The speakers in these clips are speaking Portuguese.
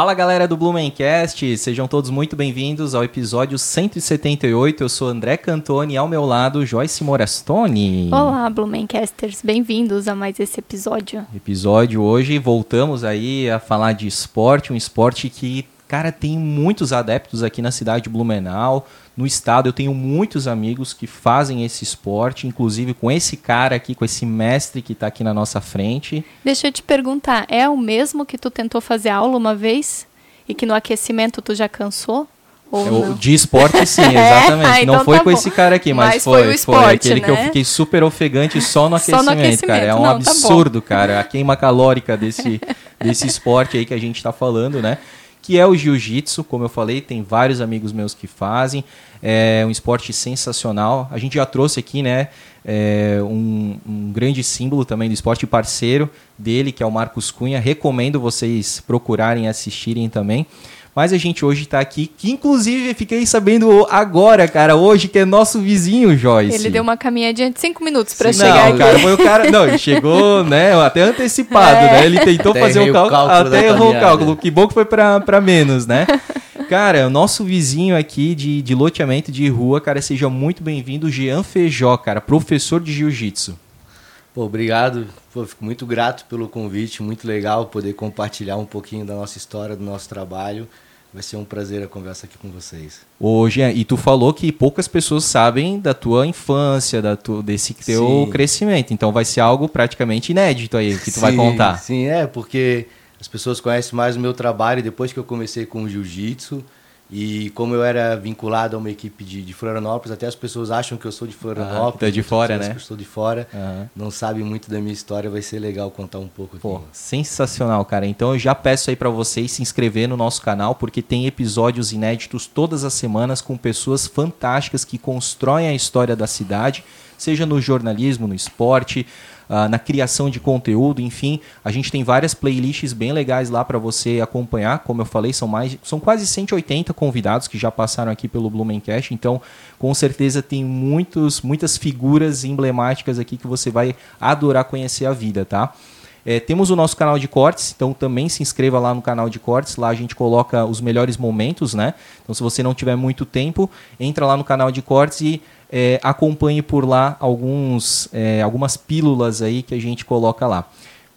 Fala galera do Blumencast, sejam todos muito bem-vindos ao episódio 178. Eu sou André Cantoni e ao meu lado Joyce Morastoni. Olá, Blumencasters, bem-vindos a mais esse episódio. Episódio hoje, voltamos aí a falar de esporte, um esporte que, cara, tem muitos adeptos aqui na cidade de Blumenau, no estado. Eu tenho muitos amigos que fazem esse esporte, inclusive com esse cara aqui, com esse mestre que está aqui na nossa frente. Deixa eu te perguntar, é o mesmo que tu tentou fazer aula uma vez e que no aquecimento tu já cansou? Ou Eu- de esporte, sim, exatamente. Ah, então não foi tá com bom. esse cara aqui, mas, Mas foi. foi esporte, aquele que eu né? fiquei super ofegante só no Só no aquecimento, cara. É aquecimento. um Não, tá absurdo, cara. A queima calórica desse, desse esporte aí que a gente tá falando, né? Que é o jiu-jitsu, como eu falei, tem vários amigos meus que fazem. É um esporte sensacional. A gente já trouxe aqui, né? é, um, um grande símbolo também do esporte parceiro dele, que é o Marcos Cunha. Recomendo vocês procurarem e assistirem também. Mas a gente hoje tá aqui, que inclusive fiquei sabendo agora, cara, hoje, que é nosso vizinho, Joyce. Ele deu uma caminhadinha de cinco minutos pra Não, chegar aqui. cara, foi o cara. Não, ele chegou, né? Até antecipado, É. né? Ele tentou Até fazer o cálculo, cálculo até errou o cálculo. Que bom que foi pra, pra menos, né? Cara, o nosso vizinho aqui de, de loteamento de rua, cara, seja muito bem-vindo, Jean Feijó, cara, professor de jiu-jitsu. Pô, obrigado. Pô, fico muito grato pelo convite. Muito legal poder compartilhar um pouquinho da nossa história, do nosso trabalho. Vai ser um prazer a conversa aqui com vocês. Ô, Jean, e tu falou que poucas pessoas sabem da tua infância, da tu, desse teu Sim. crescimento. Então vai ser algo praticamente inédito aí que tu vai Sim, contar. Sim, é, porque as pessoas conhecem mais o meu trabalho depois que eu comecei com o jiu-jitsu. E como eu era vinculado a uma equipe de, de Florianópolis, até as pessoas acham que eu sou de Florianópolis. Ah, tu é de muitas fora, né? Que eu sou de fora, Aham. não sabem muito da minha história, vai ser legal contar um pouco aqui. Pô, sensacional, cara. Então eu já peço aí pra vocês se inscrever no nosso canal, porque tem episódios inéditos todas as semanas com pessoas fantásticas que constroem a história da cidade, seja no jornalismo, no esporte, ah, na criação de conteúdo, enfim, a gente tem várias playlists bem legais lá pra você acompanhar. Como eu falei, são mais, são quase 180 convidados que já passaram aqui pelo Blumencast, então com certeza tem muitos, muitas figuras emblemáticas aqui que você vai adorar conhecer a vida, tá? É, temos o nosso canal de cortes, então também se inscreva lá no canal de cortes. Lá a gente coloca os melhores momentos, né? Então, se você não tiver muito tempo, entra lá no canal de cortes e é, acompanhe por lá alguns, é, algumas pílulas aí que a gente coloca lá.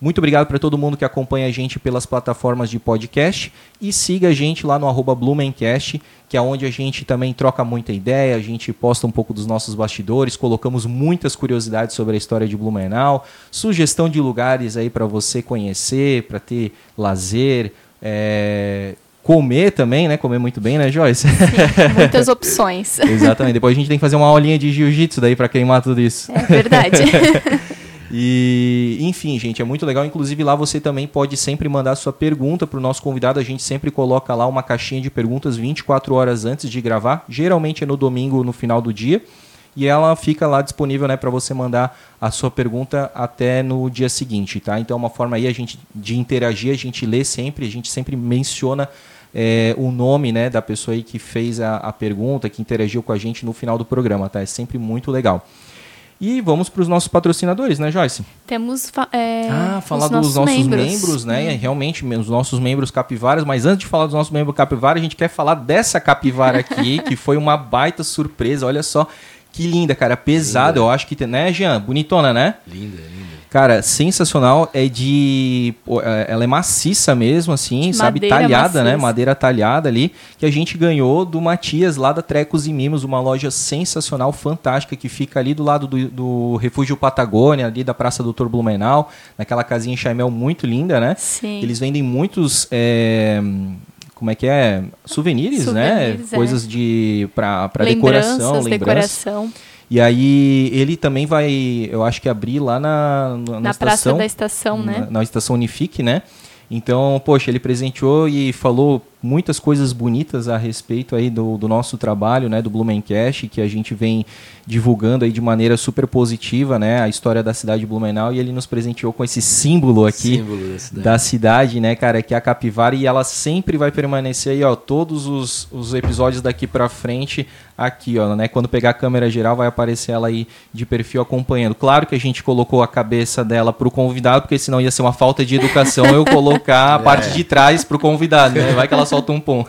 Muito obrigado para todo mundo que acompanha a gente pelas plataformas de podcast e siga a gente lá no arroba Blumencast, que é onde a gente também troca muita ideia, a gente posta um pouco dos nossos bastidores, colocamos muitas curiosidades sobre a história de Blumenau, sugestão de lugares aí para você conhecer, para ter lazer, é, comer também, né? Comer muito bem, né, Joyce? Muitas opções. Exatamente. Depois a gente tem que fazer uma aulinha de jiu-jitsu daí para queimar tudo isso. É verdade. E, enfim, gente, é muito legal. Inclusive, lá você também pode sempre mandar sua pergunta para o nosso convidado. A gente sempre coloca lá uma caixinha de perguntas 24 horas antes de gravar. Geralmente é no domingo, no final do dia. E ela fica lá disponível né, para você mandar a sua pergunta até no dia seguinte, tá? Então é uma forma aí a gente, de interagir, a gente lê sempre, a gente sempre menciona é, o nome né, da pessoa aí que fez a, a pergunta, que interagiu com a gente no final do programa, tá? É sempre muito legal. E vamos para os nossos patrocinadores, né, Joyce? Temos é, Ah, falar os dos nossos membros, membros, né? Realmente, os nossos membros capivaras. Mas antes de falar dos nossos membros capivara, a gente quer falar dessa capivara aqui, que foi uma baita surpresa. Olha só que linda, cara. Pesada, eu acho que tem, né, Jean? Bonitona, né? Linda, linda. Cara, sensacional. É de. é- Ela é maciça mesmo, assim, De sabe? madeira Talhada, né? maciça. Madeira talhada ali. Que a gente ganhou do Matias lá da Trecos e Mimos, uma loja sensacional, fantástica, que fica ali do lado do, do Refúgio Patagônia, ali da Praça Doutor Blumenau, naquela casinha em Chaimel muito linda, né? Sim. Eles vendem muitos. é, Como é que é? Souvenirs, né? Souvenirs, é. Coisas de. Lembranças, decoração, lembrança. decoração. E aí ele também vai, eu acho que abrir lá na, na, Na praça da estação, né? Na, na estação Unifique, né? Então, poxa, ele presenteou e falou muitas coisas bonitas a respeito aí do, do nosso trabalho, né, do Blumencast, que a gente vem divulgando aí de maneira super positiva, né, a história da cidade de Blumenau e ele nos presenteou com esse símbolo aqui Símbolo da cidade. da cidade, né, cara, que é a capivara e ela sempre vai permanecer aí, ó, todos os, os episódios daqui pra frente aqui, ó, né, quando pegar a câmera geral vai aparecer ela aí de perfil acompanhando. Claro que a gente colocou a cabeça dela pro convidado, porque senão ia ser uma falta de educação eu colocar a parte de trás pro convidado, né, vai que ela solta um pum.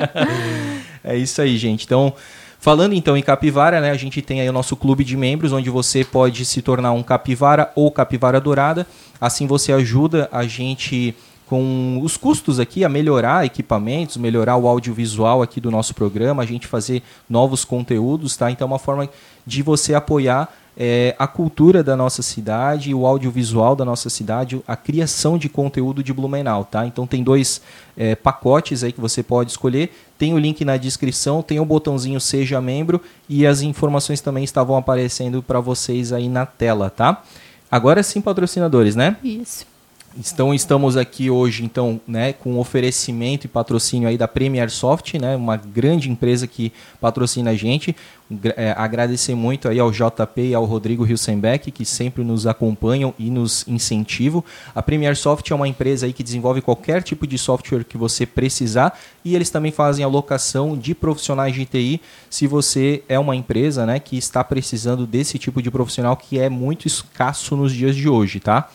é isso aí, gente. Então, Falando então em capivara, né, a gente tem aí o nosso clube de membros, onde você pode se tornar um capivara ou capivara dourada. Assim você ajuda a gente com os custos aqui a melhorar equipamentos, melhorar o audiovisual aqui do nosso programa, a gente fazer novos conteúdos, tá? Então é uma forma de você apoiar é, a cultura da nossa cidade, o audiovisual da nossa cidade, a criação de conteúdo de Blumenau, tá? Então tem dois é, pacotes aí que você pode escolher. Tem o link na descrição, tem o botãozinho Seja Membro e as informações também estavam aparecendo para vocês aí na tela, tá? Agora sim, patrocinadores, né? Isso. Então estamos aqui hoje então, né, com oferecimento e patrocínio aí da Premier Soft, né, uma grande empresa que patrocina a gente. É, agradecer muito aí ao JP e ao Rodrigo Hilsenbeck que sempre nos acompanham e nos incentivam. A Premier Soft é uma empresa aí que desenvolve qualquer tipo de software que você precisar e eles também fazem a locação de profissionais de TI. Se você é uma empresa, né, que está precisando desse tipo de profissional que é muito escasso nos dias de hoje, tá?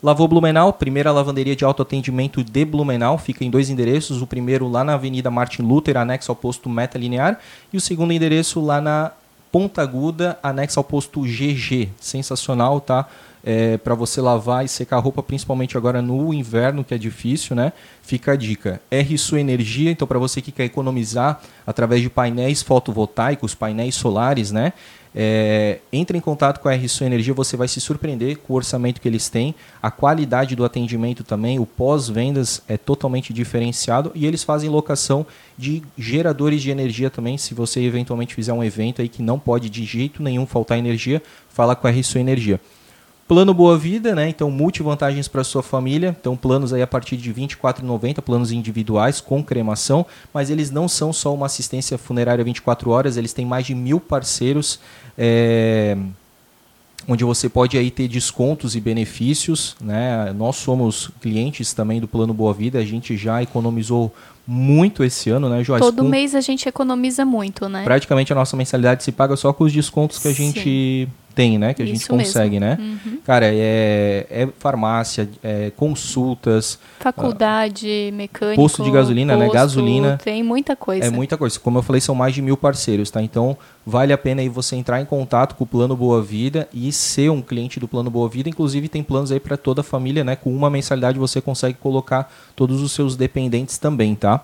Lavô Blumenau, primeira lavanderia de autoatendimento de Blumenau, fica em dois endereços. O primeiro lá na Avenida Martin Luther, anexo ao posto Meta Linear, e o segundo endereço lá na Ponta Aguda, anexo ao posto GG. Sensacional, tá? É, para você lavar e secar a roupa, principalmente agora no inverno, que é difícil, né? Fica a dica. R Sua Energia, então para você que quer economizar através de painéis fotovoltaicos, painéis solares, né? É, entre em contato com a RSU Energia, você vai se surpreender com o orçamento que eles têm, a qualidade do atendimento também, o pós-vendas é totalmente diferenciado e eles fazem locação de geradores de energia também. Se você eventualmente fizer um evento aí que não pode de jeito nenhum faltar energia, fala com a RSU Energia. Plano Boa Vida, né? Então, multivantagens para sua família. Então, planos aí a partir de R$ 24,90, planos individuais com cremação, mas eles não são só uma assistência funerária 24 horas, eles têm mais de mil parceiros. É onde você pode aí ter descontos e benefícios, né? Nós somos clientes também do Plano Boa Vida, a gente já economizou muito esse ano, né, Joyce? Todo com... mês a gente economiza muito, né? Praticamente a nossa mensalidade se paga só com os descontos que a Sim. gente tem, né? Que a gente consegue, mesmo. né? Uhum. Cara, é, é farmácia, é consultas. Faculdade, mecânico. Posto de gasolina, né? posto, né? Gasolina. Tem muita coisa. É muita coisa. Como eu falei, são mais de mil parceiros, tá? Então, vale a pena aí você entrar em contato com o Plano Boa Vida e ser um cliente do Plano Boa Vida. Inclusive, tem planos aí para toda a família, né? Com uma mensalidade você consegue colocar todos os seus dependentes também, tá?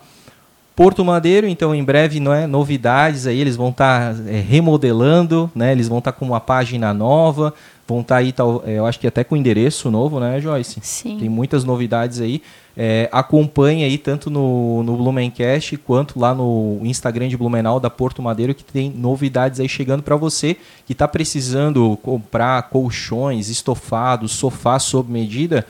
Porto Madeiro, então em breve não é novidades aí, eles vão estar tá, é, remodelando, né? Eles vão estar tá com uma página nova, vão estar tá aí, tal, é, eu acho que até com endereço novo, né, Joyce? Sim. Tem muitas novidades aí. É, acompanhe aí tanto no, no Blumencast quanto lá no Instagram de Blumenau da Porto Madeiro que tem novidades aí chegando para você que está precisando comprar colchões, estofados, sofá sob medida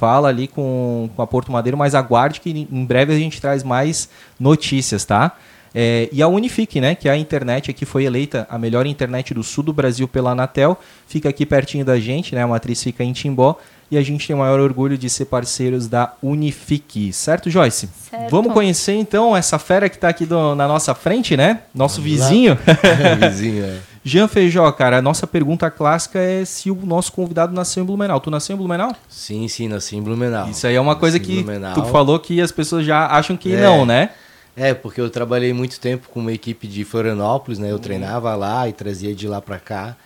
fala ali com, com a Porto Madeiro, mas aguarde que em breve a gente traz mais notícias, tá? É, e a Unifique, né, que é a internet que foi eleita a melhor internet do sul do Brasil pela Anatel, fica aqui pertinho da gente, né, a matriz fica em Timbó, e a gente tem o maior orgulho de ser parceiros da Unifique, certo, Joyce? Certo. Vamos conhecer então essa fera que está aqui do, na nossa frente, né? Nosso Vamos vizinho. vizinho, é. Jean Feijó, cara, a nossa pergunta clássica é se o nosso convidado nasceu em Blumenau. Tu nasceu em Blumenau? Sim, sim, nasci em Blumenau. Isso aí é uma nasci coisa que tu falou que as pessoas já acham que é. não, né? É, porque eu trabalhei muito tempo com uma equipe de Florianópolis, né? Eu uhum. treinava lá e trazia de lá para cá,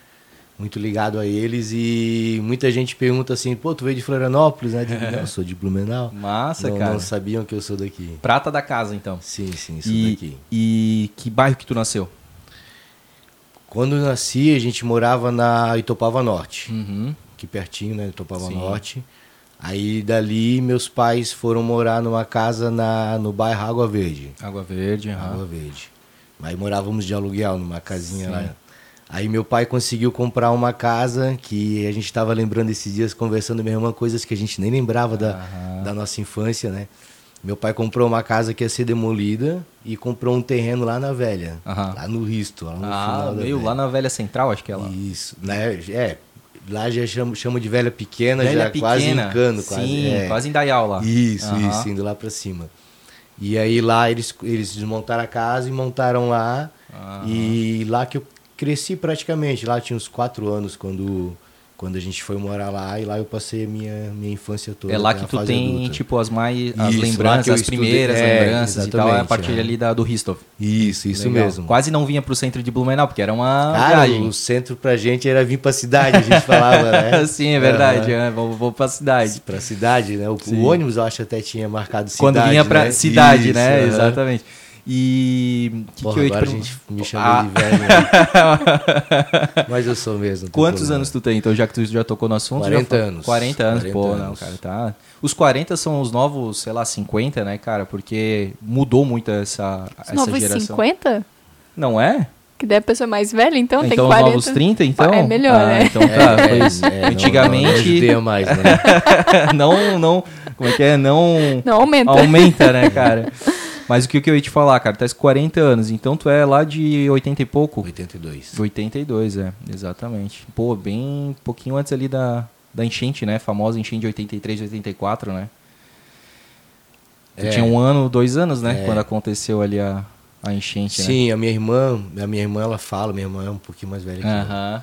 muito ligado a eles e muita gente pergunta assim, pô, tu veio de Florianópolis, né? Eu, digo, não, eu sou de Blumenau. Massa, não, cara. Não sabiam que eu sou daqui. Prata da casa, então. Sim, sim, sou e, daqui. E que bairro que tu nasceu? Quando eu nasci, a gente morava na Itopava Norte, uhum. aqui pertinho, né, Itopava Sim. Norte. Aí dali meus pais foram morar numa casa na, no bairro Água Verde. Água Verde, uhum. Água Verde. Aí morávamos de aluguel numa casinha Sim. lá. Aí meu pai conseguiu comprar uma casa que a gente estava lembrando esses dias, conversando minha irmã, coisas que a gente nem lembrava da, da nossa infância, né? Meu pai comprou uma casa que ia ser demolida e comprou um terreno lá na velha. Aham. Lá no Risto, lá no Ah, final meio lá na Velha Central, acho que é lá. Isso, né? É, lá já chama, chama de velha pequena, Velha já quase em cano, Sim, quase. é. quase em Dayal lá. Isso, Aham. isso, indo lá pra cima. E aí lá eles, eles desmontaram a casa e montaram lá. Aham. E lá que eu cresci praticamente. Lá tinha uns quatro anos quando, quando a gente foi morar lá. E lá eu passei a minha, minha infância toda. É lá que tu tem, adulta. tipo, as mais. Isso, as lá lembranças, as estudei- primeiras é, lembranças e tal, é a partir é. ali da, do Ristov. Isso, isso Legal. mesmo. Quase não vinha pro centro de Blumenau, porque era uma Cara, viagem. o centro pra gente era vir pra cidade, a gente falava, né? Sim, é verdade. Aham. é, vou, vou pra cidade. Pra cidade, né? O, o ônibus eu acho até tinha marcado cidade. Quando vinha pra né? cidade, Isso, né? aham. Exatamente. E. Que Porra, que eu ia te agora a gente me chama Ah, de velho. né? Mas eu sou mesmo. não tem Quantos problema. anos tu tem, então, já que tu já tocou no assunto? 40 já fa- anos. 40 anos, 40 pô, não, anos. cara, tá. Os 40 são os novos, sei lá, 50, né, cara? Porque mudou muito essa, Os essa novos geração. 50? Não é? Que daí a pessoa é mais velha, então, tem então 40. os novos 30, então? É melhor, Ah, né? Então tá, É, pois. é, não- Não, Antigamente, judia mais, né? não, não, como é que é? Não Não aumenta. aumenta, né, cara? Mas o que, que eu ia te falar, cara? Tu tá com 40 anos, então tu é lá de 80 e pouco? 82. 82, é, exatamente. Pô, bem pouquinho antes ali da, da enchente, né? Famosa enchente de 83, 84, né? Tu É. tinha um ano, dois anos, né? É. Quando aconteceu ali a, a enchente, né? Sim, a minha irmã, a minha irmã ela fala, minha irmã é um pouquinho mais velha que eu. Aham.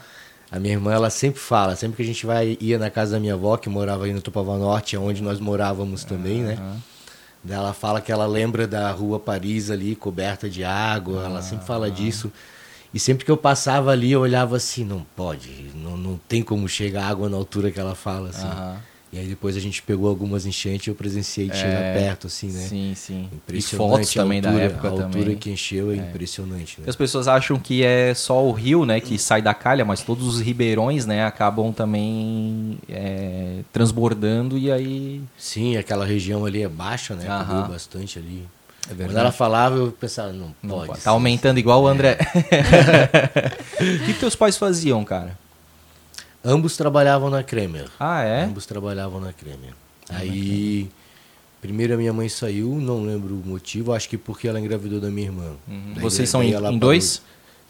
A minha irmã ela sempre fala, sempre que a gente vai ia na casa da minha avó, que morava aí no Tupava Norte, onde nós morávamos também, né? Aham. Daí Ela fala que ela lembra da rua Paris ali, coberta de água, ela sempre fala disso. E sempre que eu passava ali, eu olhava assim, não pode, não, não tem como chegar água na altura que ela fala, assim. Aham. E aí depois a gente pegou algumas enchentes e eu presenciei de chegar É, perto, assim, né? Sim, sim. E Impressionante fotos a também da altura, época a altura também. que encheu é, impressionante, né? As pessoas acham que é só o rio, né, que sai da calha, mas todos os ribeirões, né, acabam também é, transbordando e aí... Sim, aquela região ali é baixa, né? Aham. Bastante ali. É Quando ela falava, eu pensava, não, Não pode. Tá aumentando igual o André. É. O que teus pais faziam, cara? Ambos trabalhavam na Kremer. Ah, é? Ambos trabalhavam na Kremer. Aí, primeiro a minha mãe saiu, não lembro o motivo, acho que porque ela engravidou da minha irmã. Uhum. Daí- Vocês são em, em dois?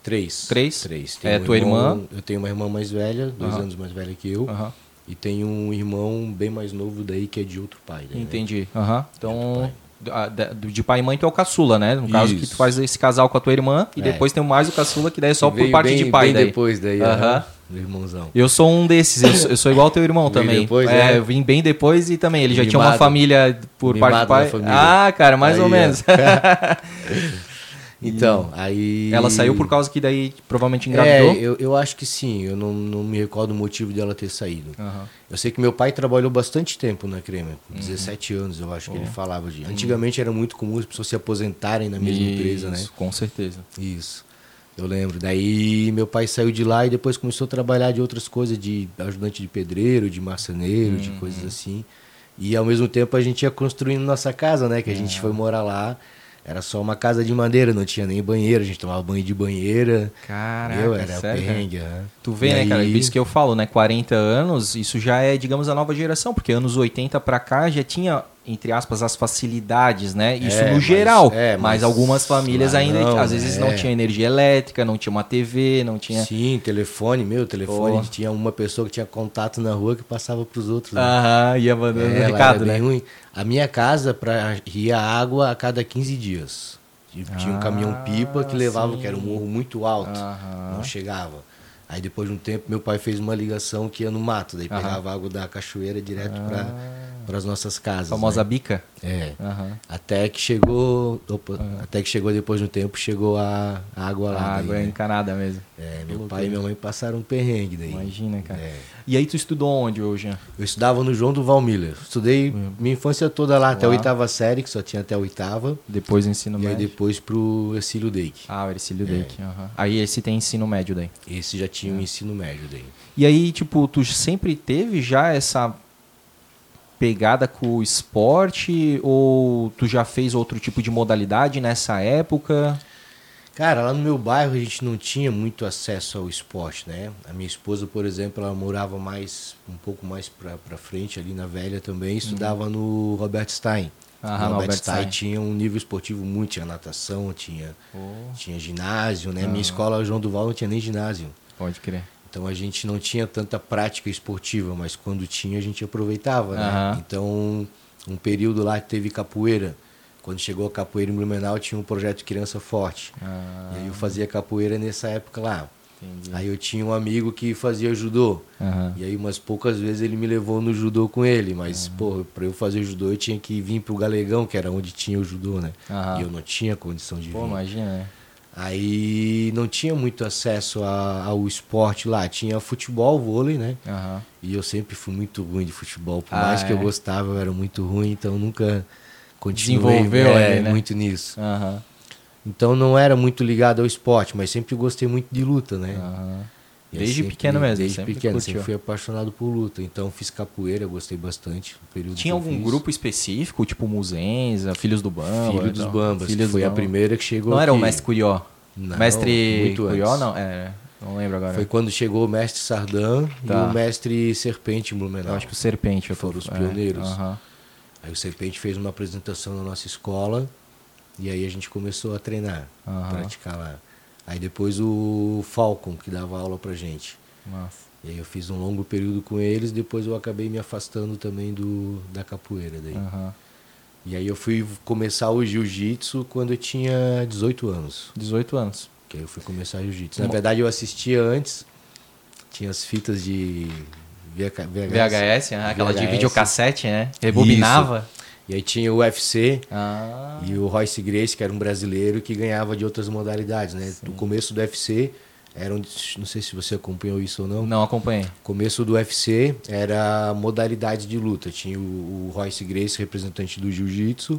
Três. Três? Três. É, um tua irmã? Eu tenho uma irmã mais velha, dois Aham. anos mais velha que eu. Aham. E tenho um irmão bem mais novo daí, que é de outro pai. daí, né? Entendi. Aham. Então, Outro a- da- do- de pai e mãe tu é o caçula, né? No caso que tu Isso. faz esse casal com a tua irmã e É. depois tem mais o caçula que daí é só por parte bem- de pai bem daí. depois daí, Aham. Do irmãozão. Eu sou um desses, eu sou, eu sou igual ao teu irmão também. depois, é, né? eu vim bem depois e também ele já tinha uma família por parte Mimado pai. da família. Ah, cara, mais Aí, ou menos. Então, aí... Ela saiu por causa que daí provavelmente É, engravidou. eu, eu acho que sim. Eu não, não me recordo o motivo dela ter saído. Aham. Eu sei que meu pai trabalhou bastante tempo na Uhum. com 17 anos, eu acho que ele falava de. Antigamente era muito comum as pessoas se aposentarem na mesma empresa, né? Isso, Com certeza. Isso. Eu lembro. Daí meu pai saiu de lá e depois começou a trabalhar de outras coisas, de ajudante de pedreiro, de marceneiro, de Uhum. coisas assim. E ao mesmo tempo a gente ia construindo nossa casa, né? Que a É. gente foi morar lá. Era só uma casa de madeira, não tinha nem banheiro, a gente tomava banho de banheira. Caraca, era sério, cara? perrengue. aham. Tu vê, E né, cara? aí- Isso que eu falo, né? 40 anos, isso já é, digamos, a nova geração, porque anos 80 pra cá já tinha, entre aspas, as facilidades, né? Isso É, no mas- geral. é, mas, mas algumas famílias ainda, não, às vezes, não é. tinha energia elétrica, não tinha uma TV, não tinha. Sim, telefone, meu, telefone. Pô. Tinha uma pessoa que tinha contato na rua que passava pros outros. né? Aham, ia mandando É, recado, né? ruim. A minha casa, pra ir a água a cada 15 dias. Tinha um Ah, caminhão-pipa que levava, que era um sim. morro muito alto. Aham. Não chegava. Aí depois de um tempo, meu pai fez uma ligação que ia no mato. Daí Aham. pegava água da cachoeira direto Ah. Para as nossas casas. A famosa né? bica. É. Aham. Até que chegou. opa, Até que chegou depois de um tempo, chegou a, a água lá. A daí, água né? encanada mesmo. É, meu pai e minha mãe passaram um perrengue daí. Imagina, cara. É. E aí tu estudou onde hoje? Eu estudava no João do Valmiller. Estudei minha infância toda lá, até a Lá. oitava série, que só tinha até a oitava. Depois ensino E aí médio? depois pro Ercílio Dake. Ah, o Ercílio É. Aham. Aí esse tem ensino médio daí. Esse já tinha o É. ensino médio daí. E aí, tipo, tu sempre teve já essa pegada com o esporte ou tu já fez outro tipo de modalidade nessa época? Cara, lá no meu bairro a gente não tinha muito acesso ao esporte, né? A minha esposa, por exemplo, ela morava mais um pouco mais pra, pra frente ali na velha também, estudava no Robert Stein. Ah, no Albert Albert Stein Stein. tinha um nível esportivo muito, tinha natação, tinha, Oh, tinha ginásio, né? Minha escola, João Duval, não tinha nem ginásio. pode crer. Então a gente não tinha tanta prática esportiva, mas quando tinha a gente aproveitava, né? Aham. Então, um período lá que teve capoeira. Quando chegou a capoeira em Blumenau, tinha um projeto Criança Forte. Ah, E aí eu fazia capoeira nessa época lá. entendi. Aí eu tinha um amigo que fazia judô. Aham. E aí umas poucas vezes ele me levou no judô com ele, mas pô, para eu fazer judô eu tinha que vir pro Galegão, que era onde tinha o judô, né? Aham. E eu não tinha condição de Pô, vir. imagina, né? Aí não tinha muito acesso a- ao esporte lá, tinha futebol, vôlei, né? Aham. E eu sempre fui muito ruim de futebol, por Ah, mais que eu é? gostava, eu era muito ruim, então nunca continuei Desenvolveu é, ali, né? muito nisso. Aham. Então não era muito ligado ao esporte, mas sempre gostei muito de luta, né? Aham. E Desde sempre- pequeno mesmo, Desde sempre pequeno, curtiu. sempre fui apaixonado por luta. Então fiz capoeira, gostei bastante. Tinha algum fiz. grupo específico, tipo Muzenza, Filhos do Bamba? Filho e dos? Bambas, Filhos foi do a Bamba. primeira que chegou Não era o aqui. Mestre Curió? Não, mestre muito Curió, antes. não? É, não lembro agora. Foi quando chegou o mestre Sardan Tá. e o mestre Serpente em Blumenau. Eu acho que o Serpente. Eu tô... Foram os é, pioneiros. aham. Aí o Serpente fez uma apresentação na nossa escola e aí a gente começou a treinar, Aham. praticar lá. Aí depois o Falcon, que dava aula pra gente. Nossa. E aí eu fiz um longo período com eles, depois eu acabei me afastando também do, da capoeira daí. Aham. E aí eu fui começar o jiu-jitsu quando eu tinha 18 anos. 18 anos. Que aí eu fui começar jiu-jitsu. Na verdade eu assistia antes, tinha as fitas de VH VHS. VHS, ah, aquela de VHS. videocassete, né? Rebobinava. E aí tinha o UFC Ah, e o Royce Grace, que era um brasileiro que ganhava de outras modalidades, né? No começo do UFC, era um, não sei se você acompanhou isso ou não. não acompanhei. começo do UFC era modalidade de luta. Tinha o, o Royce Grace, representante do Jiu-Jitsu,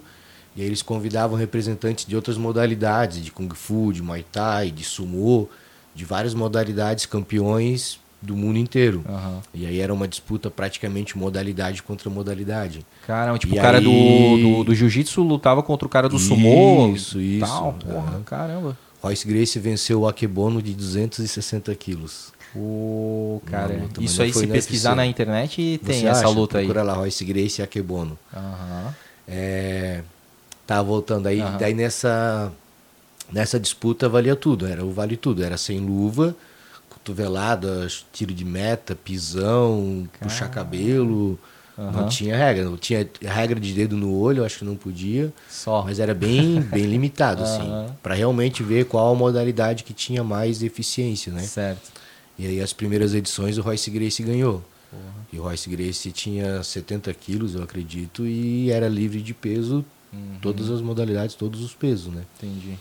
e aí eles convidavam representantes de outras modalidades, de Kung Fu, de Muay Thai, de Sumo, de várias modalidades, campeões do mundo inteiro. Aham. E aí era uma disputa praticamente modalidade contra modalidade. Caramba, tipo, E o cara aí- do, do, do jiu-jitsu lutava contra o cara do sumô. Isso, isso. Tal, porra, Aham. caramba. Royce Grace venceu o Akebono de 260 quilos. Pô, cara. luta, isso aí, se pesquisar UFC. na internet, tem Você essa acha? luta aí. Procura lá, Royce Grace e Akebono. Aham. É, tá voltando aí, Aham. daí nessa nessa disputa valia tudo, era o vale tudo, era sem luva, cotovelada, tiro de meta, pisão, puxar cabelo, não Aham. tinha regra, não tinha regra de dedo no olho, acho que não podia, Só. mas era bem bem limitado assim, Aham. para realmente ver qual a modalidade que tinha mais eficiência, né? Certo. E aí as primeiras edições o Royce Grace ganhou. E o Royce Grace tinha 70 quilos, eu acredito, e era livre de peso, Uhum. todas as modalidades, todos os pesos, né? Entendi.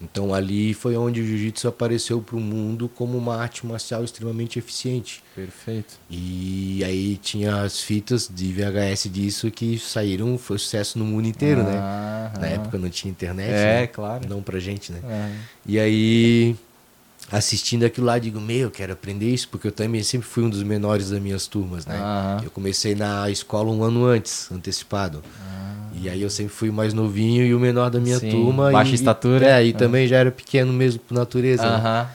Então ali foi onde o jiu-jitsu apareceu para o mundo como uma arte marcial extremamente eficiente. Perfeito. E aí tinha as fitas de VHS disso que saíram, foi sucesso no mundo inteiro, né? Ah, Na ah. época não tinha internet, É, né? claro. Não pra gente, né? É. E aí, assistindo aquilo lá, digo, meu, eu quero aprender isso, porque eu também sempre fui um dos menores das minhas turmas, né? Aham. Eu comecei na escola um ano antes, antecipado. Ah. E aí eu sempre fui o mais novinho e o menor da minha Sim, turma. baixa e, estatura. É, e Ah. também já era pequeno mesmo por natureza. né? Aham.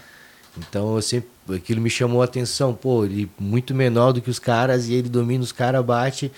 Então eu sempre, aquilo me chamou a atenção. Pô, ele muito menor do que os caras e ele domina os caras, bate.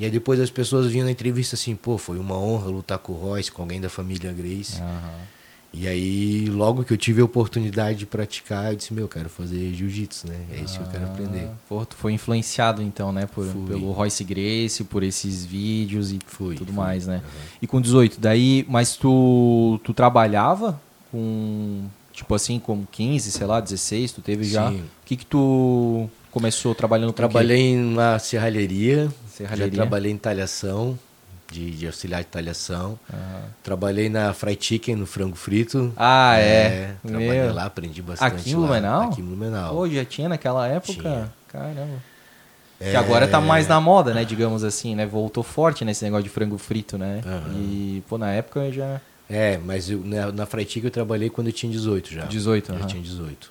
E aí depois as pessoas vinham na entrevista assim, pô, foi uma honra lutar com o Royce, com alguém da família Grace. Aham. E aí, logo que eu tive a oportunidade de praticar, eu disse, meu, eu quero fazer jiu-jitsu, né? É isso que eu quero aprender. Ah, Pô, tu foi influenciado então, né? Por, Fui. pelo Royce Grace, por esses vídeos e Fui, tudo fui. mais, né? Aham. E com 18, daí, mas tu, tu trabalhava com, tipo assim, com 15, sei lá, 16, tu teve já? O Sim. que que tu começou trabalhando? Trabalhei uma serralheria, Serralheria? já trabalhei em talhação, de, de auxiliar de talhação. Aham. Trabalhei na Fried Chicken, no frango frito. Ah, é? trabalhei Meu. lá, aprendi bastante Aqui em lá. Blumenau? Aqui em Blumenau. Pô, já tinha naquela época? Tinha. Caramba. É, Que agora tá mais na moda, né? Digamos assim, né? Voltou forte nesse negócio de frango frito, né? Aham. E, pô, na época eu já. É, mas eu, na, na Fried Chicken eu trabalhei quando eu tinha 18 já. 18, Já aham. tinha 18.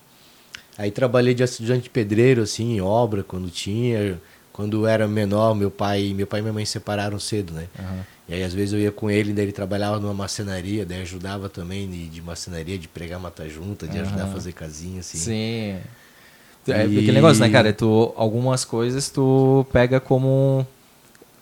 Aí trabalhei de estudante de pedreiro, assim, em obra, quando tinha. Quando eu era menor, meu pai, meu pai e minha mãe se separaram cedo, né? Aham. E aí às vezes eu ia com ele, daí ele trabalhava numa marcenaria, daí ajudava também de, de marcenaria, de pregar mata-junta, de ajudar a fazer casinha, assim. Sim. É aquele negócio, né, cara? Tu, algumas coisas tu pega como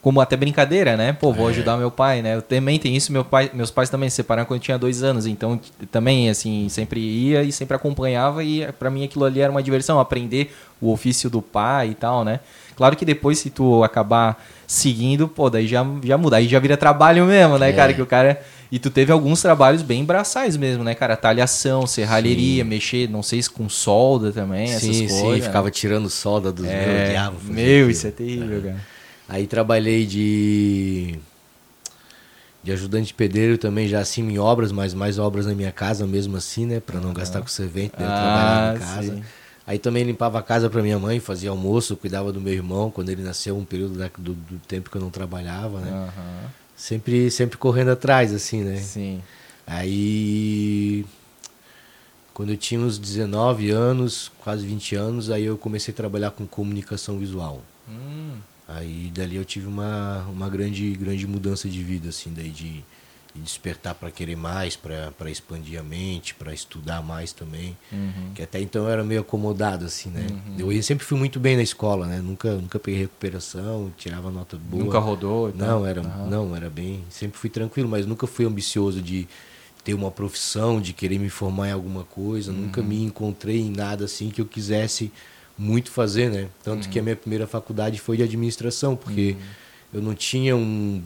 como até brincadeira, né? Pô, vou é. ajudar meu pai, né? Eu também tem isso, meu pai, meus pais também se separaram quando eu tinha dois anos, então também, assim, sempre ia e sempre acompanhava e para mim aquilo ali era uma diversão, aprender o ofício do pai e tal, né? Claro que depois se tu acabar seguindo, pô, daí já, já muda, aí já vira trabalho mesmo, né, é. cara? Que o cara... E tu teve alguns trabalhos bem braçais mesmo, né, cara? Talhação, serralheria, sim. mexer, não sei se com solda também, sim, essas coisas. Sim, né? ficava tirando solda dos é, meus diabos. Meu, isso é terrível, cara. Aí trabalhei de de ajudante de pedreiro também já assim em obras, mas mais obras na minha casa mesmo assim, né, para não gastar com servente, né, ah, trabalhar em casa. Sim. Aí também limpava a casa para minha mãe, fazia almoço, cuidava do meu irmão quando ele nasceu, um período da, do, do, tempo que eu não trabalhava, né? Uhum. Sempre sempre correndo atrás assim, né? Sim. Aí quando eu tinha uns 19 anos, quase 20 anos, aí eu comecei a trabalhar com comunicação visual. Hum. Aí dali eu tive uma, uma grande, grande mudança de vida, assim, daí de, de despertar para querer mais, para expandir a mente, para estudar mais também. Uhum. Que até então eu era meio acomodado, assim, né? Uhum. Eu sempre fui muito bem na escola, né? Nunca, nunca peguei recuperação, tirava nota boa. Nunca rodou? Não, era, uhum. não, era bem. Sempre fui tranquilo, mas nunca fui ambicioso de ter uma profissão, de querer me formar em alguma coisa. Nunca uhum. me encontrei em nada assim que eu quisesse muito fazer, né? Tanto uhum. que a minha primeira faculdade foi de administração, porque uhum. Eu não tinha um,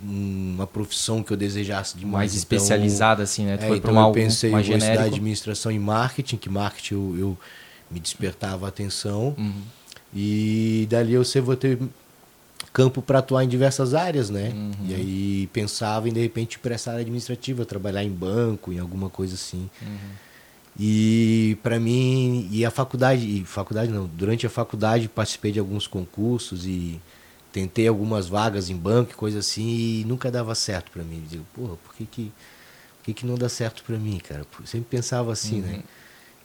uma profissão que eu desejasse demais. Mais então, especializada, assim, né? Tu é, foi então uma, eu pensei em estudar administração e marketing, que marketing eu, eu me despertava a atenção. Uhum. E dali eu sei, vou ter campo para atuar em diversas áreas, né? Uhum. E aí pensava em, de repente, para essa área administrativa, trabalhar em banco, em alguma coisa assim. Uhum. E para mim, e a faculdade, e faculdade não, durante a faculdade participei de alguns concursos e tentei algumas vagas em banco, coisa assim, e nunca dava certo para mim. Eu digo, porra, por que que, por que que não dá certo para mim, cara? Eu sempre pensava assim, né? uhum. né?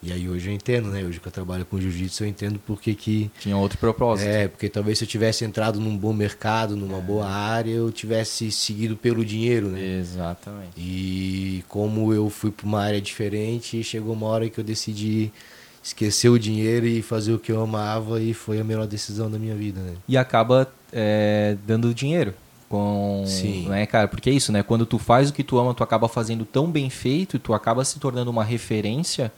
E aí hoje eu entendo, né? Hoje que eu trabalho com jiu-jitsu, eu entendo porque que... Tinha outro propósito. É, porque talvez se eu tivesse entrado num bom mercado, numa é. boa área, eu tivesse seguido pelo dinheiro, né? Exatamente. E como eu fui para uma área diferente, chegou uma hora que eu decidi esquecer o dinheiro e fazer o que eu amava e foi a melhor decisão da minha vida, né? E acaba é, dando dinheiro com Sim. né cara porque é isso né quando tu faz o que tu ama tu acaba fazendo tão bem feito tu acaba se tornando uma referência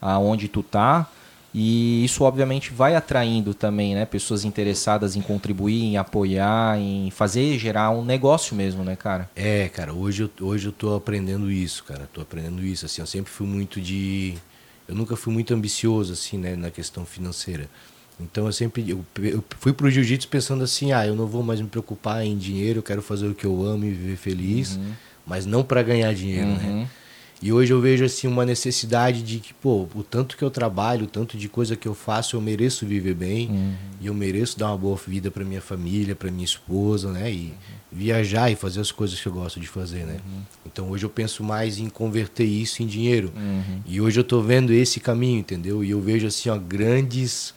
aonde tu tá. E isso obviamente vai atraindo também, né, pessoas interessadas em contribuir, em apoiar, em fazer gerar um negócio mesmo, né, cara? É, cara, hoje eu, hoje eu tô aprendendo isso, cara. Tô aprendendo isso assim, eu sempre fui muito de eu nunca fui muito ambicioso assim, né, na questão financeira. Então eu sempre eu, eu fui pro jiu-jitsu pensando assim, ah, eu não vou mais me preocupar em dinheiro, eu quero fazer o que eu amo e viver feliz, uhum. mas não para ganhar dinheiro, né? uhum. né? E hoje eu vejo assim uma necessidade de que, pô, o tanto que eu trabalho, o tanto de coisa que eu faço, eu mereço viver bem uhum. e eu mereço dar uma boa vida para minha família, para minha esposa, né? E uhum. viajar e fazer as coisas que eu gosto de fazer, né? Uhum. Então hoje eu penso mais em converter isso em dinheiro. Uhum. E hoje eu tô vendo esse caminho, entendeu? E eu vejo assim, ó, grandes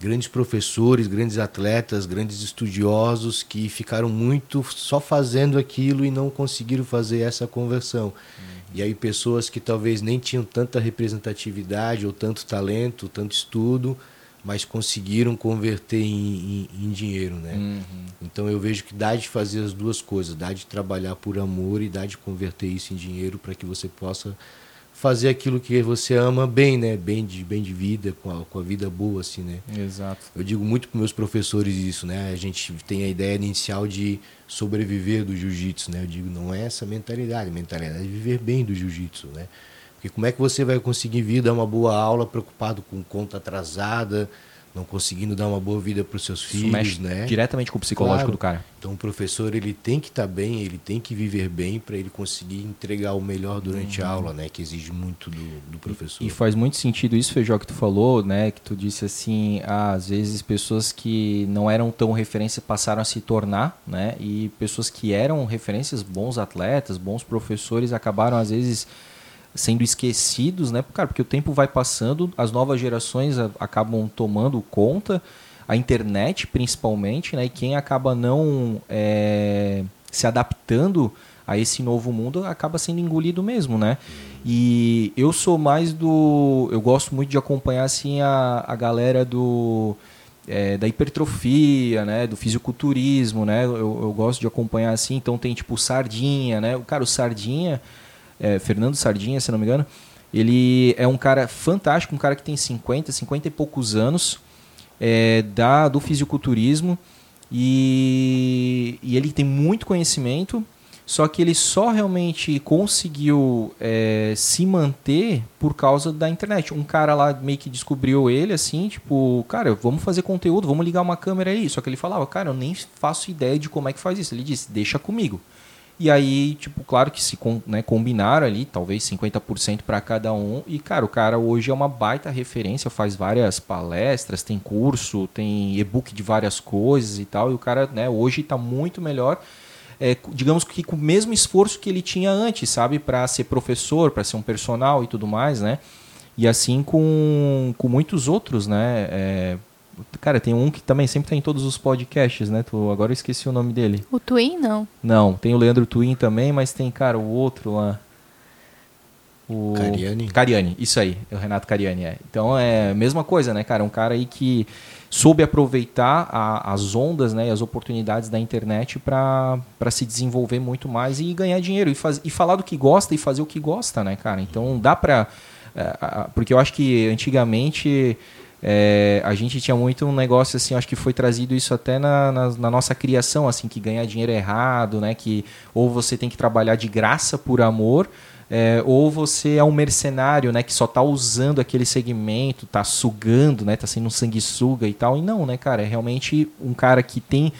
grandes professores, grandes atletas, grandes estudiosos que ficaram muito só fazendo aquilo e não conseguiram fazer essa conversão. Uhum. E aí pessoas que talvez nem tinham tanta representatividade ou tanto talento, tanto estudo, mas conseguiram converter em, em, em dinheiro, né? Uhum. Então eu vejo que dá de fazer as duas coisas, dá de trabalhar por amor e dá de converter isso em dinheiro para que você possa fazer aquilo que você ama bem, né? Bem de, bem de vida, com a, com a vida boa, assim, né? Exato. Eu digo muito para meus professores isso, né? A gente tem a ideia inicial de sobreviver do jiu-jitsu, né? Eu digo, não é essa mentalidade, a mentalidade é viver bem do jiu-jitsu, né? Porque como é que você vai conseguir vir dar uma boa aula preocupado com conta atrasada, não conseguindo dar uma boa vida para os seus filhos, mexe né? Diretamente com o psicológico claro. do cara. Então o professor ele tem que estar tá bem, ele tem que viver bem para ele conseguir entregar o melhor durante uhum. a aula, né? Que exige muito do, do professor. E, e, faz muito sentido isso, Feijó, que tu falou, né? Que tu disse assim, ah, às vezes pessoas que não eram tão referência passaram a se tornar, né? E pessoas que eram referências, bons atletas, bons professores, acabaram às vezes sendo esquecidos, né? Cara, porque o tempo vai passando, as novas gerações acabam tomando conta, a internet principalmente, né? E quem acaba não é, se adaptando a esse novo mundo acaba sendo engolido mesmo, né? E eu sou mais do, eu gosto muito de acompanhar assim a, a galera do é, da hipertrofia, né, do fisiculturismo, né, eu, eu, gosto de acompanhar assim, então tem tipo Sardinha, né, o cara, o Sardinha, é, Fernando Sardinha, se não me engano, ele é um cara fantástico, um cara que tem 50, 50 e poucos anos, é, da, do fisiculturismo, e, e ele tem muito conhecimento, só que ele só realmente conseguiu é, se manter por causa da internet. Um cara lá meio que descobriu ele assim, tipo, cara, vamos fazer conteúdo, vamos ligar uma câmera aí. Só que ele falava, cara, eu nem faço ideia de como é que faz isso. Ele disse, deixa comigo. E aí, tipo, claro que se né, combinaram ali, talvez 50% para cada um. E, cara, o cara hoje é uma baita referência, faz várias palestras, tem curso, tem e-book de várias coisas e tal. E o cara, né, hoje está muito melhor é, digamos que com o mesmo esforço que ele tinha antes, sabe? Para ser professor, para ser um personal e tudo mais, né? E assim com, com muitos outros, né? É, cara, tem um que também sempre tem tá em todos os podcasts, né? Tu, agora eu esqueci o nome dele. O Twin, não? Não, tem o Leandro Twin também, mas tem, cara, o outro lá. O... Cariani? Cariani, isso aí, é o Renato Cariani, é. Então é a mesma coisa, né, cara? Um cara aí que soube aproveitar a, as ondas né, e as oportunidades da internet para se desenvolver muito mais e ganhar dinheiro. E, faz, e falar do que gosta e fazer o que gosta, né, cara? Então dá para. É, porque eu acho que antigamente. É, a gente tinha muito um negócio assim, acho que foi trazido isso até na, na, na, nossa criação, assim, que ganhar dinheiro é errado, né? Que ou você tem que trabalhar de graça por amor, é, ou você é um mercenário, né, que só está usando aquele segmento, está sugando, né, tá sendo um sanguessuga e tal. E não, né, cara, é realmente um cara que tem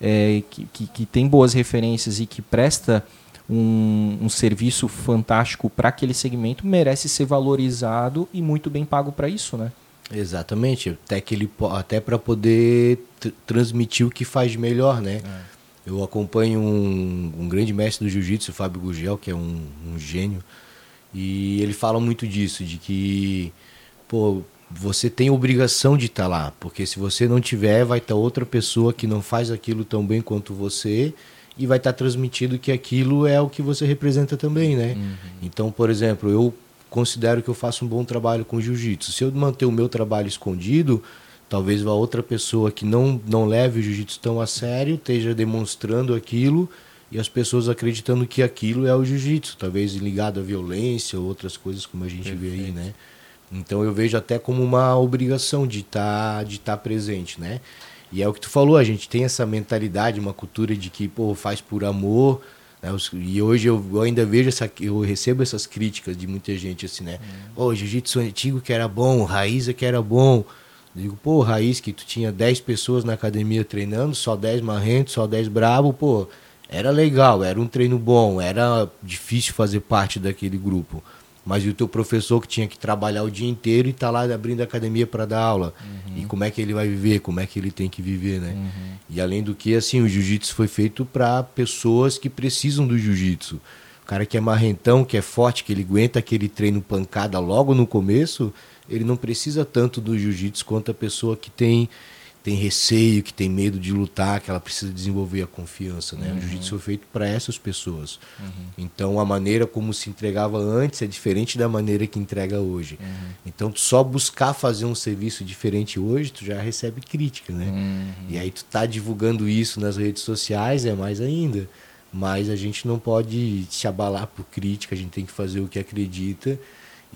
é, que, que, que, tem boas referências e que presta um, um serviço fantástico para aquele segmento merece ser valorizado e muito bem pago para isso, né? Exatamente, até que ele até para poder transmitir o que faz melhor, né? É. Eu acompanho um, um grande mestre do jiu-jitsu, Fábio Gugel, que é um, um, gênio, e ele fala muito disso, de que, pô, você tem obrigação de estar tá lá, porque se você não tiver, vai estar tá outra pessoa que não faz aquilo tão bem quanto você e vai estar tá transmitido que aquilo é o que você representa também, né? Uhum. Então, por exemplo, eu considero que eu faço um bom trabalho com jiu-jitsu. Se eu manter o meu trabalho escondido, Talvez uma outra pessoa que não, não leve o jiu-jitsu tão a sério esteja demonstrando aquilo e as pessoas acreditando que aquilo é o jiu-jitsu, talvez ligado à violência ou outras coisas como a gente Perfeito. vê aí, né? Então eu vejo até como uma obrigação de estar tá, de tá presente, né? E é o que tu falou, a gente tem essa mentalidade, uma cultura de que, pô, faz por amor, né? E hoje eu ainda vejo essa, eu recebo essas críticas de muita gente assim, né? Ô, hum. oh, jiu-jitsu antigo que era bom, raiz é que era bom. Digo, pô, Raiz, que tu tinha 10 pessoas na academia treinando, só 10 marrentos, só 10 brabo, pô, era legal, era um treino bom, era difícil fazer parte daquele grupo. Mas e o teu professor que tinha que trabalhar o dia inteiro e tá lá abrindo a academia para dar aula? Uhum. E como é que ele vai viver? Como é que ele tem que viver, né? Uhum. E além do que, assim, o jiu-jitsu foi feito para pessoas que precisam do jiu-jitsu. O cara que é marrentão, que é forte, que ele aguenta aquele treino pancada logo no começo, ele não precisa tanto do jiu-jitsu quanto a pessoa que tem tem receio, que tem medo de lutar, que ela precisa desenvolver a confiança, né? Uhum. O jiu-jitsu foi feito para essas pessoas. Uhum. Então a maneira como se entregava antes é diferente da maneira que entrega hoje. Uhum. Então só buscar fazer um serviço diferente hoje, tu já recebe crítica, né? Uhum. E aí tu tá divulgando isso nas redes sociais é mais ainda. Mas a gente não pode se abalar por crítica, a gente tem que fazer o que acredita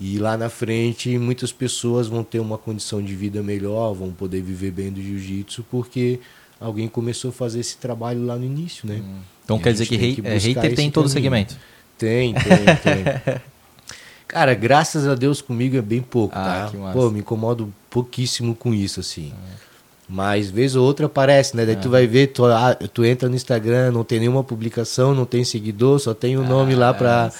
e lá na frente, muitas pessoas vão ter uma condição de vida melhor, vão poder viver bem do jiu-jitsu, porque alguém começou a fazer esse trabalho lá no início, né? Hum. Então quer dizer que, que é, hater tem em todo segmento? Tem, tem, tem. Cara, graças a Deus comigo é bem pouco, ah, tá? Pô, me incomodo pouquíssimo com isso, assim. Ah. Mas vez ou outra aparece, né? Daí tu vai ver, tu, ah, tu entra no Instagram, não tem nenhuma publicação, não tem seguidor, só tem o um nome ah, lá pra,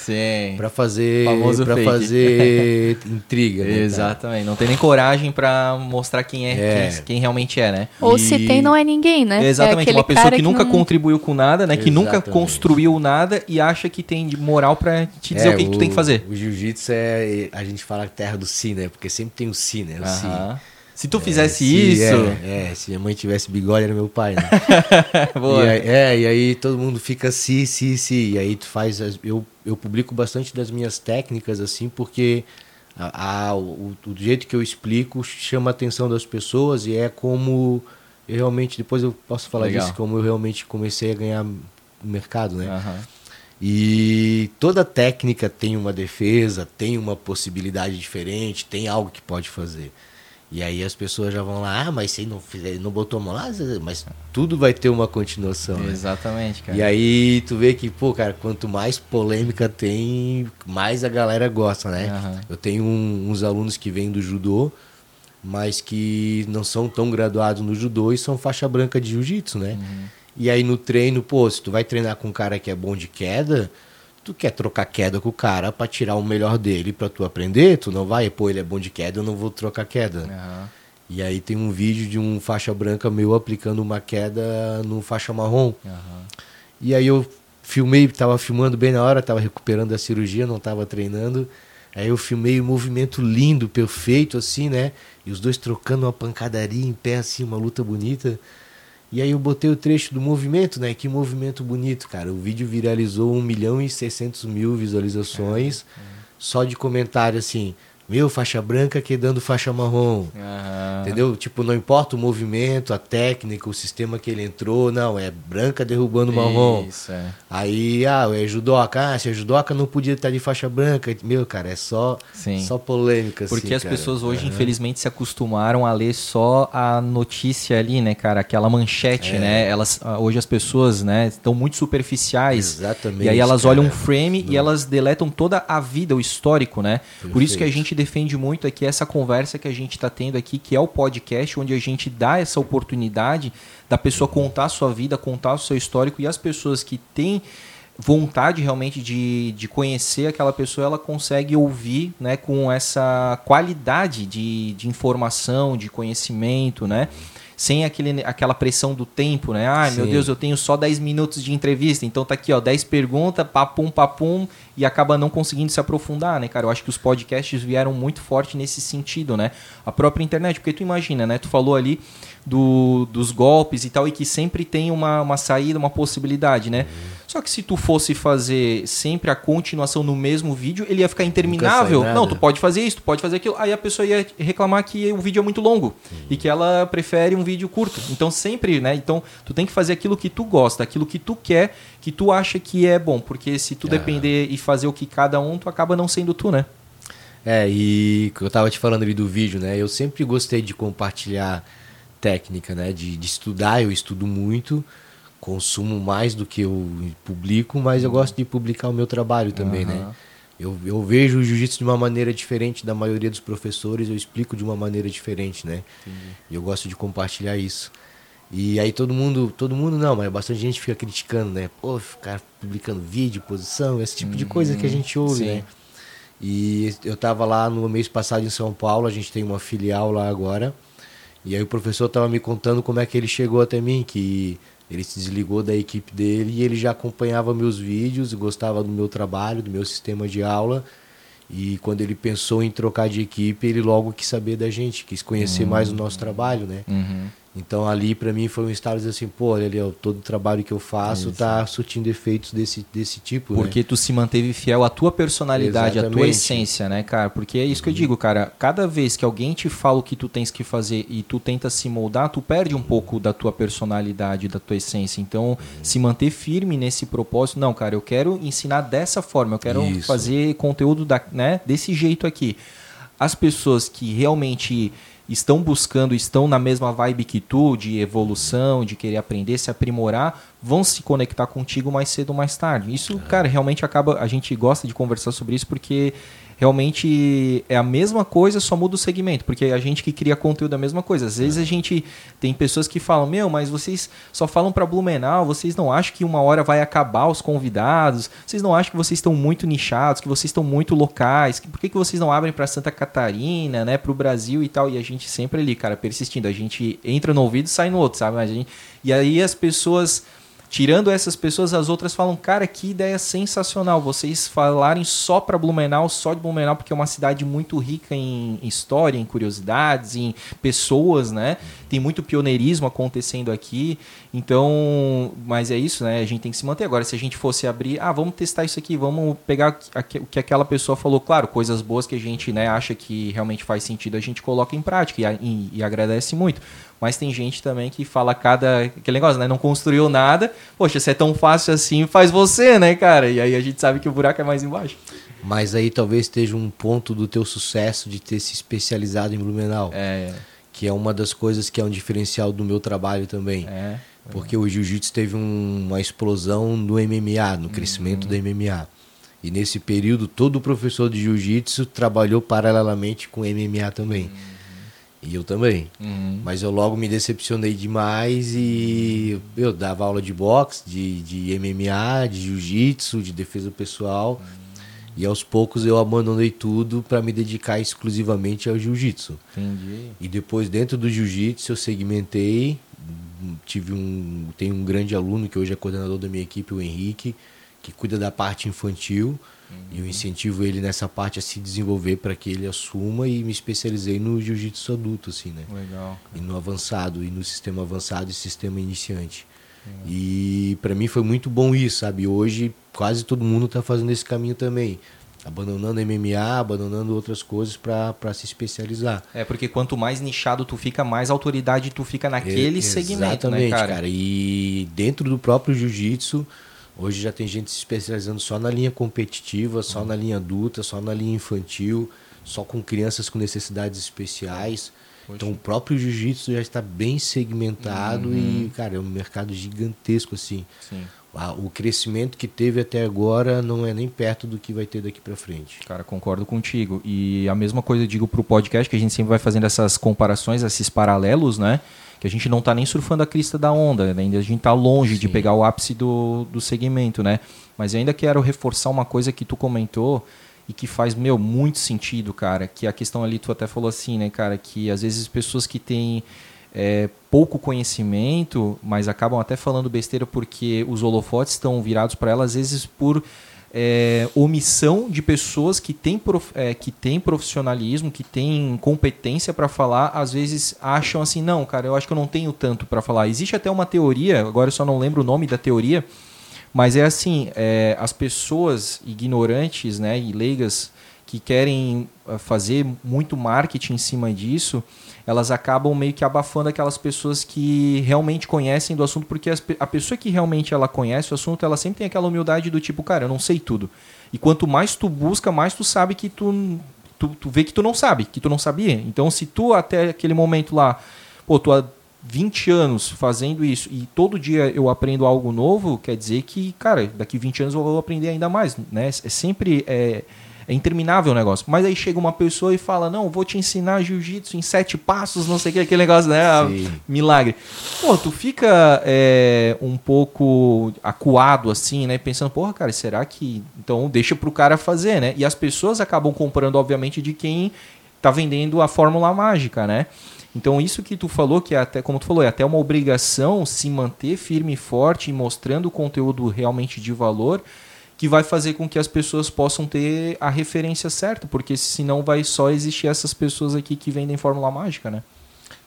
pra fazer para fazer intriga. Né, Exatamente. Não tem nem coragem pra mostrar quem é, é. Quem, quem, realmente é, né? Ou e... se tem, não é ninguém, né? Exatamente. É uma pessoa que, que nunca não... contribuiu com nada, né? Que Exatamente. nunca construiu nada e acha que tem moral pra te dizer é, o que, o, que tu tem que fazer. O jiu-jitsu é. A gente fala terra do si, né? Porque sempre tem o si, né? O si. Se tu fizesse é, isso. É, é, se minha mãe tivesse bigode, era meu pai, né? Boa. E aí, é, e aí todo mundo fica assim, sim, sim. E aí tu faz. As, eu, eu publico bastante das minhas técnicas, assim, porque A, a- o, o jeito que eu explico chama a atenção das pessoas e é como eu realmente, depois eu posso falar Legal. disso, como eu realmente comecei a ganhar mercado, né? Aham. E toda técnica tem uma defesa, tem uma possibilidade diferente, tem algo que pode fazer. E aí as pessoas já vão lá, ah, mas você não, não botou a mão lá, mas tudo vai ter uma continuação. né? Exatamente, cara. E aí tu vê que, pô, cara, quanto mais polêmica tem, mais a galera gosta, né? Aham. Eu tenho um- uns alunos que vêm do judô, mas que não são tão graduados no judô e são faixa branca de jiu-jitsu, né? E aí no treino, pô, se tu vai treinar com um cara que é bom de queda, tu quer trocar queda com o cara pra tirar o melhor dele pra tu aprender, tu não vai, pô, ele é bom de queda, eu não vou trocar queda. Aham. E aí tem um vídeo de um faixa branca meu aplicando uma queda no faixa marrom. Aham. E aí eu filmei, tava filmando bem na hora, tava recuperando da cirurgia, não tava treinando. Aí eu filmei um movimento lindo, perfeito, assim, né? E os dois trocando uma pancadaria em pé, assim, uma luta bonita. E aí eu botei o trecho do movimento, né? Que movimento bonito, cara. O vídeo viralizou 1 milhão e 600 mil visualizações. Só de comentário assim, meu, faixa branca quedando faixa marrom. Aham. Entendeu? Tipo, não importa o movimento, a técnica, o sistema que ele entrou, não, é branca derrubando marrom. Isso, é. Aí, ah, é judoca, ah, se é judoca não podia estar de faixa branca. Meu, cara, é só, Sim. só polêmica, Porque assim, as cara. pessoas hoje, Aham. infelizmente, se acostumaram a ler só a notícia ali, né, cara? Aquela manchete, É. né? Elas, ah, hoje as pessoas, né, estão muito superficiais. Exatamente, E aí elas cara. olham um frame e elas deletam toda a vida, o histórico, né? Por isso que a Perfeito. gente defende muito aqui essa conversa que a gente está tendo aqui, que é o podcast, onde a gente dá essa oportunidade da pessoa contar a sua vida, contar o seu histórico e as pessoas que têm vontade realmente de, de conhecer aquela pessoa, ela consegue ouvir né, com essa qualidade de, de informação, de conhecimento, né? Sem aquele, aquela pressão do tempo, né? Ai, meu. Deus, eu tenho só 10 minutos de entrevista, então tá aqui, ó, 10 perguntas, papum, papum, e acaba não conseguindo se aprofundar, né, cara? Eu acho que os podcasts vieram muito forte nesse sentido, né? A própria internet, porque tu imagina, né? Tu falou ali do, dos golpes e tal, e que sempre tem uma, uma saída, uma possibilidade, né? Só que se tu fosse fazer sempre a continuação no mesmo vídeo, ele ia ficar interminável. Não, tu pode fazer isso, tu pode fazer aquilo. Aí a pessoa ia reclamar que o vídeo é muito longo e que ela prefere um vídeo curto. Então sempre, né? Então tu tem que fazer aquilo que tu gosta, aquilo que tu quer, que tu acha que é bom, porque se tu Ah. depender e fazer o que cada um, tu acaba não sendo tu, né? É, e que eu tava te falando ali do vídeo, né? Eu sempre gostei de compartilhar técnica, né? De, de estudar, eu estudo muito, consumo mais do que eu publico, mas eu gosto de publicar o meu trabalho também, né? Aham. Eu, eu vejo o jiu-jitsu de uma maneira diferente da maioria dos professores, eu explico de uma maneira diferente, né? E eu gosto de compartilhar isso. E aí todo mundo, todo mundo não, mas bastante gente fica criticando, né? Pô, ficar publicando vídeo, posição, esse tipo de coisa que a gente ouve, sim. né? E eu tava lá no mês passado em São Paulo, a gente tem uma filial lá agora. E aí o professor tava me contando como é que ele chegou até mim, que ele se desligou da equipe dele e ele já acompanhava meus vídeos, gostava do meu trabalho, do meu sistema de aula. E quando ele pensou em trocar de equipe, ele logo quis saber da gente, quis conhecer mais o nosso trabalho, né? Uhum. Então ali pra mim foi um estado de assim, pô, olha ali, ó, todo o trabalho que eu faço tá surtindo efeitos desse, desse tipo, né? Porque tu se manteve fiel à tua personalidade, à tua Exatamente. essência, né, cara? Porque é isso que eu digo, cara. Cada vez que alguém te fala o que tu tens que fazer e tu tenta se moldar, tu perde um pouco da tua personalidade, da tua essência. Então, se manter firme nesse propósito, não, cara, eu quero ensinar dessa forma, eu quero Isso. fazer conteúdo da, né, desse jeito aqui. As pessoas que realmente estão buscando, estão na mesma vibe que tu, de evolução, de querer aprender, se aprimorar, vão se conectar contigo mais cedo ou mais tarde. Isso, cara, realmente acaba. A gente gosta de conversar sobre isso porque realmente é a mesma coisa, só muda o segmento. Porque a gente que cria conteúdo é a mesma coisa. Às vezes a gente tem pessoas que falam: Meu, mas vocês só falam para Blumenau, vocês não acham que uma hora vai acabar os convidados? Vocês não acham que vocês estão muito nichados, que vocês estão muito locais? Que- Por que, que vocês não abrem para Santa Catarina, né, para o Brasil e tal? E a gente sempre ali, cara, persistindo. A gente entra no ouvido e sai no outro, sabe? A gente- E aí as pessoas tirando essas pessoas, as outras falam, cara, que ideia sensacional. Vocês falarem só para Blumenau, só de Blumenau, porque é uma cidade muito rica em história, em curiosidades, em pessoas, né? Tem muito pioneirismo acontecendo aqui. Então, mas é isso, né? A gente tem que se manter. Agora, se a gente fosse abrir, ah, vamos testar isso aqui, vamos pegar o que aquela pessoa falou, claro, coisas boas que a gente né, acha que realmente faz sentido, a gente coloca em prática e, e, e agradece muito. Mas tem gente também que fala cada. aquele negócio, né? Não construiu nada. Poxa, se é tão fácil assim, faz você, né, cara? E aí a gente sabe que o buraco é mais embaixo. Mas aí talvez esteja um ponto do teu sucesso de ter se especializado em Blumenau. É. Que é uma das coisas que é um diferencial do meu trabalho também. É. Porque o jiu-jitsu teve um, uma explosão no MMA, no crescimento uhum. do MMA. E nesse período, todo professor de jiu-jitsu trabalhou paralelamente com MMA também. Uhum. E eu também. Uhum. Mas eu logo me decepcionei demais e eu dava aula de boxe, de, de MMA, de jiu-jitsu, de defesa pessoal. E aos poucos eu abandonei tudo para me dedicar exclusivamente ao jiu-jitsu. Entendi. E depois dentro do jiu-jitsu eu segmentei, tive um tenho um grande aluno que hoje é coordenador da minha equipe, o Henrique, que cuida da parte infantil. E eu incentivo ele nessa parte a se desenvolver para que ele assuma e me especializei no jiu-jitsu adulto, assim, né? Legal. E no avançado, e no sistema avançado e sistema iniciante. E para mim foi muito bom isso, sabe? Hoje quase todo mundo está fazendo esse caminho também. Abandonando MMA, abandonando outras coisas para se especializar. É, porque quanto mais nichado tu fica, mais autoridade tu fica naquele é, segmento, né, cara? cara? E dentro do próprio jiu-jitsu, Hoje já tem gente se especializando só na linha competitiva, só na linha adulta, só na linha infantil, só com crianças com necessidades especiais. Poxa. Então o próprio jiu-jitsu já está bem segmentado uhum. e, cara, é um mercado gigantesco assim. Sim. O crescimento que teve até agora não é nem perto do que vai ter daqui para frente. Cara, concordo contigo. E a mesma coisa eu digo pro podcast, que a gente sempre vai fazendo essas comparações, esses paralelos, né? que a gente não está nem surfando a crista da onda, né? ainda a gente está longe Sim. de pegar o ápice do, do segmento, né? Mas eu ainda quero reforçar uma coisa que tu comentou e que faz, meu, muito sentido, cara, que a questão ali, tu até falou assim, né, cara, que às vezes pessoas que têm é, pouco conhecimento, mas acabam até falando besteira porque os holofotes estão virados para elas, às vezes por é, omissão de pessoas que têm, prof, é, que têm profissionalismo, que têm competência para falar, às vezes acham assim, não, cara, eu acho que eu não tenho tanto para falar. Existe até uma teoria, agora eu só não lembro o nome da teoria, mas é assim, é, as pessoas ignorantes né, e leigas que querem ah, fazer muito marketing em cima disso, elas acabam meio que abafando aquelas pessoas que realmente conhecem do assunto, porque as, a pessoa que realmente ela conhece o assunto, ela sempre tem aquela humildade do tipo, cara, eu não sei tudo. E quanto mais tu busca, mais tu sabe que tu, tu, tu vê que tu não sabe, que tu não sabia. Então, se tu até aquele momento lá, pô, tu há 20 anos fazendo isso e todo dia eu aprendo algo novo, quer dizer que, cara, daqui 20 anos eu vou aprender ainda mais, né? É sempre... É, é interminável o negócio. Mas aí chega uma pessoa e fala: Não, vou te ensinar jiu-jitsu em sete passos, não sei o que, aquele negócio, né? Sim. Milagre. Pô, tu fica é, um pouco acuado assim, né? Pensando, porra, cara, será que. Então deixa pro cara fazer, né? E as pessoas acabam comprando, obviamente, de quem tá vendendo a fórmula mágica, né? Então isso que tu falou, que é até, como tu falou, é até uma obrigação se manter firme e forte e mostrando conteúdo realmente de valor que vai fazer com que as pessoas possam ter a referência certa, porque senão vai só existir essas pessoas aqui que vendem fórmula mágica, né?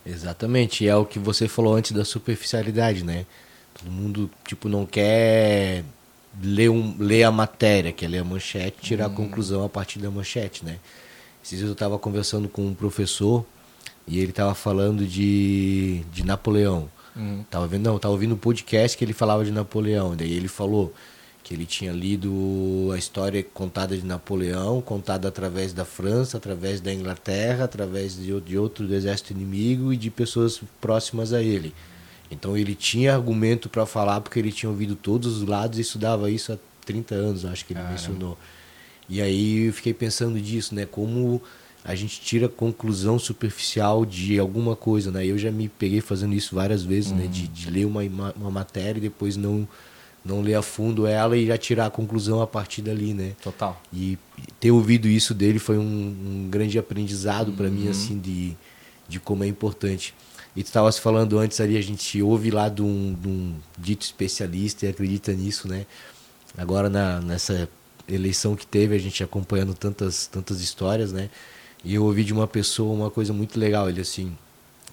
Exatamente, é o que você falou antes da superficialidade, né? Todo mundo, tipo, não quer ler, um, ler a matéria, quer ler a manchete, tirar hum. a conclusão a partir da manchete, né? Esses dias eu estava conversando com um professor e ele estava falando de, de Napoleão. Hum. Tava vendo, não, tava ouvindo um podcast que ele falava de Napoleão, daí ele falou que ele tinha lido a história contada de Napoleão, contada através da França, através da Inglaterra, através de, de outro do exército inimigo e de pessoas próximas a ele. Então ele tinha argumento para falar porque ele tinha ouvido todos os lados e estudava isso há 30 anos, acho que ele Caramba. mencionou. E aí eu fiquei pensando disso, né? Como a gente tira conclusão superficial de alguma coisa, né? Eu já me peguei fazendo isso várias vezes, uhum. né? De, de ler uma, uma matéria e depois não não ler a fundo ela e já tirar a conclusão a partir dali, né? Total. E ter ouvido isso dele foi um, um grande aprendizado uhum. para mim, assim, de, de como é importante. E tu estava se falando antes ali, a gente ouve lá de um, de um dito especialista e acredita nisso, né? Agora na, nessa eleição que teve, a gente acompanhando tantas, tantas histórias, né? E eu ouvi de uma pessoa uma coisa muito legal. Ele assim,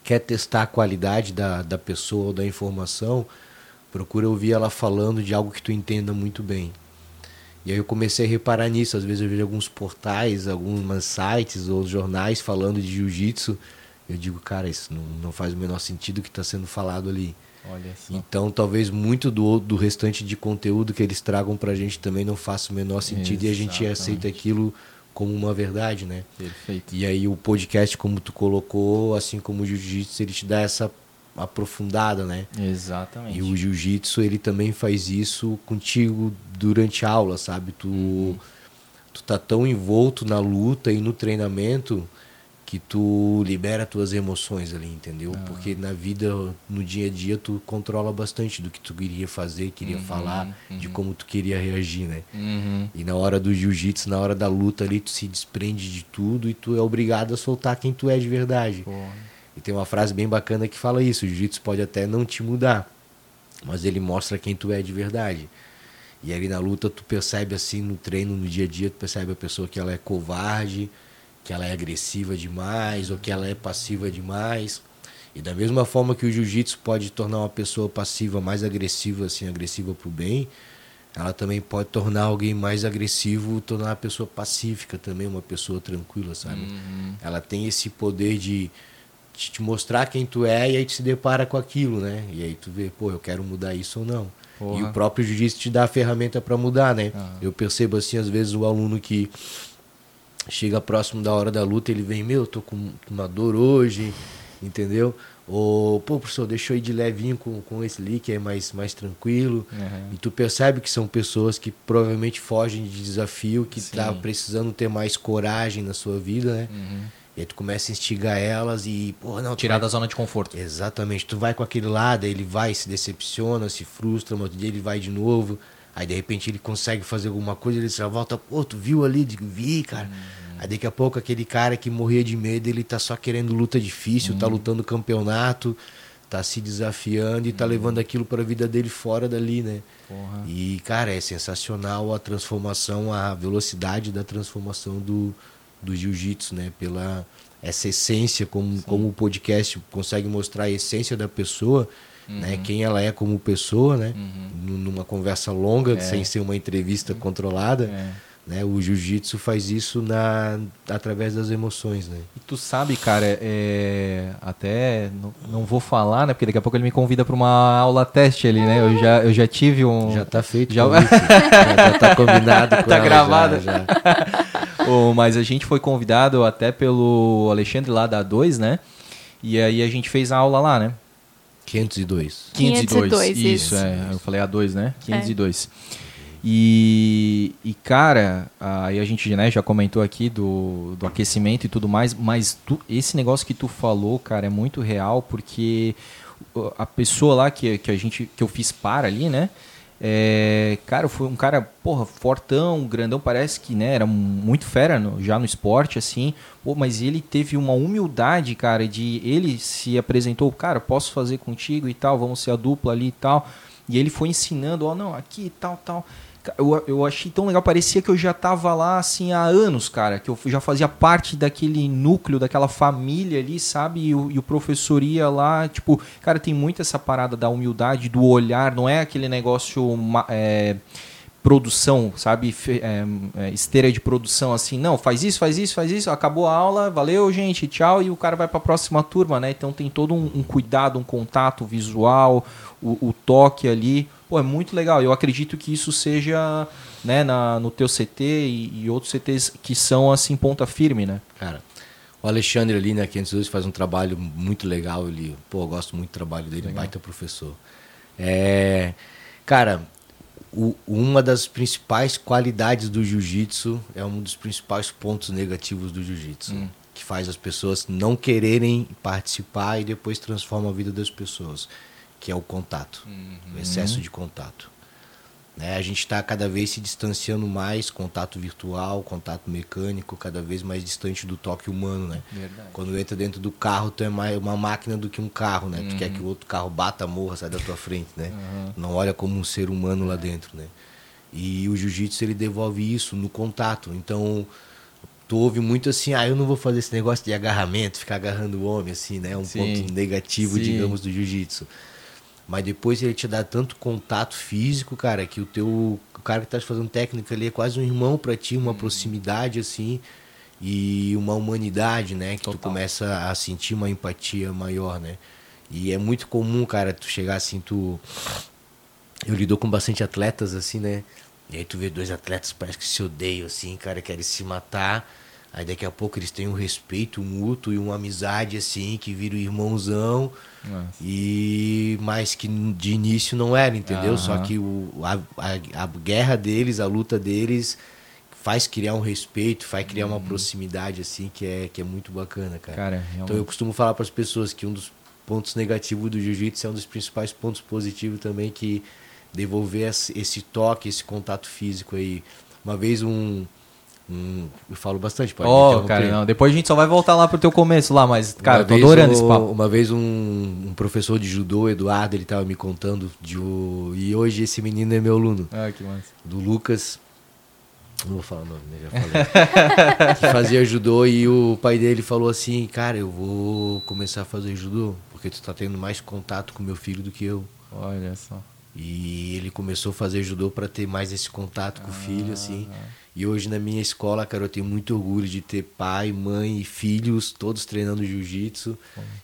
quer testar a qualidade da, da pessoa ou da informação, procura ouvir ela falando de algo que tu entenda muito bem. E aí eu comecei a reparar nisso. Às vezes eu vejo alguns portais, alguns sites ou jornais falando de jiu-jitsu. Eu digo, cara, isso não, não faz o menor sentido o que está sendo falado ali. Então, talvez muito do, do restante de conteúdo que eles tragam pra gente também não faça o menor sentido Exatamente. e a gente aceita aquilo como uma verdade, né? Perfeito. E aí o podcast, como tu colocou, assim como o jiu-jitsu, ele te dá essa aprofundada, né? Exatamente. E o jiu-jitsu, ele também faz isso contigo durante a aula, sabe? Tu, uhum. tu tá tão envolto na luta e no treinamento que tu libera tuas emoções ali, entendeu? Ah. Porque na vida, no dia a dia, tu controla bastante do que tu queria fazer, queria uhum, falar, uhum. de como tu queria reagir, né? Uhum. E na hora do jiu-jitsu, na hora da luta ali, tu se desprende de tudo e tu é obrigado a soltar quem tu é de verdade. E tem uma frase bem bacana que fala isso: o jiu-jitsu pode até não te mudar, mas ele mostra quem tu é de verdade. E ali na luta tu percebe assim, no treino, no dia a dia, tu percebe a pessoa que ela é covarde, que ela é agressiva demais ou que ela é passiva demais. E da mesma forma que o jiu-jitsu pode tornar uma pessoa passiva mais agressiva, assim, agressiva para o bem, ela também pode tornar alguém mais agressivo, tornar uma pessoa pacífica também, uma pessoa tranquila, sabe? Uhum. Ela tem esse poder de, de, te mostrar quem tu é e aí tu se depara com aquilo, né? E aí tu vê, pô, eu quero mudar isso ou não. Porra. E o próprio jiu-jitsu te dá a ferramenta para mudar, né? Uhum. Eu percebo assim, às vezes, o aluno que chega próximo da hora da luta, ele vem, meu, tô com uma dor hoje, entendeu? Ou, pô, professor, deixa eu ir de levinho com, com esse ali, que é mais, mais tranquilo. Uhum. E tu percebe que são pessoas que provavelmente fogem de desafio, que Sim. tá precisando ter mais coragem na sua vida, né? Uhum. E aí tu começa a instigar elas e, pô, não. Tirar vai... da zona de conforto. Exatamente. Tu vai com aquele lado, ele vai, se decepciona, se frustra, mas outro dia ele vai de novo. Aí de repente ele consegue fazer alguma coisa, ele já volta, pô, tu viu ali? Digo, vi, cara. Uhum. Aí daqui a pouco aquele cara que morria de medo, ele tá só querendo luta difícil, tá uhum. tá lutando campeonato, tá se desafiando e tá uhum. levando aquilo para a vida dele fora dali, né? Porra. E, cara, é sensacional a transformação, a velocidade da transformação do, do jiu-jitsu, né? Pela essa essência, como, como o podcast consegue mostrar a essência da pessoa né? uhum. né? Quem ela é como pessoa, né? Uhum. Numa conversa longa, é. sem ser uma entrevista controlada. É. Né? O jiu-jitsu faz isso na, através das emoções, né? E tu sabe, cara, é, até não, não vou falar, né? Porque daqui a pouco ele me convida para uma aula teste ali, né? Eu já, eu já tive um... Já tá feito. Já, já, tá combinado com Tá ela, gravado. Já, já. Oh, mas a gente foi convidado até pelo Alexandre lá da 2, né? E aí a gente fez a aula lá, né? 502. 502, 502 isso, isso, é. Eu falei A2, né? 502. É. E, e, cara, aí a gente né, já comentou aqui do, do aquecimento e tudo mais, mas tu, esse negócio que tu falou, cara, é muito real, porque a pessoa lá que, que a gente que eu fiz para ali, né? É, cara, foi um cara, porra, fortão, grandão, parece que, né, era muito fera no, já no esporte, assim, pô, mas ele teve uma humildade, cara, de ele se apresentou, cara, posso fazer contigo e tal, vamos ser a dupla ali e tal, e ele foi ensinando, ó, oh, não, aqui tal, tal, eu, eu achei tão legal, parecia que eu já tava lá assim há anos, cara, que eu já fazia parte daquele núcleo, daquela família ali, sabe? E o, e o professor ia lá, tipo, cara, tem muito essa parada da humildade, do olhar, não é aquele negócio. É, produção, sabe? É, é, esteira de produção assim, não, faz isso, faz isso, faz isso, acabou a aula, valeu, gente, tchau, e o cara vai para a próxima turma, né? Então tem todo um, um cuidado, um contato visual, o, o toque ali. Pô, é muito legal. Eu acredito que isso seja né, na, no teu CT e, e, outros CTs que são assim ponta firme, né? Cara, o Alexandre ali na né, 512 faz um trabalho muito legal. Ele, pô, eu gosto muito do trabalho dele, legal. baita professor. É, cara, o, uma das principais qualidades do jiu-jitsu é um dos principais pontos negativos do jiu-jitsu. Hum. Que faz as pessoas não quererem participar e depois transforma a vida das pessoas que é o contato, uhum. o excesso de contato. Né? A gente está cada vez se distanciando mais, contato virtual, contato mecânico, cada vez mais distante do toque humano, né? Verdade. Quando entra dentro do carro, tu é mais uma máquina do que um carro, né? Tu quer que o outro carro bata, morra, sai da tua frente, né? Não olha como um ser humano lá dentro, né? E o jiu-jitsu ele devolve isso no contato. Então, tu ouve muito assim, ah, eu não vou fazer esse negócio de agarramento, ficar agarrando o homem assim, né? Um Sim. ponto negativo, Sim. digamos, do jiu-jitsu. Mas depois ele te dá tanto contato físico, cara, que o teu o cara que tá fazendo técnica ali é quase um irmão pra ti, uma proximidade assim e uma humanidade, né, que tu Total. começa a sentir uma empatia maior, né? E é muito comum, cara, tu chegar assim, tu eu lido com bastante atletas assim, né? E aí tu vê dois atletas parece que se odeiam assim, cara, querem se matar. Aí daqui a pouco eles têm um respeito mútuo e uma amizade assim, que vira o irmãozão. Nossa. E mas que de início não era, entendeu? Aham. Só que o, a, a, a guerra deles, a luta deles faz criar um respeito, faz criar uma proximidade assim que é que é muito bacana, cara. Cara, então eu costumo falar para as pessoas que um dos pontos negativos do jiu-jitsu é um dos principais pontos positivos também que devolver esse esse toque, esse contato físico aí. Uma vez um, um eu falo bastante, pode Ó, interromper. cara, não. Depois a gente só vai voltar lá pro teu começo lá, mas, cara, Uma eu tô adorando o- esse papo. Uma vez um, um professor de judô, Eduardo, ele tava me contando de o, e hoje esse menino é meu aluno, Ah, que massa. do Lucas. Não vou falar o nome, né? Já falei. que fazia judô e o pai dele falou assim, cara, eu vou começar a fazer judô, porque tu tá tendo mais contato com meu filho do que eu. Olha só. E ele começou a fazer judô para ter mais esse contato com o filho, assim. E hoje na minha escola, cara, eu tenho muito orgulho de ter pai, mãe e filhos todos treinando jiu-jitsu.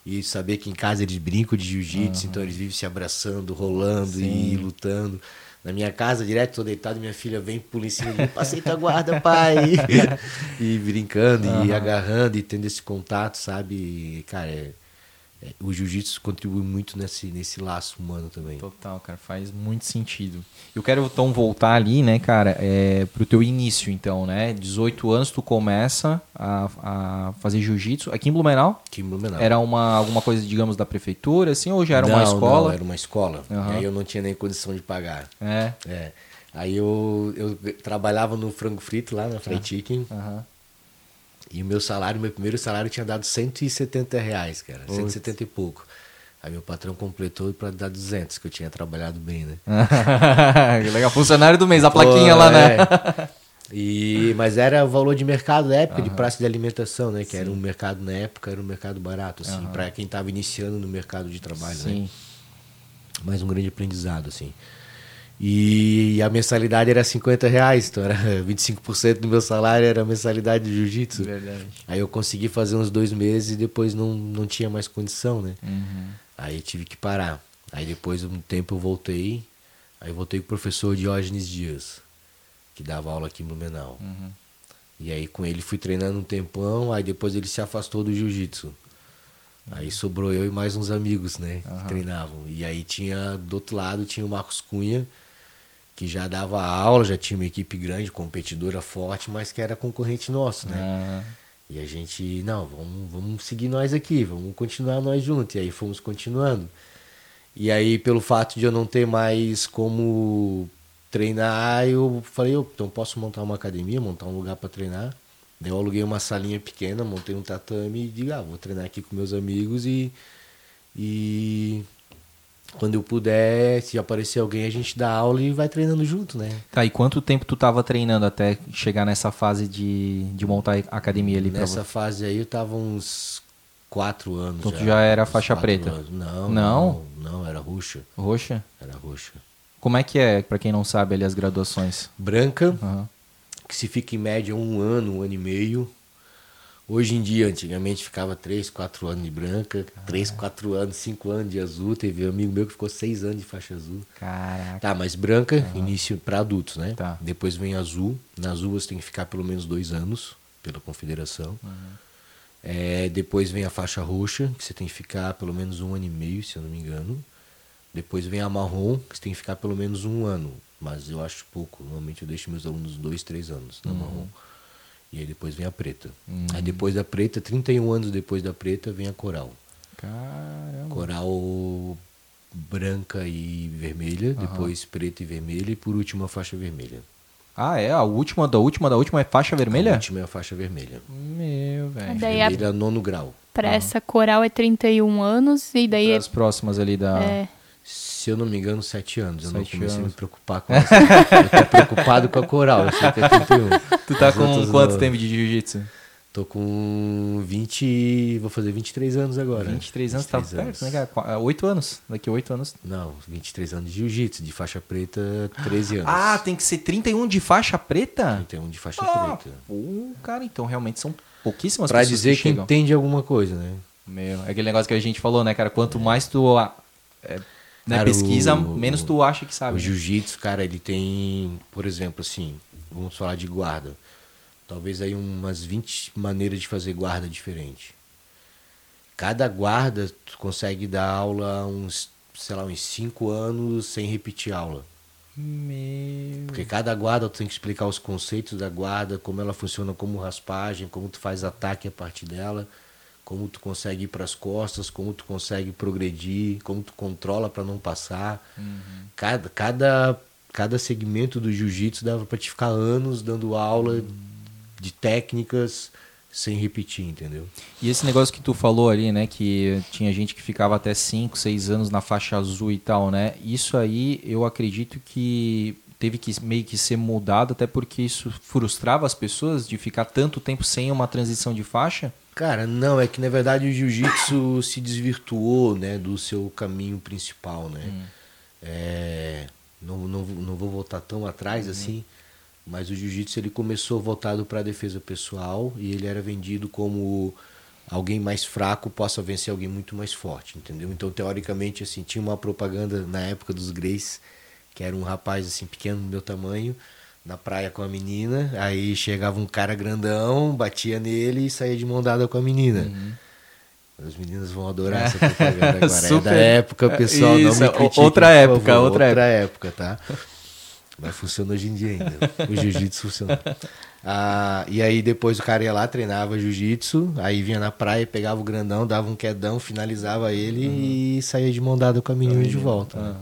E saber que em casa eles brincam de jiu-jitsu, então eles vivem se abraçando, rolando e lutando. Na minha casa, direto, tô deitado, minha filha vem, pula em cima de mim, passei tua guarda, pai. e brincando, e agarrando, e tendo esse contato, sabe? E, cara, é, o jiu-jitsu contribui muito nesse, nesse laço humano também. Total, cara, faz muito sentido. Eu quero então voltar ali, né, cara, é, pro teu início, então, né? 18 anos tu começa a, a fazer jiu-jitsu aqui em Blumenau. Que em Blumenau. Era uma alguma coisa, digamos, da prefeitura, assim, ou já era uma Não, escola? Não, era uma escola. E aí eu não tinha nem condição de pagar. É. É. Aí eu, eu trabalhava no frango frito lá na Fried Chicken. Aham. E o meu salário, meu primeiro salário tinha dado 170 reais, cara. Putz. 170 e pouco. Aí meu patrão completou para dar 200, que eu tinha trabalhado bem, né? Que Legal, funcionário do mês, a plaquinha Pô, lá, né? é. E, mas era o valor de mercado da época, de praça de alimentação, né? Que era um mercado na época, era um mercado barato, assim, para quem estava iniciando no mercado de trabalho, né? Sim. mas um grande aprendizado, assim. E a mensalidade era 50 reais, então era 25% do meu salário era a mensalidade de jiu-jitsu. Verdade. Aí eu consegui fazer uns dois meses e depois não, não tinha mais condição, né? Uhum. Aí tive que parar. Aí depois de um tempo eu voltei, aí eu voltei com o professor Diógenes Dias, que dava aula aqui em Blumenau. Uhum. E aí com ele fui treinando um tempão, aí depois ele se afastou do jiu-jitsu. Aí sobrou eu e mais uns amigos, né, Aham. que treinavam. E aí tinha, do outro lado, tinha o Marcos Cunha, que já dava aula, já tinha uma equipe grande, competidora forte, mas que era concorrente nosso, né? Ah, E a gente, não, vamos, vamos seguir nós aqui, vamos continuar nós juntos. E aí fomos continuando. E aí, pelo fato de eu não ter mais como treinar, eu falei, eu, então posso montar uma academia, montar um lugar para treinar. Daí eu aluguei uma salinha pequena, montei um tatame e digo, ah, vou treinar aqui com meus amigos e, e quando eu puder, se aparecer alguém, a gente dá aula e vai treinando junto, né? Tá, e quanto tempo tu tava treinando até chegar nessa fase de, de montar a academia ali Nessa fase aí eu tava uns quatro anos. Então tu já era faixa preta? Não, Não? não, não, era roxa. Roxa? Era roxa. Como é que é, pra quem não sabe, ali as graduações? Branca, Aham. que se fica em média um ano, um ano e meio. Hoje em dia, antigamente ficava três, quatro anos de branca, três, quatro anos, cinco anos de azul. Teve um amigo meu que ficou seis anos de faixa azul. Caraca. Tá, mas branca, início para adultos, né? Tá. Depois vem azul. Na azul você tem que ficar pelo menos dois anos pela confederação. É, depois vem a faixa roxa, que você tem que ficar pelo menos um ano e meio, se eu não me engano. Depois vem a marrom, que você tem que ficar pelo menos um ano. Mas eu acho pouco. Normalmente eu deixo meus alunos dois, três anos na marrom. E aí depois vem a preta. Aí depois da preta, 31 anos depois da preta, vem a coral. Caramba. Coral branca e vermelha, depois preta e vermelha e por último a faixa vermelha. Ah, é? A última da última da última é faixa A vermelha? última é a faixa vermelha. Meu, velho. Daí a, Vermelha nono grau. pra essa coral é 31 anos e daí é, As próximas ali da. é, Se eu não me engano, sete anos. Eu não Sete comecei a me anos. preocupar com essa. eu tô preocupado com a coral, eu sei que é 31. Tu tá As com quanto não. tempo de jiu-jitsu? Tô com 20. Vou fazer 23 anos agora. 23 anos, tá 23 perto, né, cara? Qu- ah, Oito anos. Daqui a oito anos. Não, 23 anos de jiu-jitsu, de faixa preta, 13 anos. Ah, tem que ser 31 de faixa preta? 31 de faixa Ah, preta. pô, cara, então realmente são pouquíssimas Pra pessoas dizer que que entende alguma coisa, né? Meu, é aquele negócio que a gente falou, né, cara? Quanto mais tu é, né, Cara, pesquisa, o- menos tu acha que O sabe. né? jiu-jitsu, cara, ele tem, por exemplo, assim, vamos falar de guarda. Talvez aí umas 20 maneiras de fazer guarda diferente. Cada guarda tu consegue dar aula uns, sei lá, uns 5 anos sem repetir aula. Meu. Porque cada guarda tu tem que explicar os conceitos da guarda, como ela funciona como raspagem, como tu faz ataque a partir dela, como tu consegue ir para as costas, como tu consegue progredir, como tu controla para não passar. Cada, cada, cada segmento do jiu-jitsu dava para te ficar anos dando aula de técnicas sem repetir, entendeu? E esse negócio que tu falou ali, né, que tinha gente que ficava até 5, 6 anos na faixa azul e tal, né? Isso aí eu acredito que teve que meio que ser mudado, até porque isso frustrava as pessoas de ficar tanto tempo sem uma transição de faixa. Cara, não, é que na verdade o jiu-jitsu se desvirtuou, né, do seu caminho principal, né? É, não, não, não vou voltar tão atrás assim, mas o jiu-jitsu ele começou voltado para a defesa pessoal e ele era vendido como alguém mais fraco possa vencer alguém muito mais forte, entendeu? Então, teoricamente, assim, tinha uma propaganda na época dos Greys, que era um rapaz assim pequeno do meu tamanho, na praia com a menina, aí chegava um cara grandão, batia nele e saía de mão dada com a menina. As meninas vão adorar essa propaganda agora. É Super. da época, pessoal, Isso, não é me critiquem, outra época, favor. outra outra época, tá? Mas funciona hoje em dia ainda. O jiu-jitsu funciona. Ah, e aí depois o cara ia lá, treinava jiu-jitsu, aí vinha na praia, pegava o grandão, dava um quedão, finalizava ele e saía de mão dada com a menina de volta. né?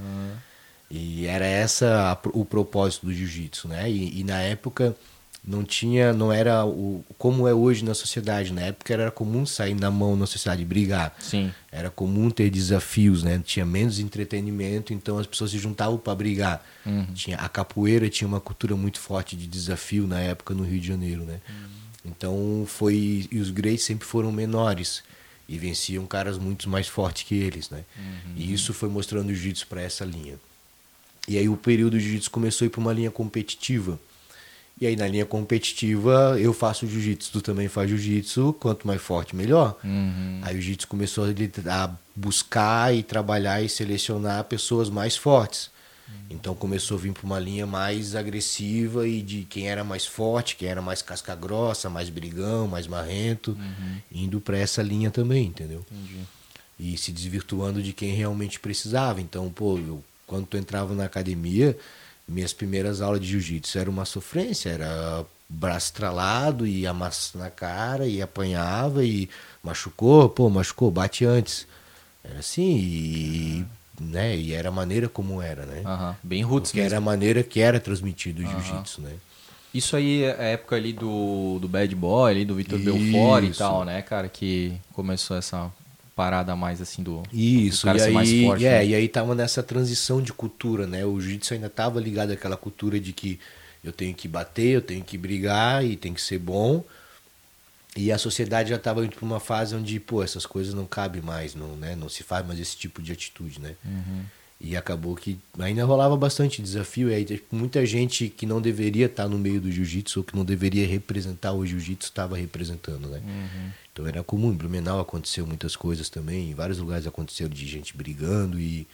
E era essa a- o propósito do jiu-jitsu, né? E, e na época não tinha, não era o como é hoje na sociedade. Na época era comum sair na mão na sociedade, brigar. Sim. Era comum ter desafios, né? Tinha menos entretenimento, então as pessoas se juntavam para brigar. Tinha a capoeira tinha uma cultura muito forte de desafio na época no Rio de Janeiro, né? Então foi e os Greys sempre foram menores e venciam caras muito mais fortes que eles, né? E isso foi mostrando o jiu-jitsu para essa linha. E aí o período do jiu-jitsu começou a ir para uma linha competitiva. E aí na linha competitiva eu faço jiu-jitsu, tu também faz jiu-jitsu, quanto mais forte melhor. Aí o jiu-jitsu começou a buscar e trabalhar e selecionar pessoas mais fortes. Então começou a vir para uma linha mais agressiva e de quem era mais forte, quem era mais casca grossa, mais brigão, mais marrento, indo para essa linha também, entendeu? e se desvirtuando de quem realmente precisava. Então, pô, eu, quando tu entrava na academia, minhas primeiras aulas de jiu-jitsu era uma sofrência, era braço estralado e amasso na cara e apanhava e machucou, pô, machucou, bate antes. Era assim e, né, e era a maneira como era, né? Bem roots Porque mesmo. era a maneira que era transmitido o jiu-jitsu, né? Isso aí é a época ali do, do Bad Boy, ali do Vitor Belfort e tal, né, cara? Que começou essa parada mais assim do, Isso, do cara e ser aí, mais forte. é, né? e aí tava nessa transição de cultura, né? O jiu-jitsu ainda tava ligado àquela cultura de que eu tenho que bater, eu tenho que brigar e tem que ser bom. E a sociedade já estava indo para uma fase onde, pô, essas coisas não cabem mais, não, né? não se faz mais esse tipo de atitude, né? E acabou que ainda rolava bastante desafio. E aí tipo, muita gente que não deveria estar no meio do jiu-jitsu ou que não deveria representar o jiu-jitsu estava representando, né? Então era comum. Em Blumenau aconteceu muitas coisas também. Em vários lugares aconteceu de gente brigando e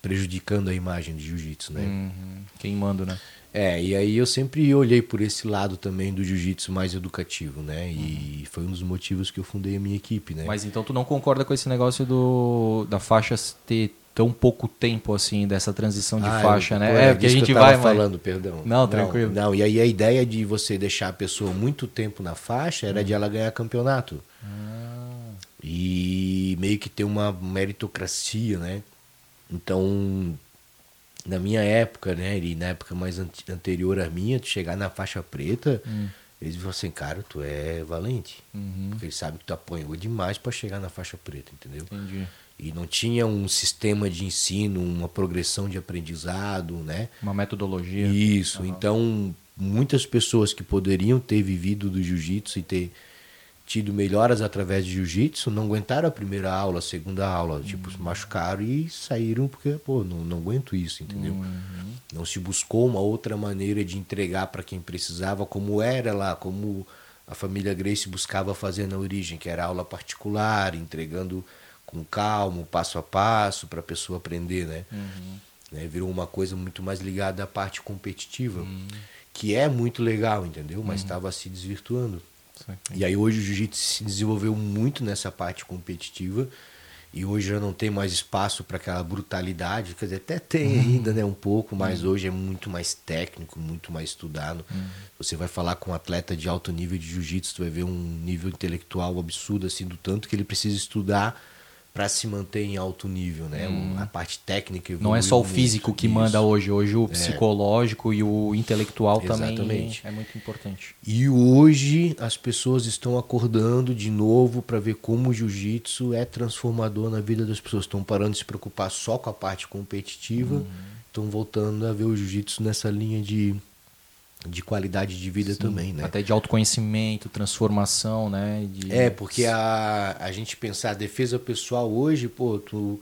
prejudicando a imagem do jiu-jitsu, né? Uhum. Queimando, né? É, e aí eu sempre olhei por esse lado também do jiu-jitsu mais educativo, né? E foi um dos motivos que eu fundei a minha equipe, né? Mas então tu não concorda com esse negócio do da faixa ter tão pouco tempo assim dessa transição de Ah, faixa, eu- né? pô, É, porque a gente que vai, mas- falando, perdão. Não, tranquilo. Não, e aí a ideia de você deixar a pessoa muito tempo na faixa era de ela ganhar campeonato. Ah. E meio que ter uma meritocracia, né? Então, na minha época, né, e na época mais ante- anterior à minha, tu chegar na faixa preta, eles falam assim, cara, tu é valente. Uhum. Porque eles sabem que tu apanhou demais para chegar na faixa preta, entendeu? Entendi. E não tinha um sistema de ensino, uma progressão de aprendizado, né? Uma metodologia. Isso. Então, muitas pessoas que poderiam ter vivido do jiu-jitsu e ter tido melhoras através de jiu-jitsu não aguentaram a primeira aula, a segunda aula, tipo, se machucaram e saíram porque, pô, não, não aguento isso, entendeu? Não se buscou uma outra maneira de entregar para quem precisava, como era lá, como a família Grace buscava fazer na origem, que era aula particular, entregando com calma, passo a passo, para a pessoa aprender, né? né? Virou uma coisa muito mais ligada à parte competitiva, que é muito legal, entendeu? Mas estava se desvirtuando. E aí hoje o jiu-jitsu se desenvolveu muito nessa parte competitiva e hoje já não tem mais espaço para aquela brutalidade, quer dizer, até tem ainda, né, um pouco, mas hoje é muito mais técnico, muito mais estudado. Você vai falar com um atleta de alto nível de jiu-jitsu, tu vai ver um nível intelectual absurdo assim do tanto que ele precisa estudar para se manter em alto nível, né? O- A parte técnica Não é só o muito. físico que Isso. manda hoje. Hoje o psicológico e o intelectual também Exatamente. é muito importante. E hoje as pessoas estão acordando de novo para ver como o jiu-jitsu é transformador na vida das pessoas. Estão parando de se preocupar só com a parte competitiva, Uhum. estão voltando a ver o jiu-jitsu nessa linha de, de qualidade de vida também, né? Até de autoconhecimento, transformação, né? De... É, porque a, a gente pensar a defesa pessoal hoje, pô, tu,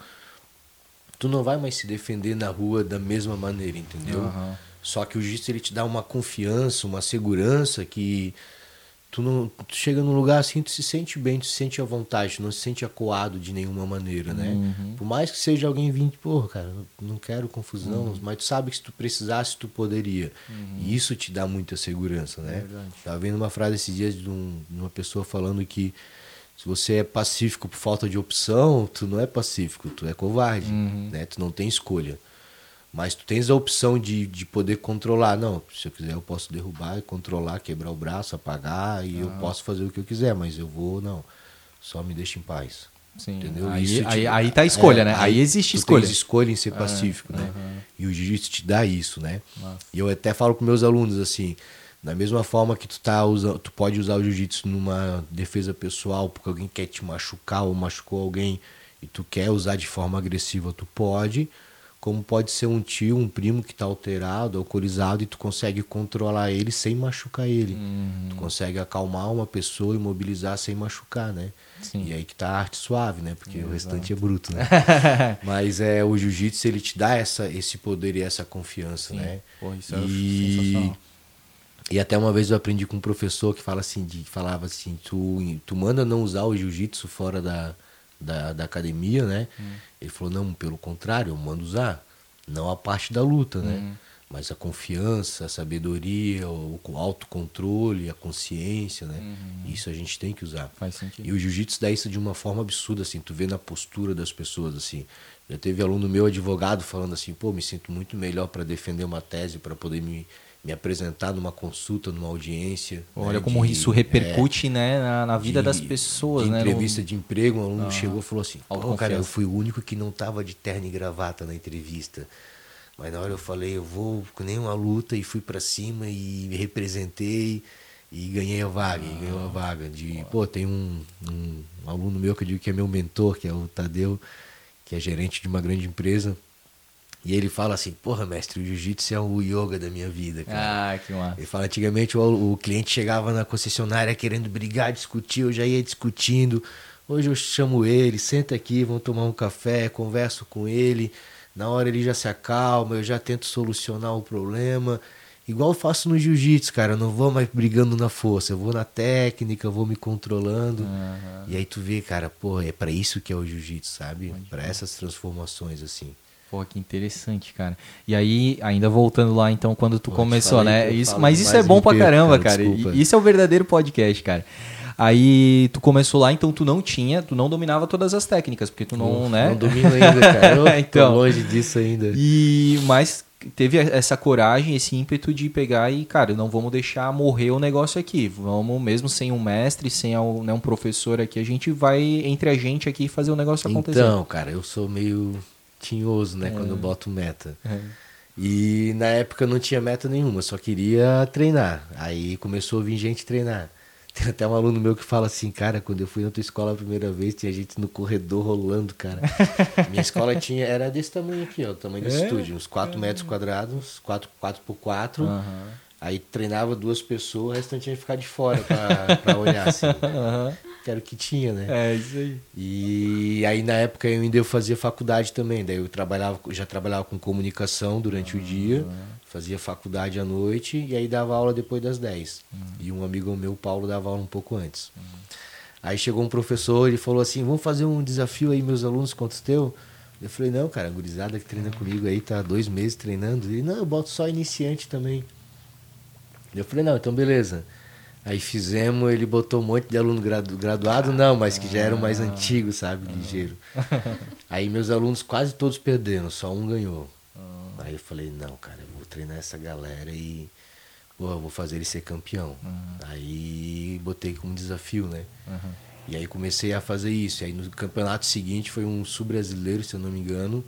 tu não vai mais se defender na rua da mesma maneira, entendeu? Aham. Só que o jiu-jitsu ele te dá uma confiança, uma segurança que tu não tu chega num lugar assim, tu se sente bem, tu se sente à vontade, tu não se sente acuado de nenhuma maneira, né? Uhum. Por mais que seja alguém vindo, pô, cara, não quero confusão, Uhum. mas tu sabe que se tu precisasse, tu poderia. E isso te dá muita segurança, né? É verdade. Tava vendo uma frase esses dias de, um- de uma pessoa falando que se você é pacífico por falta de opção, tu não é pacífico, tu é covarde, Uhum. né? Tu não tem escolha. Mas tu tens a opção de, de poder controlar. Não, se eu quiser eu posso derrubar, controlar, quebrar o braço, apagar e eu posso fazer o que eu quiser, mas eu vou, não. Só me deixa em paz. Sim. Entendeu? Aí, Isso te- aí, aí tá a escolha, é, né? Aí, existe tu escolha. Tens escolha em ser pacífico, né? aham. E o jiu-jitsu te dá isso, né? Massa. E eu até falo para meus alunos assim, da mesma forma que tu tá usando, tu pode usar o jiu-jitsu numa defesa pessoal porque alguém quer te machucar ou machucou alguém e tu quer usar de forma agressiva, tu pode. Como pode ser um tio, um primo que tá alterado, alcoolizado e tu consegue controlar ele sem machucar ele. Uhum. Tu consegue acalmar uma pessoa e mobilizar sem machucar, né? Sim. E aí que tá a arte suave, né? Porque o restante é bruto, né? Mas é o jiu-jitsu ele te dá essa, esse poder e essa confiança, Sim. né? Pô, isso é e, sensacional. e até uma vez eu aprendi com um professor que fala assim, de, falava assim, tu, tu manda não usar o jiu-jitsu fora da, da, da academia, né? Hum. Ele falou, não, pelo contrário, eu mando usar. Não a parte da luta, né? Hum. Mas a confiança, a sabedoria, o, o autocontrole, a consciência, né? Uhum. Isso a gente tem que usar. Faz sentido. E o jiu-jitsu dá isso de uma forma absurda, assim, tu vê na postura das pessoas, assim. Já teve aluno meu, advogado, falando assim, pô, me sinto muito melhor para defender uma tese, para poder me, me apresentar numa consulta, numa audiência. Olha né, como de- isso é, repercute né, na, na vida de- das pessoas, de né? entrevista No- de emprego, um aluno chegou e falou assim, pô, cara, eu fui o único que não tava de terno e gravata na entrevista. Mas na hora eu falei, eu vou com nenhuma luta e fui para cima e me representei e ganhei a vaga, e ganhou a vaga. De, pô, tem um, um aluno meu que eu digo que é meu mentor, que é o Tadeu, que é gerente de uma grande empresa. E ele fala assim, porra, mestre, o jiu-jitsu é o yoga da minha vida, cara. Ah, que massa. Ele fala, antigamente o, o cliente chegava na concessionária querendo brigar, discutir, eu já ia discutindo. Hoje eu chamo ele, senta aqui, vamos tomar um café, converso com ele. Na hora ele já se acalma, eu já tento solucionar o problema. Igual eu faço no jiu-jitsu, cara, eu não vou mais brigando na força, eu vou na técnica, eu vou me controlando. E aí tu vê, cara, pô, é para isso que é o jiu-jitsu, sabe? Para essas transformações assim. Pô, que interessante, cara. E aí, ainda voltando lá, então, quando tu Pô, começou, né? Isso, mas isso é bom em pra caramba, cara, cara. Isso é o verdadeiro podcast, cara. Aí tu começou lá, então tu não tinha, tu não dominava todas as técnicas, porque tu não, Não- né? Não domino ainda, cara. Eu Então. tô longe disso ainda. E mas teve essa coragem, esse ímpeto de pegar e, cara, não vamos deixar morrer o negócio aqui. Vamos, mesmo sem um mestre, sem um, né, um professor aqui, a gente vai entre a gente aqui fazer o negócio acontecer. Então, cara, eu sou meio tinhoso, né? Quando eu boto meta. E na época não tinha meta nenhuma, só queria treinar. Aí começou a vir gente treinar. Tem até um aluno meu que fala assim, cara, quando eu fui na tua escola a primeira vez, tinha gente no corredor rolando, cara. Minha escola tinha, era desse tamanho aqui, ó, o tamanho do É? estúdio, uns 4 metros quadrados, 4, 4 por 4. Aham. Aí treinava duas pessoas, o restante tinha que ficar de fora pra, pra olhar, assim. Aham. Que era o que tinha, né? É isso aí. E aí na época eu ainda eu fazia faculdade também, daí eu trabalhava, já trabalhava com comunicação durante o dia, fazia faculdade à noite e aí dava aula depois das 10. E um amigo meu, Paulo, dava aula um pouco antes. Aí chegou um professor e falou assim: "Vamos fazer um desafio aí meus alunos contra os teu?" Eu falei: "Não, cara, a gurizada que treina comigo aí tá dois meses treinando". Ele: "Não, eu boto só iniciante também". Eu falei: "Não, então beleza". Aí fizemos, ele botou um monte de aluno gradu- graduado, não, mas que já eram mais antigos, sabe, ligeiro. Aí meus alunos quase todos perderam, só um ganhou. Aí eu falei, não, cara, eu vou treinar essa galera e vou fazer ele ser campeão. Aí botei como desafio, né? E aí comecei a fazer isso. E aí no campeonato seguinte foi um sul-brasileiro, se eu não me engano.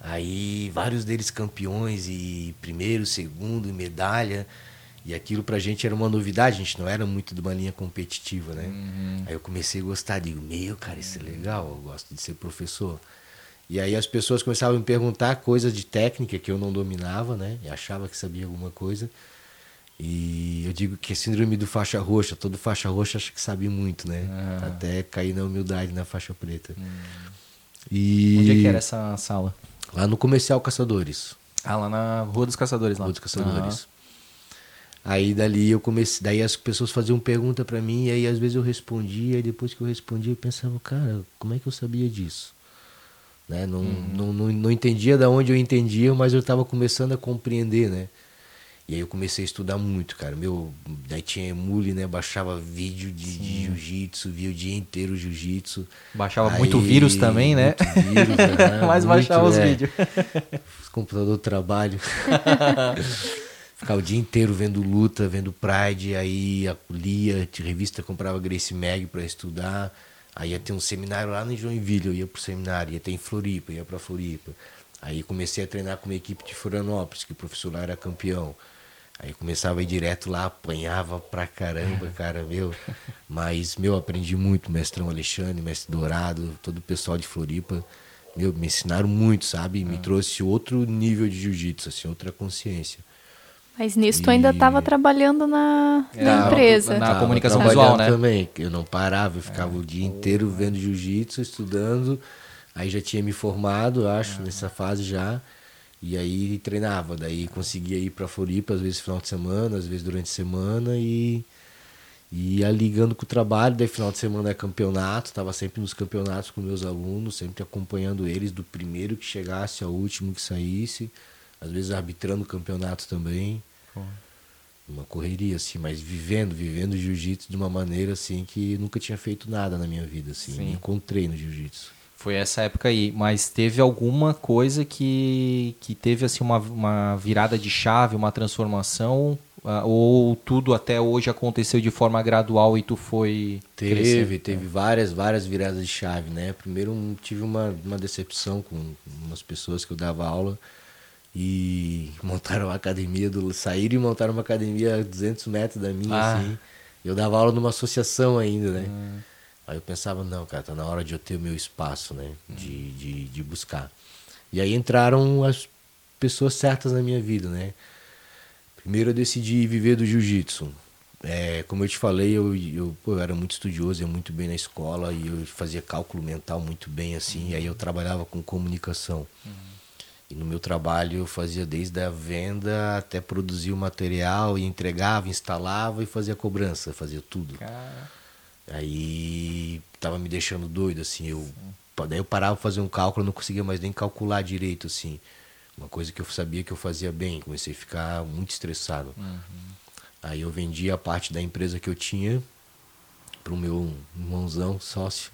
Aí vários deles campeões e primeiro, segundo, e medalha. E aquilo pra gente era uma novidade, a gente não era muito de uma linha competitiva, né? Aí eu comecei a gostar, digo, meu, cara, isso é legal, eu gosto de ser professor. E aí as pessoas começavam a me perguntar coisas de técnica que eu não dominava, né? Eu achava que sabia alguma coisa. E eu digo que é síndrome do faixa roxa, todo faixa roxa acha que sabe muito, né? Ah. Até cair na humildade na faixa preta. E Onde é que era essa sala? lá no Comercial Caçadores. Ah, lá na Rua dos Caçadores lá. Rua dos Caçadores. Aí dali eu comecei, daí as pessoas faziam pergunta pra mim e aí às vezes eu respondia e depois que eu respondia eu pensava, cara, como é que eu sabia disso? Né? Não, não, não, não entendia da onde eu entendia, mas eu estava começando a compreender, né? E aí eu comecei a estudar muito, cara. Meu, daí tinha emule, né? Baixava vídeo de, de jiu-jitsu, via o dia inteiro jiu-jitsu. Baixava Aí, muito vírus também, né? Muito vírus, né? Mas Muito, baixava os é. vídeos. Os computador do trabalho. Ficava o dia inteiro vendo luta, vendo Pride, aí a- lia, de revista, comprava Grace Mag para estudar. Aí ia ter um seminário lá em Joinville, eu ia pro seminário, ia ter em Floripa, ia pra Floripa. Aí comecei a treinar com uma equipe de Florianópolis, que o professor lá era campeão. Aí começava a ir direto lá, apanhava pra caramba, cara, meu. Mas, meu, aprendi muito, mestrão Alexandre, mestre Dourado, todo o pessoal de Floripa. Meu, me ensinaram muito, sabe? Me trouxe outro nível de jiu-jitsu, assim, outra consciência. Mas nisso tu ainda E- estava trabalhando na, É, na empresa. na- Tava comunicação visual, né? também, que eu não parava, eu ficava o dia inteiro vendo jiu-jitsu, estudando. Aí já tinha me formado, acho, nessa fase já. E aí treinava, daí conseguia ir pra Floripa, às vezes final de semana, às vezes durante a semana e e ia ligando com o trabalho, daí final de semana é campeonato, tava sempre nos campeonatos com meus alunos, sempre acompanhando eles do primeiro que chegasse ao último que saísse, às vezes arbitrando o campeonato também uma correria assim, mas vivendo, vivendo jiu-jitsu de uma maneira assim que nunca tinha feito nada na minha vida assim, Sim. me encontrei no jiu-jitsu. Foi essa época aí, mas teve alguma coisa que, que teve assim uma, uma virada de chave, uma transformação, ah, ou tudo até hoje aconteceu de forma gradual e tu foi Teve, crescendo? teve várias, várias viradas de chave, né? Primeiro tive uma, uma decepção com umas pessoas que eu dava aula e montaram uma academia, do, saíram e montaram uma academia a 200 metros da minha, Ah. assim. Eu dava aula numa associação ainda, né? Aí eu pensava, não, cara, tá na hora de eu ter o meu espaço, né? De, de, de buscar. E aí entraram as pessoas certas na minha vida, né? Primeiro eu decidi viver do jiu-jitsu. É, como eu te falei, eu, eu, pô, eu era muito estudioso, ia muito bem na escola e eu fazia cálculo mental muito bem assim. E aí eu trabalhava com comunicação. E no meu trabalho eu fazia desde a venda até produzir o material e entregava, instalava e fazia cobrança, fazia tudo. Cara, Aí tava me deixando doido, assim, eu. Daí eu parava pra fazer um cálculo, não conseguia mais nem calcular direito, assim. Uma coisa que eu sabia que eu fazia bem, comecei a ficar muito estressado. Aí eu vendi a parte da empresa que eu tinha pro meu irmãozão, sócio.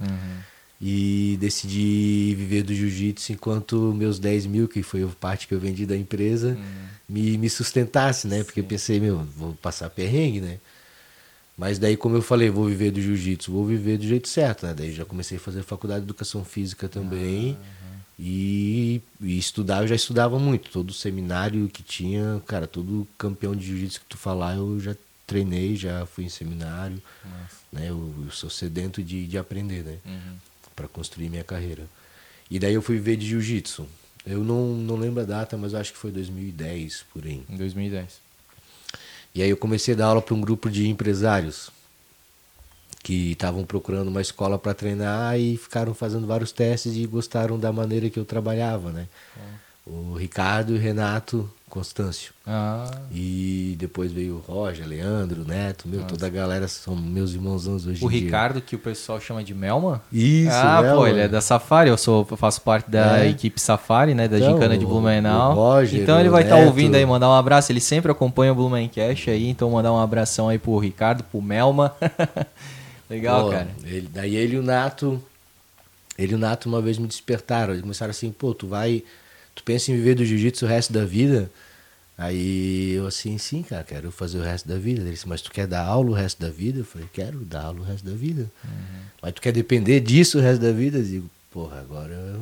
E decidi viver do jiu-jitsu enquanto meus 10 mil, que foi a parte que eu vendi da empresa, me, me sustentasse, né? Porque eu pensei, meu, vou passar perrengue, né? Mas daí, como eu falei, vou viver do jiu-jitsu, vou viver do jeito certo, né? Daí já comecei a fazer faculdade de educação física também. E, e estudar, eu já estudava muito. Todo seminário que tinha, cara, todo campeão de jiu-jitsu que tu falar, eu já treinei, já fui em seminário. Né? Eu, eu sou sedento de, de aprender, né? Uhum. Para construir minha carreira. E daí eu fui ver de jiu-jitsu. Eu não, não lembro a data, mas acho que foi 2010, por aí. Em 2010. E aí eu comecei a dar aula para um grupo de empresários que estavam procurando uma escola para treinar e ficaram fazendo vários testes e gostaram da maneira que eu trabalhava, né? O Ricardo e o Renato Constâncio. Ah, E depois veio o Roger, Leandro, Neto, meu, toda a galera são meus irmãozãos hoje o em dia. Ricardo, que o pessoal chama de Melma? Isso, ah, né, pô, ele é da Safari, eu sou, eu faço parte da É. equipe Safari, né, da Então, Gincana de Blumenau. o Roger, então ele vai estar Neto. ouvindo aí, mandar um abraço, ele sempre acompanha o Blumencast aí, então mandar um abração aí pro Ricardo, pro Melma. Legal, Pô, cara. Ele, daí ele e o Nato, ele e o Nato uma vez me despertaram. Eles começaram assim, pô, tu vai, tu pensa em viver do jiu-jitsu o resto da vida? Aí eu assim, sim, cara, quero fazer o resto da vida. Ele disse, mas tu quer dar aula o resto da vida? Eu falei, quero dar aula o resto da vida. Uhum. Mas tu quer depender disso o resto da vida? Eu digo, porra, agora.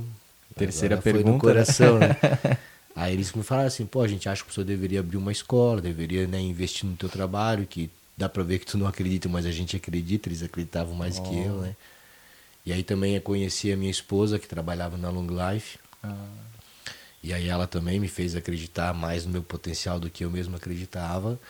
Terceira agora foi pergunta, no coração, né? Aí eles me falaram assim, pô, a gente acha que o senhor deveria abrir uma escola, deveria né, investir no teu trabalho, que dá pra ver que tu não acredita, mas a gente acredita, eles acreditavam mais que eu, né? E aí também eu conheci a minha esposa, que trabalhava na Long Life, Ah, e aí ela também me fez acreditar mais no meu potencial do que eu mesmo acreditava,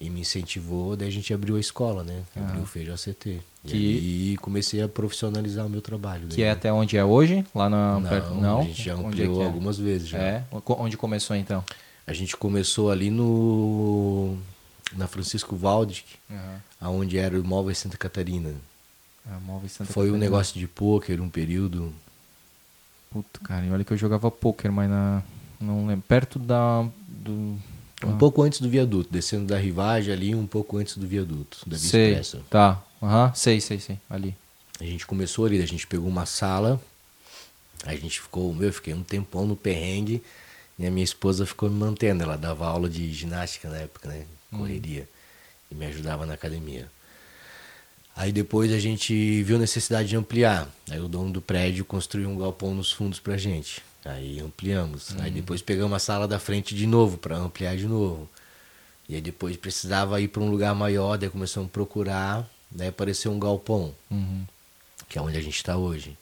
e me incentivou, daí a gente abriu a escola, né? Abriu o Feijão CT. Que- E aí comecei a profissionalizar o meu trabalho. que daí, é né? até onde é hoje? Lá na... Não, não? a gente já Onde ampliou que é? algumas vezes já. É? Onde começou então? A gente começou ali no na Francisco Valdic, Aham. aonde era o Móveis Santa Catarina. Ah, Móveis Santa Foi um Catarina. negócio de pôquer, um período. Puta, cara, e olha que eu jogava poker, mas na... não lembro. Perto da... Do... Um pouco antes do viaduto, descendo da rivagem ali, um pouco antes do viaduto, da Via Sei, Expressa. tá. Aham, sei, sei, sei. Ali. A gente começou ali, a gente pegou uma sala, a gente ficou, meu, eu fiquei um tempão no perrengue, e a minha esposa ficou me mantendo, ela dava aula de ginástica na época, né, correria, e me ajudava na academia. Aí depois a gente viu a necessidade de ampliar, aí o dono do prédio construiu um galpão nos fundos pra gente, aí ampliamos, aí depois pegamos a sala da frente de novo, para ampliar de novo. E aí depois precisava ir para um lugar maior, daí começamos a procurar, daí apareceu um galpão Uhum. que é onde a gente está hoje.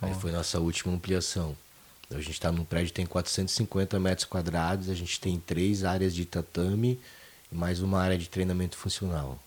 Aí foi nossa última ampliação. Então, a gente está num prédio que tem 450 metros quadrados, a gente tem três áreas de tatame e mais uma área de treinamento funcional.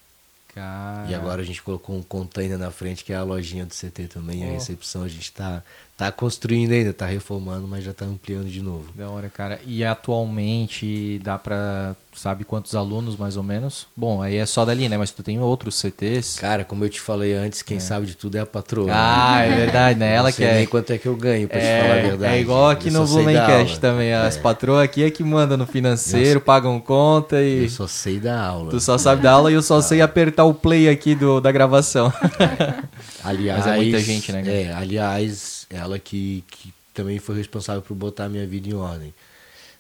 Cara... E agora a gente colocou um container na frente, que é a lojinha do CT também, a Ó. recepção a gente está tá construindo ainda, está reformando, mas já está ampliando de novo. Da hora, cara. E atualmente dá pra. Sabe quantos alunos mais ou menos? Bom, aí é só dali, né? Mas tu tem outros CTs. Cara, como eu te falei antes, quem sabe de tudo é a patroa. Ah, é verdade, né? Ela que é. nem quanto é que eu ganho, pra te falar a É, verdade. é igual aqui Eu no Blumencast também. As É. patroas aqui é que mandam no financeiro, pagam conta e. Eu só sei dar aula. Tu só sabe dar aula e eu só sei apertar o play aqui do, da gravação. Aliás, Mas é muita gente, né, cara? É, aliás, ela que, que também foi responsável por botar a minha vida em ordem.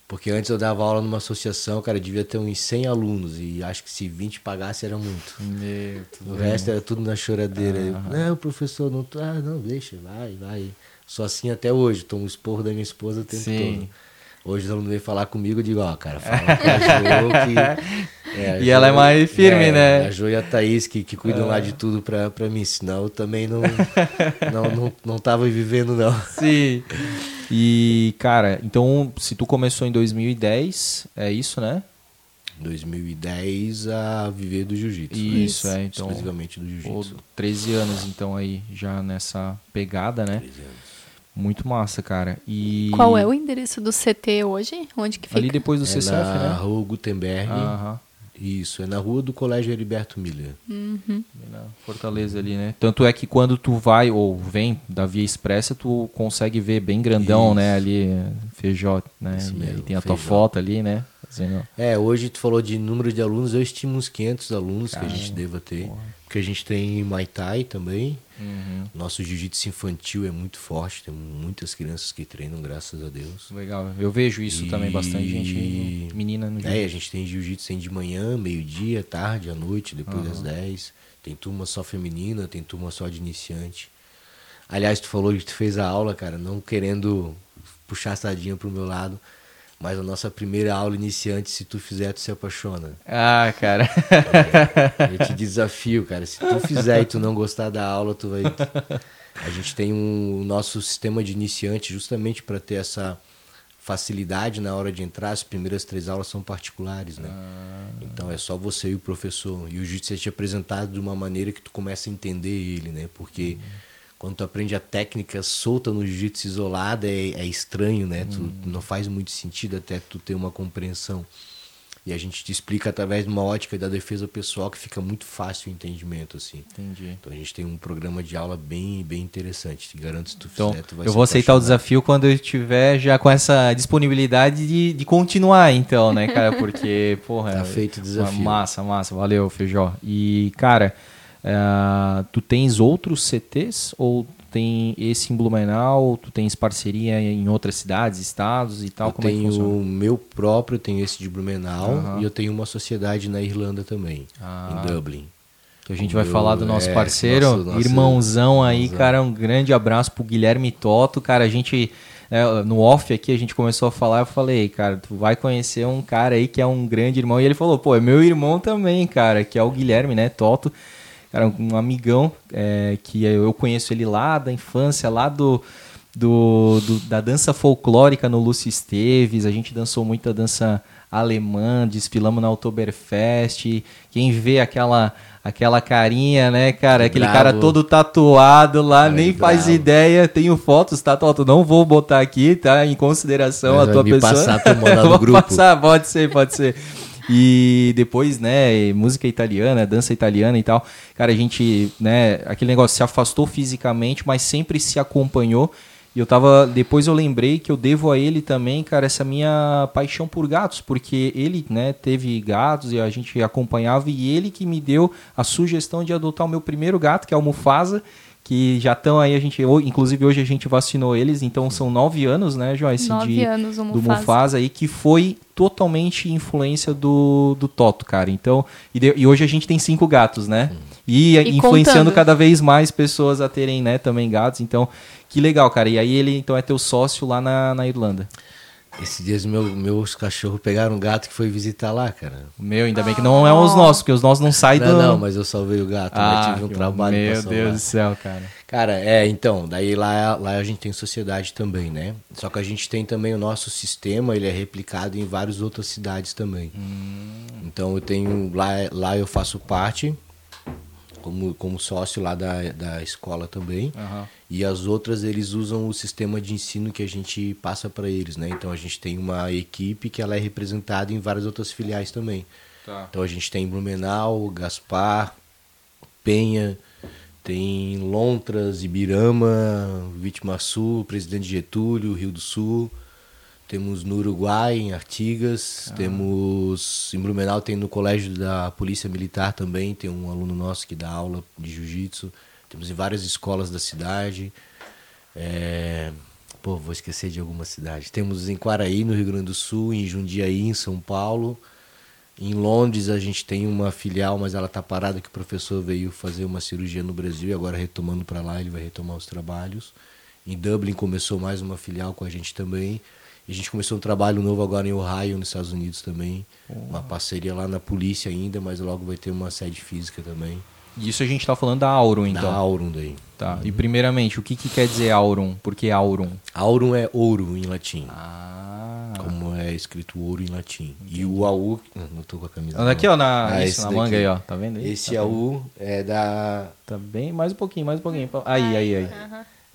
Porque antes eu dava aula numa associação, cara, devia ter uns 100 alunos e acho que se 20 pagasse era muito. Meu, O resto era tudo na choradeira. Eu, Aham. não, professor, não tô. Ah, não, deixa, vai, vai. Sou assim até hoje, tomo o esporro da minha esposa o tempo Sim. todo. Hoje ela não vem falar comigo, eu digo, ó, cara, fala com a Jo que. é, a E ela é mais firme, é, né? A Jo e a Thaís que, que cuidam lá de tudo pra, pra mim, senão eu também não, não, não, não tava vivendo, não. Sim. E, cara, então, se tu começou em 2010, é isso, né? 2010 a viver do jiu-jitsu. né? Isso, é, então- Exclusivamente do jiu-jitsu. 13 anos, então, aí, já nessa pegada, né? 13 anos. Muito massa, cara. E... Qual é o endereço do CT hoje? Onde que fica? Ali depois do É CCF, na né? rua Gutenberg. Aham. Isso, é na rua do Colégio Heriberto Miller. Uhum. Na Fortaleza ali, né? Tanto é que quando tu vai ou vem da Via Expressa, tu consegue ver bem grandão, Isso. né? Ali, feijó, né? Isso E aí mesmo, tem a tua feijó. foto ali, né? Fazendo... É, hoje tu falou de número de alunos, eu estimo uns 500 alunos que a gente deva ter. Porque a gente tem Muay Thai também. Uhum. Nosso jiu-jitsu infantil é muito forte, tem muitas crianças que treinam, graças a Deus. Legal. Eu vejo isso E- também, bastante gente, menina no É, jiu-jitsu. a gente tem jiu-jitsu tem de manhã, meio-dia, tarde, à noite, depois Aham. das 10. Tem turma só feminina, tem turma só de iniciante. Aliás, tu falou que tu fez a aula, cara, não querendo puxar a sardinha pro meu lado. Mas a nossa primeira aula iniciante, se tu fizer, tu se apaixona. Ah, cara. É, eu te desafio, cara. Se tu fizer e tu não gostar da aula, tu vai. A gente tem um o nosso sistema de iniciante justamente para ter essa facilidade na hora de entrar. As primeiras três aulas são particulares, né? Ah. Então é só você e o professor. E o jiu-jitsu é te apresentado de uma maneira que tu começa a entender ele, né? Porque quando tu aprende a técnica solta no jiu-jitsu isolada é, é estranho, né? Tu não faz muito sentido até tu ter uma compreensão. E a gente te explica através de uma ótica da defesa pessoal que fica muito fácil o entendimento, assim. Entendi. Então a gente tem um programa de aula bem, bem interessante. Te garanto, se tu Então, fizer, tu vai eu vou aceitar o desafio quando eu estiver já com essa disponibilidade de, de continuar, então, né, cara? Porque, porra. Tá feito o desafio. Massa, massa. Valeu, Feijó. E, cara, eh, tu tens outros CTs ou tem esse em Blumenau? Tu tens parceria em outras cidades, estados e tal? eu Como é que tenho funciona? o meu próprio, tenho esse de Blumenau Aham. e eu tenho uma sociedade na Irlanda também, Ah. em Dublin. Que a gente o vai meu- falar do nosso é, parceiro, nosso- nosso irmãozão aí, irmãozão. cara. Um grande abraço pro Guilherme Toto. Cara, a gente, é, no off aqui, a gente começou a falar. Eu falei, cara, tu vai conhecer um cara aí que é um grande irmão. E ele falou, pô, é meu irmão também, cara, que é o Guilherme, né? Toto. Cara, um amigão é, que eu conheço ele lá da infância, lá do. Do, do- da dança folclórica no Lúcio Esteves, a gente dançou muita dança alemã, desfilamos na Oktoberfest. Quem vê aquela aquela carinha, né, cara? Que Aquele bravo. cara todo tatuado lá, nem faz bravo. ideia. Tenho fotos, tá, Toto? Não vou botar aqui, tá? Em consideração Mas a tua me pessoa. passar eu mandar no Vou grupo. passar, pode ser, pode ser. E depois, né, música italiana, dança italiana e tal. Cara, a gente, né, aquele negócio se afastou fisicamente, mas sempre se acompanhou. E eu tava. Depois eu lembrei que eu devo a ele também, cara, essa minha paixão por gatos, porque ele, né, teve gatos e a gente acompanhava, e ele que me deu a sugestão de adotar o meu primeiro gato, que é o Mufasa, que já estão aí, a gente. Inclusive hoje a gente vacinou eles, então são nove anos, né, Joyce? Nove de, anos o do Mufasa. Mufasa aí, que foi totalmente influência do, do Toto, cara. Então, e, de- e hoje a gente tem cinco gatos, né? E, E influenciando contando. cada vez mais pessoas a terem, né, também gatos. Então, que legal, cara. E aí ele, então, é teu sócio lá na, na Irlanda. Esses dias meu, meus cachorros pegaram um gato que foi visitar lá, cara. O meu, ainda bem que não é os nossos, porque os nossos não saem Não, do... não, mas eu salvei o gato, Ah, né? tive um trabalho Meu. Deus do céu, cara. Cara, é, então, daí lá, lá a gente tem sociedade também, né? Só que a gente tem também o nosso sistema, ele é replicado em várias outras cidades também. Então eu tenho, lá, lá eu faço parte, como, como sócio lá da, da escola também. Aham. E as outras eles usam o sistema de ensino que a gente passa para eles, né? Então a gente tem uma equipe que ela é representada em várias outras filiais também. Tá. Então a gente tem Blumenau, Gaspar, Penha, tem Lontras, Ibirama, Vitimaçu, Presidente Getúlio, Rio do Sul. Temos no Uruguai, em Artigas. Temos em Blumenau, tem no Colégio da Polícia Militar também. Tem um aluno nosso que dá aula de jiu-jitsu. Temos em várias escolas da cidade. É, Pô, vou esquecer de alguma cidade. Temos em Quaraí, no Rio Grande do Sul, em Jundiaí, em São Paulo. Em Londres a gente tem uma filial, mas ela está parada que o professor veio fazer uma cirurgia no Brasil e agora retomando para lá ele vai retomar os trabalhos. Em Dublin começou mais uma filial com a gente também. E a gente começou um trabalho novo agora em Ohio, nos Estados Unidos também. Uma parceria lá na polícia ainda, mas logo vai ter uma sede física também. Isso a gente tá falando da Aurum, então. Da Aurum daí. Tá. E primeiramente, o que, que quer dizer Aurum? Por que Aurum? Aurum é ouro em latim. Ah. Como é escrito ouro em latim. E o AU. Não tô com a camisa. Olha aqui, ó, na, Ah, isso, na manga aí, ó. Tá vendo aí? Esse tá, AU é da. tá bem, mais um pouquinho, mais um pouquinho. Aí, aí, aí.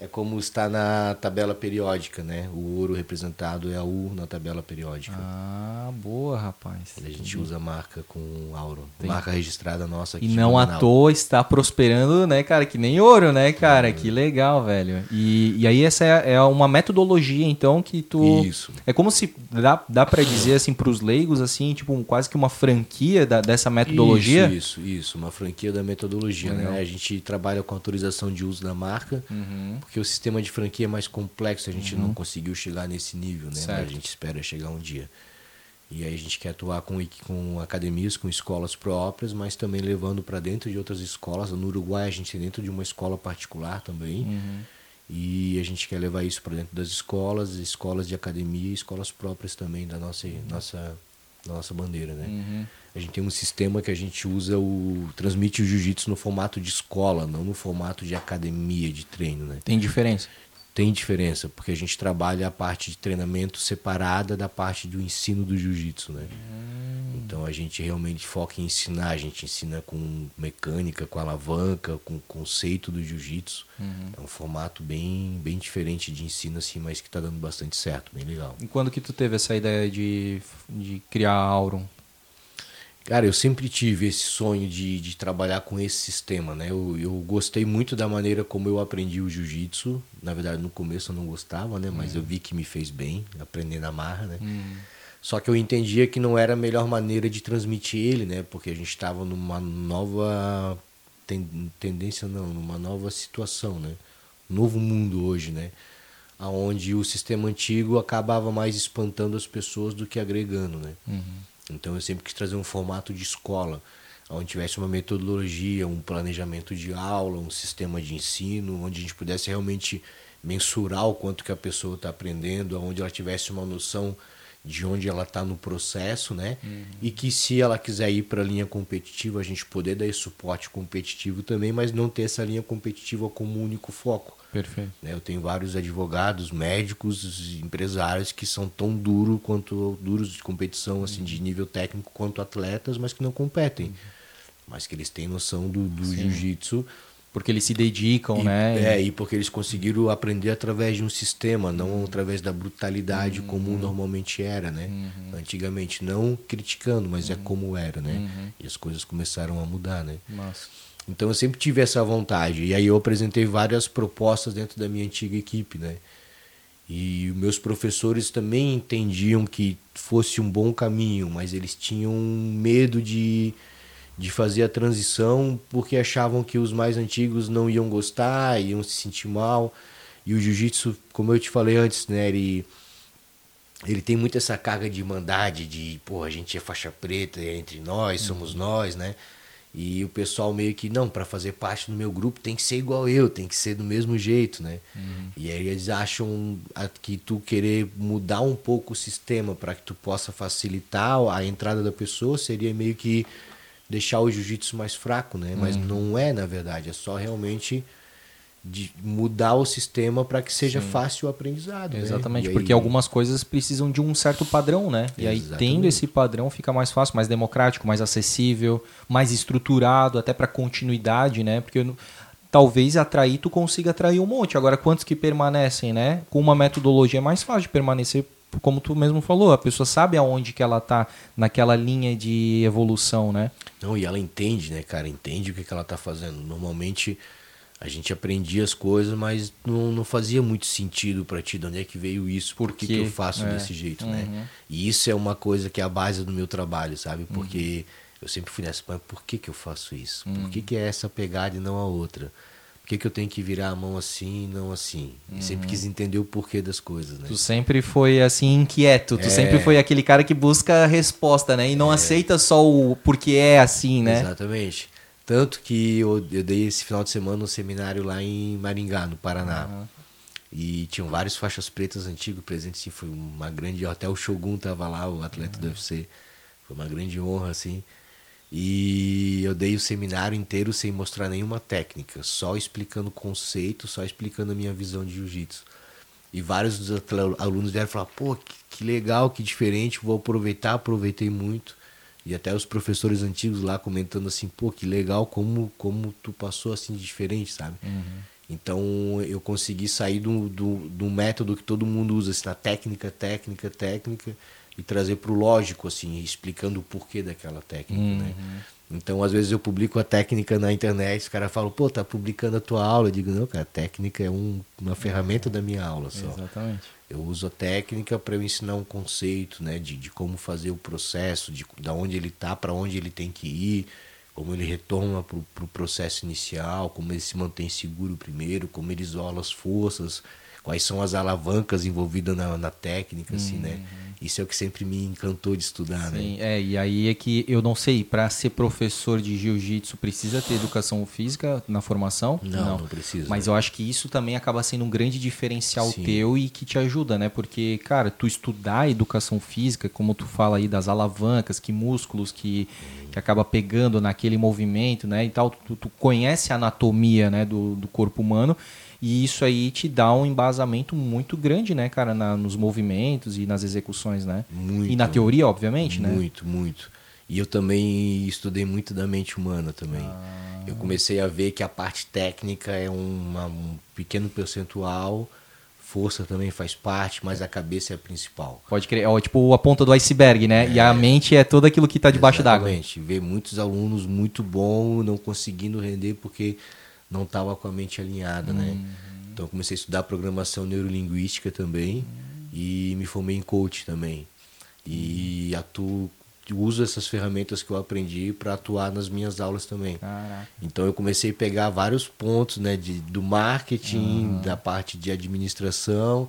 É como está na tabela periódica, né? O ouro representado é a U na tabela periódica. Ah, boa, rapaz. A gente usa a marca com auro. Tem. Marca registrada nossa aqui E não à toa está prosperando, né, cara? Que nem ouro, né, cara? Que legal, velho. E, e aí essa é, é uma metodologia, então, que tu... Isso. É como se, dá, dá pra dizer, assim, pros leigos, assim, tipo, quase que uma franquia da- dessa metodologia? Isso, isso, isso. Uma franquia da metodologia, Legal. né? A gente trabalha com autorização de uso da marca, Uhum. Porque o sistema de franquia é mais complexo, a gente não conseguiu chegar nesse nível, né? Certo. A gente espera chegar um dia. E aí a gente quer atuar com, com academias, com escolas próprias, mas também levando para dentro de outras escolas. No Uruguai a gente tem dentro de uma escola particular também. Uhum. E a gente quer levar isso para dentro das escolas, escolas de academia escolas próprias também da nossa, nossa, da nossa bandeira, né? Uhum. A gente tem um sistema que a gente usa o transmite o jiu-jitsu no formato de escola, não no formato de academia de treino, né? Tem diferença? Tem diferença, porque a gente trabalha a parte de treinamento separada da parte do ensino do jiu-jitsu, né? Então a gente realmente foca em ensinar, a gente ensina com mecânica, com alavanca, com o conceito do jiu-jitsu. É um formato bem, bem diferente de ensino, assim, mas que está dando bastante certo, bem legal. E quando que tu teve essa ideia de, de criar a Auron? Cara, eu sempre tive esse sonho de, de trabalhar com esse sistema, né? Eu, eu gostei muito da maneira como eu aprendi o jiu-jitsu. Na verdade, no começo eu não gostava, né? Mas eu vi que me fez bem, aprender na marra, né? Só que eu entendia que não era a melhor maneira de transmitir ele, né? Porque a gente estava numa nova ten- tendência, não, numa nova situação, né? Um novo mundo hoje, né? Aonde o sistema antigo acabava mais espantando as pessoas do que agregando, né? Então eu sempre quis trazer um formato de escola, onde tivesse uma metodologia, um planejamento de aula, um sistema de ensino, onde a gente pudesse realmente mensurar o quanto que a pessoa está aprendendo, onde ela tivesse uma noção de onde ela está no processo, né? E que se ela quiser ir para a linha competitiva, a gente poder dar esse suporte competitivo também, mas não ter essa linha competitiva como único foco. Perfeito. né? Eu tenho vários advogados, médicos, empresários que são tão duros quanto duros de competição, assim, de nível técnico quanto atletas, mas que não competem. Mas que eles têm noção do, do jiu-jitsu. Porque eles se dedicam, E, né? É, e porque eles conseguiram aprender através de um sistema, não através da brutalidade como normalmente era, né? Antigamente, não criticando, mas é como era, né? E as coisas começaram a mudar, né? Massa. Então eu sempre tive essa vontade. E aí eu apresentei várias propostas dentro da minha antiga equipe, né? E os meus professores também entendiam que fosse um bom caminho, mas eles tinham medo de, de fazer a transição porque achavam que os mais antigos não iam gostar, iam se sentir mal. E o jiu-jitsu, como eu te falei antes, né? Ele, ele tem muito essa carga de irmandade, de, pô, a gente é faixa preta é entre nós, somos nós, né? E o pessoal meio que, não, para fazer parte do meu grupo tem que ser igual eu, tem que ser do mesmo jeito, né? E aí eles acham que tu querer mudar um pouco o sistema para que tu possa facilitar a entrada da pessoa seria meio que deixar o jiu-jitsu mais fraco, né? Mas não é, na verdade, é só realmente de mudar o sistema para que seja fácil o aprendizado. né? Exatamente, aí- porque algumas coisas precisam de um certo padrão, né? E aí, Exatamente. tendo esse padrão, fica mais fácil, mais democrático, mais acessível, mais estruturado, até para continuidade, né? Porque eu talvez atrair, tu consiga atrair um monte. Agora, quantos que permanecem, né? Com uma metodologia é mais fácil de permanecer, como tu mesmo falou, a pessoa sabe aonde que ela tá naquela linha de evolução, né? Não, e ela entende, né, cara? Entende o que, que ela tá fazendo. Normalmente a gente aprendia as coisas, mas não, não fazia muito sentido para ti de onde é que veio isso, por que, que eu faço É. desse jeito, Uhum. né? E isso é uma coisa que é a base do meu trabalho, sabe? Porque Uhum. eu sempre fui nessa, mas por que, que eu faço isso? Por que, que é essa pegada e não a outra? Por que, que eu tenho que virar a mão assim e não assim? E sempre quis entender o porquê das coisas, né? Uhum. Tu sempre foi assim inquieto, tu É. sempre foi aquele cara que busca a resposta, né? E não aceita só o porque é assim, né? Exatamente. Tanto que eu, eu dei esse final de semana um seminário lá em Maringá, no Paraná. E tinham vários faixas pretas antigos presentes, assim, foi uma grande. Até o Shogun tava lá, o atleta do UFC. Foi uma grande honra, assim. E eu dei o seminário inteiro sem mostrar nenhuma técnica, só explicando o conceito, só explicando a minha visão de jiu-jitsu. E vários dos alunos vieram falar, pô, que, que legal, que diferente, vou aproveitar, aproveitei muito. E até os professores antigos lá comentando assim, pô, que legal como, como tu passou assim de diferente, sabe? Então eu consegui sair do, do, do método que todo mundo usa, assim, na técnica, técnica, técnica, e trazer pro lógico, assim, explicando o porquê daquela técnica, né? Então, às vezes eu publico a técnica na internet, os caras falam, pô, tá publicando a tua aula. Eu digo, não, cara, a técnica é um, uma ferramenta da minha aula só. Exatamente. Eu uso a técnica para eu ensinar um conceito, né, de, de como fazer o processo, de da onde ele tá, para onde ele tem que ir, como ele retorna para o pro processo inicial, como ele se mantém seguro primeiro, como ele isola as forças, quais são as alavancas envolvidas na, na técnica, assim, né? Isso é o que sempre me encantou de estudar, Sim, né? é, e aí é que eu não sei, para ser professor de jiu-jitsu precisa ter educação física na formação? Não, não, precisa. Mas eu acho que isso também acaba sendo um grande diferencial Sim. teu e que te ajuda, né? Porque, cara, tu estudar educação física, como tu fala aí das alavancas, que músculos que, que acaba pegando naquele movimento, né? E tal, tu, tu conhece a anatomia, né, do, do corpo humano. E isso aí te dá um embasamento muito grande, né, cara, na- nos movimentos e nas execuções, né? Muito. E na teoria, obviamente, né? Muito, muito. E eu também estudei muito da mente humana também. Ah. Eu comecei a ver que a parte técnica é uma- um pequeno percentual, força também faz parte, mas a cabeça é a principal. Pode crer. Ó, tipo a ponta do iceberg, né? E a mente é tudo aquilo que tá debaixo d'água. Exatamente. Ver muitos alunos muito bons não conseguindo render porque não estava com a mente alinhada, né? Uhum. Então eu comecei a estudar programação neurolinguística também e me formei em coach também. E atuo, uso essas ferramentas que eu aprendi para atuar nas minhas aulas também. Caraca. Então eu comecei a pegar vários pontos né, de, do marketing, da parte de administração,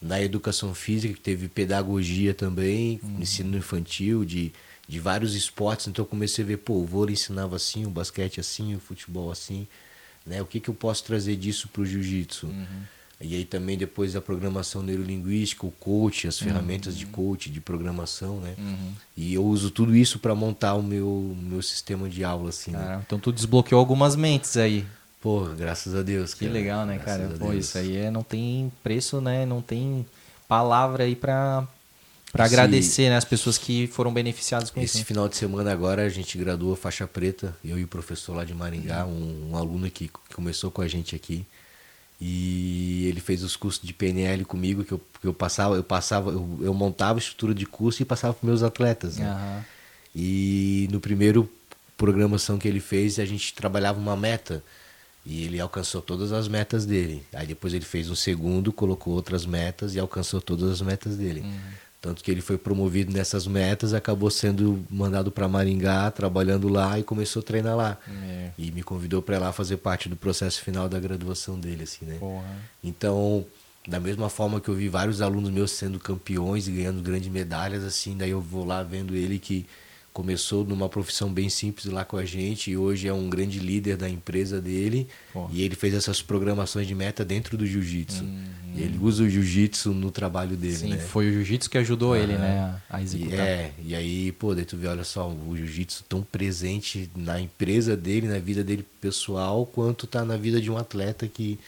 na educação física, que teve pedagogia também, ensino infantil, de, de vários esportes. Então eu comecei a ver, pô, o vôlei ensinava assim, o basquete assim, o futebol assim. Né? O que, que eu posso trazer disso para o jiu-jitsu? E aí também depois da programação neurolinguística, o coach, as ferramentas de coach, de programação, né? E eu uso tudo isso para montar o meu, meu sistema de aula, assim, né? Caramba, então tu desbloqueou algumas mentes aí. Pô, graças a Deus. Que cara. legal, né, Graças cara? Pô, isso aí é, não tem preço, né? Não tem palavra aí pra, Esse- agradecer, né? As pessoas que foram beneficiadas com Esse isso. final de semana agora a gente graduou faixa preta, eu e o professor lá de Maringá, um, um aluno que começou com a gente aqui. E ele fez os cursos de PNL comigo, que eu, que eu passava, eu passava, eu, eu montava estrutura de curso e passava para meus atletas. Né? Aham. E no primeiro programação que ele fez, a gente trabalhava uma meta. E ele alcançou todas as metas dele. Aí depois ele fez um segundo, colocou outras metas e alcançou todas as metas dele. Tanto que ele foi promovido nessas metas, acabou sendo mandado para Maringá, trabalhando lá e começou a treinar lá. É. E me convidou para lá fazer parte do processo final da graduação dele, assim, né? Porra. Então, da mesma forma que eu vi vários alunos meus sendo campeões e ganhando grandes medalhas, assim, daí eu vou lá vendo ele que começou numa profissão bem simples lá com a gente e hoje é um grande líder da empresa dele. Pô. E ele fez essas programações de meta dentro do jiu-jitsu. E ele usa o jiu-jitsu no trabalho dele, Sim, né? foi o jiu-jitsu que ajudou ele, Aham. né? A, a E, executar. é, e aí, pô, daí tu vê, olha só, o jiu-jitsu tão presente na empresa dele, na vida dele pessoal, quanto tá na vida de um atleta que,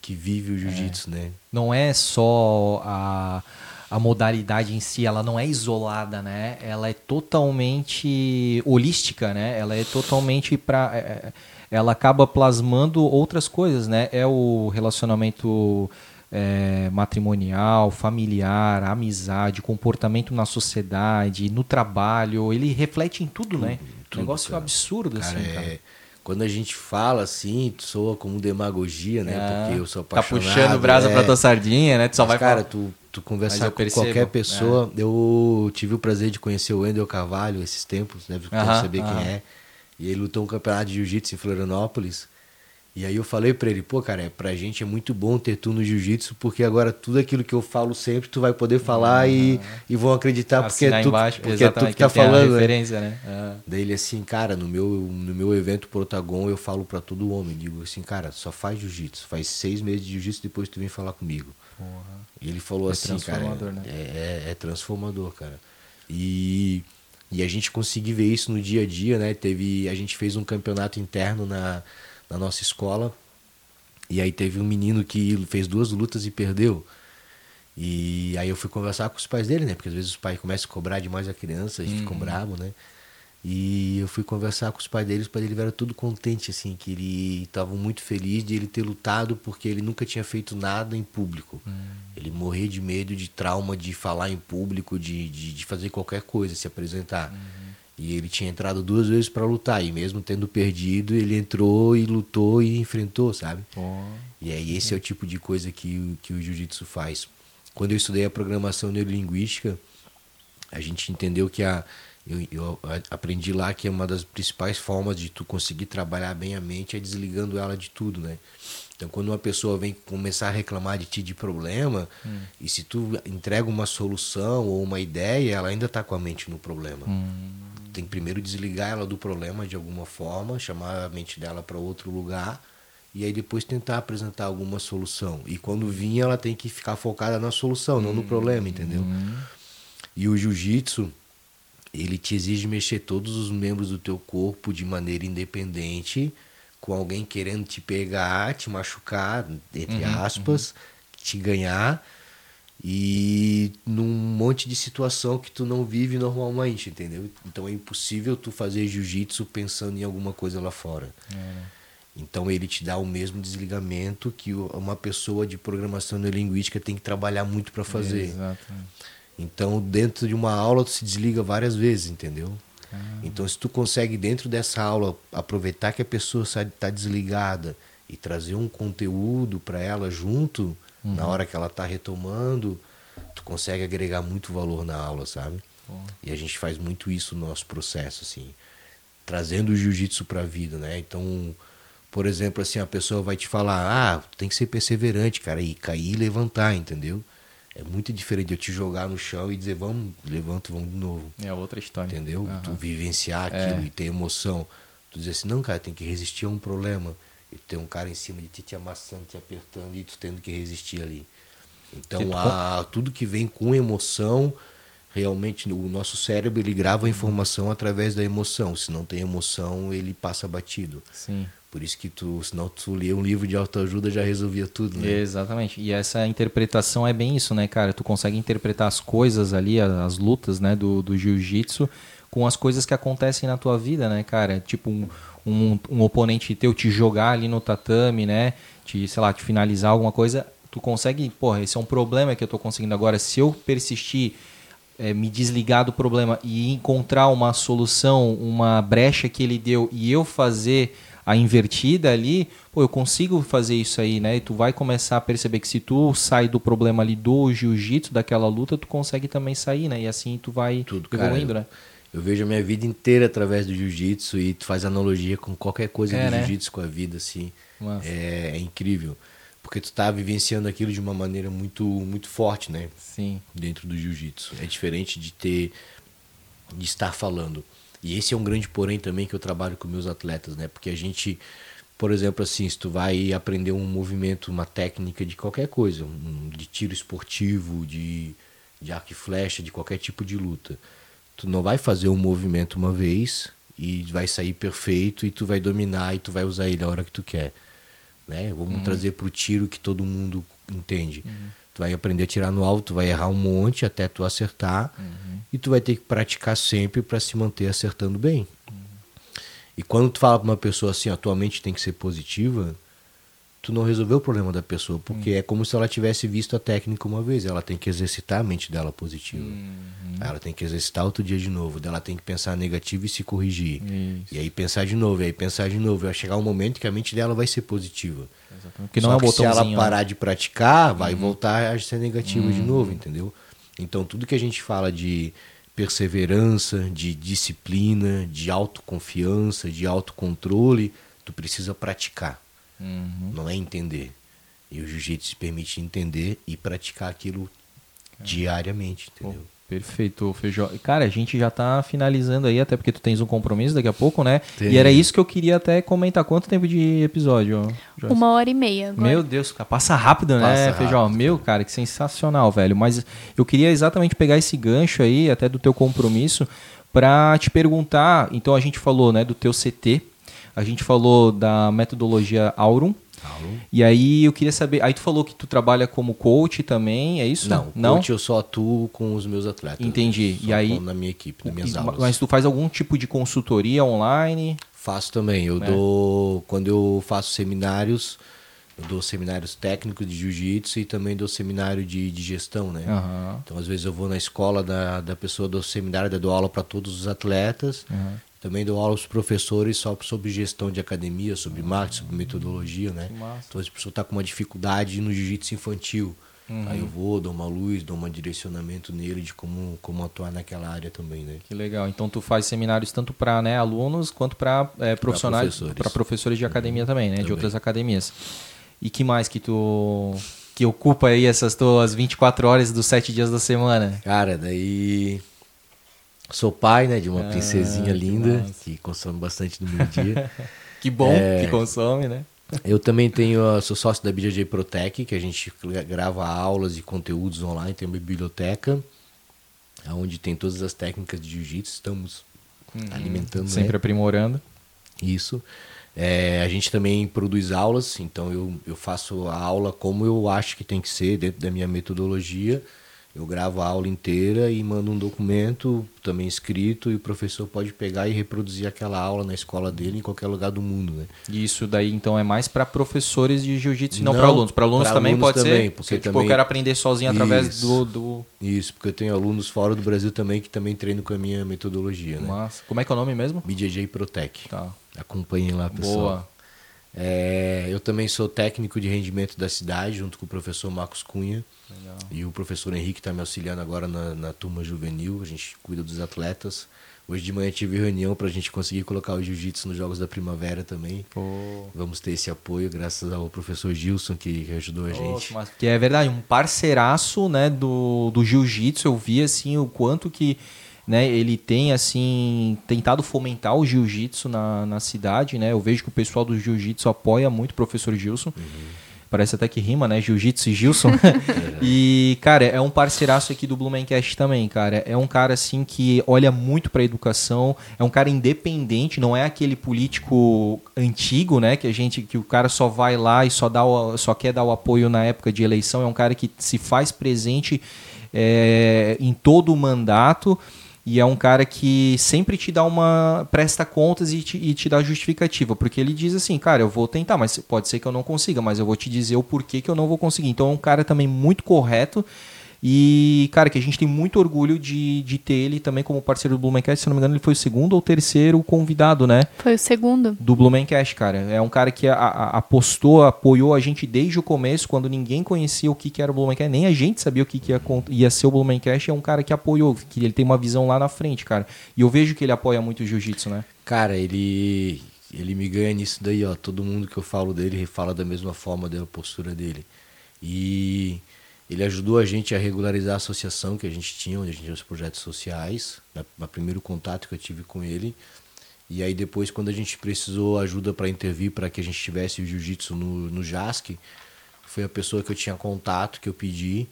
que vive o jiu-jitsu, né? não é só a, a modalidade em si, ela não é isolada, né? Ela é totalmente holística, né? Ela é totalmente para ela acaba plasmando outras coisas, né? É o relacionamento é, matrimonial, familiar, amizade, comportamento na sociedade, no trabalho, ele reflete em tudo, né? tudo, Negócio cara. absurdo, Cara, assim, é, cara. quando a gente fala assim, soa como demagogia, né? É, Porque eu sou tá apaixonado. puxando brasa é. pra tua sardinha, né? Tu só Mas, vai cara, falar. tu, tu conversar com percebo, qualquer pessoa. Eu tive o prazer de conhecer o Wendel Carvalho esses tempos, deve Aham, saber aham. quem é. E ele lutou um campeonato de jiu-jitsu em Florianópolis. E aí eu falei pra ele, pô, cara, é, pra gente é muito bom ter tu no jiu-jitsu, porque agora tudo aquilo que eu falo sempre, tu vai poder falar e, e vão acreditar porque é tu, embaixo, porque é tu que tá falando. né? referência, né? Daí ele assim, cara, no meu, no meu evento Protagon eu falo pra todo homem, digo assim, cara, só faz jiu-jitsu, faz seis meses de jiu-jitsu depois tu vem falar comigo. E ele falou É assim, cara, transformador, né? é, é, é transformador, cara. E, e a gente conseguiu ver isso no dia a dia, né? Teve, a gente fez um campeonato interno na, na nossa escola. E aí teve um menino que fez duas lutas e perdeu. E aí eu fui conversar com os pais dele, né? Porque às vezes os pais começam a cobrar demais a criança, eles ficam bravos, né? E eu fui conversar com os pais dele, os pais dele eram tudo contente, assim, que ele estavam muito feliz de ele ter lutado porque ele nunca tinha feito nada em público. Ele morria de medo, de trauma de falar em público, de, de, de fazer qualquer coisa, se apresentar. E ele tinha entrado duas vezes para lutar, e mesmo tendo perdido, ele entrou e lutou e enfrentou, sabe? E aí esse é o tipo de coisa que, que o jiu-jitsu faz. Quando eu estudei a programação neurolinguística, a gente entendeu que a, Eu, eu aprendi lá que uma das principais formas de tu conseguir trabalhar bem a mente é desligando ela de tudo, né? Então, quando uma pessoa vem começar a reclamar de ti de problema, hum. e se tu entrega uma solução ou uma ideia, ela ainda está com a mente no problema. Hum. Tem que primeiro desligar ela do problema de alguma forma, chamar a mente dela para outro lugar, e aí depois tentar apresentar alguma solução. E quando vir, ela tem que ficar focada na solução, não no hum. problema, entendeu? Hum. E o jiu-jitsu, ele te exige mexer todos os membros do teu corpo de maneira independente com alguém querendo te pegar, te machucar, entre uhum, aspas, uhum. te ganhar e num monte de situação que tu não vive normalmente, entendeu? Então é impossível tu fazer jiu-jitsu pensando em alguma coisa lá fora. É. Então ele te dá o mesmo desligamento que uma pessoa de programação neurolinguística tem que trabalhar muito para fazer. É, então dentro de uma aula tu se desliga várias vezes, entendeu? Então, se tu consegue dentro dessa aula aproveitar que a pessoa está desligada e trazer um conteúdo para ela junto uhum. na hora que ela está retomando, tu consegue agregar muito valor na aula, sabe? Uhum. E a gente faz muito isso no nosso processo, assim, trazendo o jiu-jitsu para a vida, né? Então, por exemplo, assim, a pessoa vai te falar, ah, tem que ser perseverante, cara, e cair e levantar, entendeu? É muito diferente de eu te jogar no chão e dizer, vamos, levanta, vamos de novo. É outra história. Entendeu? Uhum. Tu vivenciar aquilo é. e ter emoção. Tu dizer assim, não, cara, tem que resistir a um problema. E tem um cara em cima de ti te amassando, te apertando e tu tendo que resistir ali. Então, a, tudo que vem com emoção, realmente o nosso cérebro ele grava a informação através da emoção. Se não tem emoção, ele passa batido. Sim. Por isso que tu, senão tu lia um livro de autoajuda já resolvia tudo, né? Exatamente. E essa interpretação é bem isso, né, cara? Tu consegue interpretar as coisas ali, as lutas, né, do, do jiu-jitsu com as coisas que acontecem na tua vida, né, cara? Tipo um, um, um oponente teu te jogar ali no tatame, né? Te, sei lá, te finalizar alguma coisa, tu consegue, porra, esse é um problema que eu tô conseguindo agora. Se eu persistir é, me desligar do problema e encontrar uma solução, uma brecha que ele deu e eu fazer a invertida ali, pô, eu consigo fazer isso aí, né? E tu vai começar a perceber que se tu sai do problema ali do jiu-jitsu, daquela luta, tu consegue também sair, né? E assim tu vai Tudo, evoluindo, cara, né? Eu vejo a minha vida inteira através do jiu-jitsu e tu faz analogia com qualquer coisa é, do né? jiu-jitsu com a vida, assim. É, é, incrível. Porque tu tá vivenciando aquilo de uma maneira muito, muito forte, né? Sim. Dentro do jiu-jitsu. É diferente de ter. de estar falando. E esse é um grande porém também que eu trabalho com meus atletas, né? Porque a gente, por exemplo, assim, se tu vai aprender um movimento, uma técnica de qualquer coisa, um, de tiro esportivo, de, de arco e flecha, de qualquer tipo de luta, tu não vai fazer um movimento uma vez e vai sair perfeito e tu vai dominar e tu vai usar ele a hora que tu quer, né? Vamos uhum. trazer para o tiro que todo mundo entende. Uhum. Tu vai aprender a tirar no alto, tu vai errar um monte até tu acertar. Uhum. E tu vai ter que praticar sempre para se manter acertando bem. Uhum. E quando tu fala para uma pessoa assim, a tua mente tem que ser positiva, tu não resolveu o problema da pessoa, porque uhum. é como se ela tivesse visto a técnica uma vez, ela tem que exercitar a mente dela positiva. Uhum. Ela tem que exercitar outro dia de novo, ela tem que pensar negativo e se corrigir. Isso. E aí pensar de novo, e aí pensar de novo, vai chegar um momento que a mente dela vai ser positiva. Exatamente. Porque não Só é que se ela parar né? de praticar, vai uhum. voltar a ser negativa de uhum. novo, entendeu? Então tudo que a gente fala de perseverança, de disciplina, de autoconfiança, de autocontrole, tu precisa praticar. Uhum. Não é entender. E o jiu-jitsu permite entender e praticar aquilo é. diariamente, entendeu? Pô, perfeito, Feijó. Cara, a gente já tá finalizando aí, até porque tu tens um compromisso daqui a pouco, né? Tem. E era isso que eu queria até comentar. Quanto tempo de episódio? Joyce? Uma hora e meia. Agora. Meu Deus, passa rápido, né, passa né, Feijó? Rápido. Meu, cara, que sensacional, velho. Mas eu queria exatamente pegar esse gancho aí, até do teu compromisso, para te perguntar. Então a gente falou, né, do teu CT a gente falou da metodologia Aurum. Aurum. E aí eu queria saber, aí tu falou que tu trabalha como coach também, é isso? Não, Não? coach eu só atuo com os meus atletas. Entendi. E aí na minha equipe, nas minhas aulas. Mas tu faz algum tipo de consultoria online? Faço também. Eu é. dou quando eu faço seminários, eu dou seminários técnicos de jiu-jitsu e também dou seminário de, de gestão, né? Uhum. Então, às vezes, eu vou na escola da, da pessoa, dou seminário, dou aula para todos os atletas. Uhum. Também dou aula aos professores só sobre gestão de academia, sobre marketing, sobre metodologia, né? Então, se a pessoa está com uma dificuldade no jiu-jitsu infantil, Uhum. Aí eu vou, dou uma luz, dou um direcionamento nele de como, como atuar naquela área também, né? Que legal. Então tu faz seminários tanto para né, alunos quanto para é, profissionais, para professores. de academia uhum. também, né? Também. De outras academias. E que mais que tu que ocupa aí essas tuas 24 horas dos 7 dias da semana? Cara, daí sou pai, né, de uma ah, princesinha linda que, que consome bastante no meu dia. que bom é... que consome, né? Eu também tenho, sou sócio da BJJ Protec, que a gente grava aulas e conteúdos online, tem uma biblioteca, onde tem todas as técnicas de jiu-jitsu, estamos uhum. alimentando. Sempre né? aprimorando. Isso. É, a gente também produz aulas, então eu, eu faço a aula como eu acho que tem que ser, dentro da minha metodologia. Eu gravo a aula inteira e mando um documento também escrito e o professor pode pegar e reproduzir aquela aula na escola dele em qualquer lugar do mundo, né? E isso daí então é mais para professores de jiu-jitsu não, não para alunos. Para alunos também alunos pode também, ser, porque tipo, também... eu quero aprender sozinho através isso, do, do, Isso, porque eu tenho alunos fora do Brasil também que também treinam com a minha metodologia, né? Massa. Como é que é o nome mesmo? BJJ Protec. Tá. Acompanhem lá, pessoal. Boa. É, eu também sou técnico de rendimento da cidade, junto com o professor Marcos Cunha. Legal. E o professor Henrique está me auxiliando agora na, na, turma juvenil. A gente cuida dos atletas. Hoje de manhã tive reunião para a gente conseguir colocar o jiu-jitsu nos Jogos da Primavera também. Pô. Vamos ter esse apoio graças ao professor Gilson que ajudou a gente. Que é verdade, um parceiraço né, do, do jiu-jitsu. Eu vi assim o quanto que né, ele tem assim tentado fomentar o jiu-jitsu na, na cidade, né? Eu vejo que o pessoal do jiu-jitsu apoia muito o professor Gilson. Uhum. Parece até que rima, né? Jiu-Jitsu e Gilson. e, cara, é um parceiraço aqui do Blumencast também, cara. É um cara, assim, que olha muito pra educação. É um cara independente, não é aquele político antigo, né? Que a gente, que o cara só vai lá e só, dá o, só quer dar o apoio na época de eleição. É um cara que se faz presente é, em todo o mandato. E é um cara que sempre te dá uma. presta contas e te, e te dá justificativa. Porque ele diz assim, cara, eu vou tentar, mas pode ser que eu não consiga, mas eu vou te dizer o porquê que eu não vou conseguir. Então é um cara também muito correto e, cara, que a gente tem muito orgulho de, de ter ele também como parceiro do Blumencast. Se não me engano, ele foi o segundo ou terceiro convidado, né? Foi o segundo. Do Blumencast, cara. É um cara que a, a, apostou, apoiou a gente desde o começo, quando ninguém conhecia o que, que era o Blumencast. Nem a gente sabia o que, que ia, ia ser o Blumencast. É um cara que apoiou, que ele tem uma visão lá na frente, cara. E eu vejo que ele apoia muito o jiu-jitsu, né? Cara, ele, ele me ganha nisso daí, ó. Todo mundo que eu falo dele fala da mesma forma da postura dele. E ele ajudou a gente a regularizar a associação que a gente tinha, onde a gente tinha os projetos sociais, no primeiro contato que eu tive com ele. E aí depois, quando a gente precisou ajuda para intervir, para que a gente tivesse o jiu-jitsu no, no JASC, foi a pessoa que eu tinha contato, que eu pedi.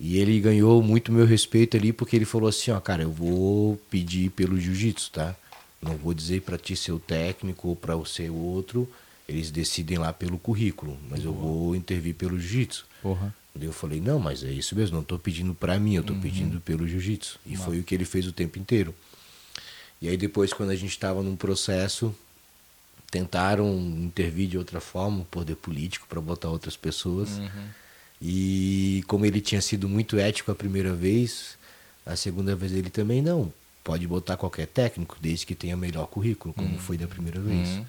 E ele ganhou muito meu respeito ali, porque ele falou assim, ó, cara, eu vou pedir pelo jiu-jitsu, tá? Não vou dizer para ti ser o técnico ou para ser o outro, eles decidem lá pelo currículo, mas eu vou intervir pelo jiu-jitsu. Porra. Eu falei, não, mas é isso mesmo, não estou pedindo para mim, eu estou uhum. pedindo pelo jiu-jitsu. E foi o que ele fez o tempo inteiro. E aí depois, quando a gente estava num processo, tentaram intervir de outra forma, o poder político, para botar outras pessoas. Uhum. E como ele tinha sido muito ético a primeira vez, a segunda vez ele também não. Pode botar qualquer técnico, desde que tenha melhor currículo, como uhum. foi da primeira vez.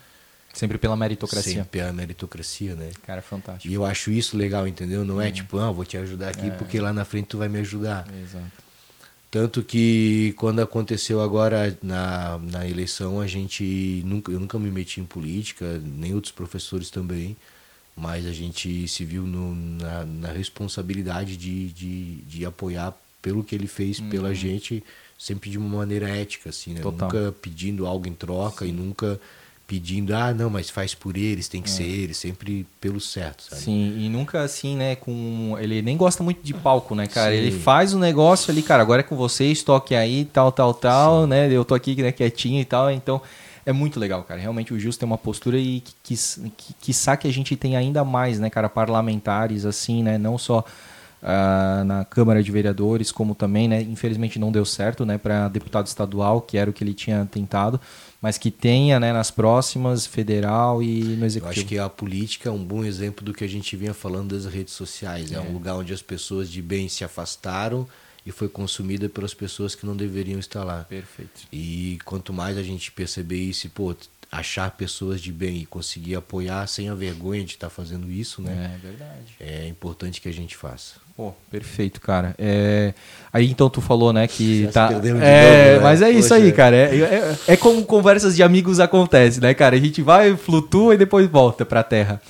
Uhum. Sempre pela meritocracia. Sempre pela meritocracia, né? Cara, fantástico. E eu acho isso legal, entendeu? Não é uhum. tipo, ah, vou te ajudar aqui é. porque lá na frente tu vai me ajudar. Exato. Tanto que quando aconteceu agora na, na eleição, a gente nunca, eu nunca me meti em política, nem outros professores também, mas a gente se viu no, na, na, responsabilidade de, de, de apoiar pelo que ele fez uhum. pela gente, sempre de uma maneira ética, assim, né? Nunca pedindo algo em troca Sim. e nunca pedindo, ah, não, mas faz por eles, tem que é. ser eles, sempre pelo certo, sabe? Sim, e nunca assim, né, com... Ele nem gosta muito de palco, né, cara? Sim. Ele faz o negócio ali, cara, agora é com vocês, toque aí, tal, tal, tal, Sim. né? Eu tô aqui, né, quietinho e tal, então... É muito legal, cara. Realmente o Gils tem uma postura e que, que, que, que, que a gente tem ainda mais, né, cara, parlamentares, assim, né, não só uh, na Câmara de Vereadores, como também, né, infelizmente não deu certo, né, para deputado estadual, que era o que ele tinha tentado, mas que tenha né, nas próximas, federal e no executivo. Eu acho que a política é um bom exemplo do que a gente vinha falando das redes sociais. É, é um lugar onde as pessoas de bem se afastaram e foi consumida pelas pessoas que não deveriam estar lá. Perfeito. E quanto mais a gente perceber isso, pô, achar pessoas de bem e conseguir apoiar sem a vergonha de estar fazendo isso, né? É verdade. É importante que a gente faça. Pô, perfeito, cara. É, Aí então tu falou, né, que Já se tá. de É, novo, né? mas é isso Poxa. aí, cara. É, é, é como conversas de amigos acontece, né, cara? A gente vai, flutua e depois volta pra terra.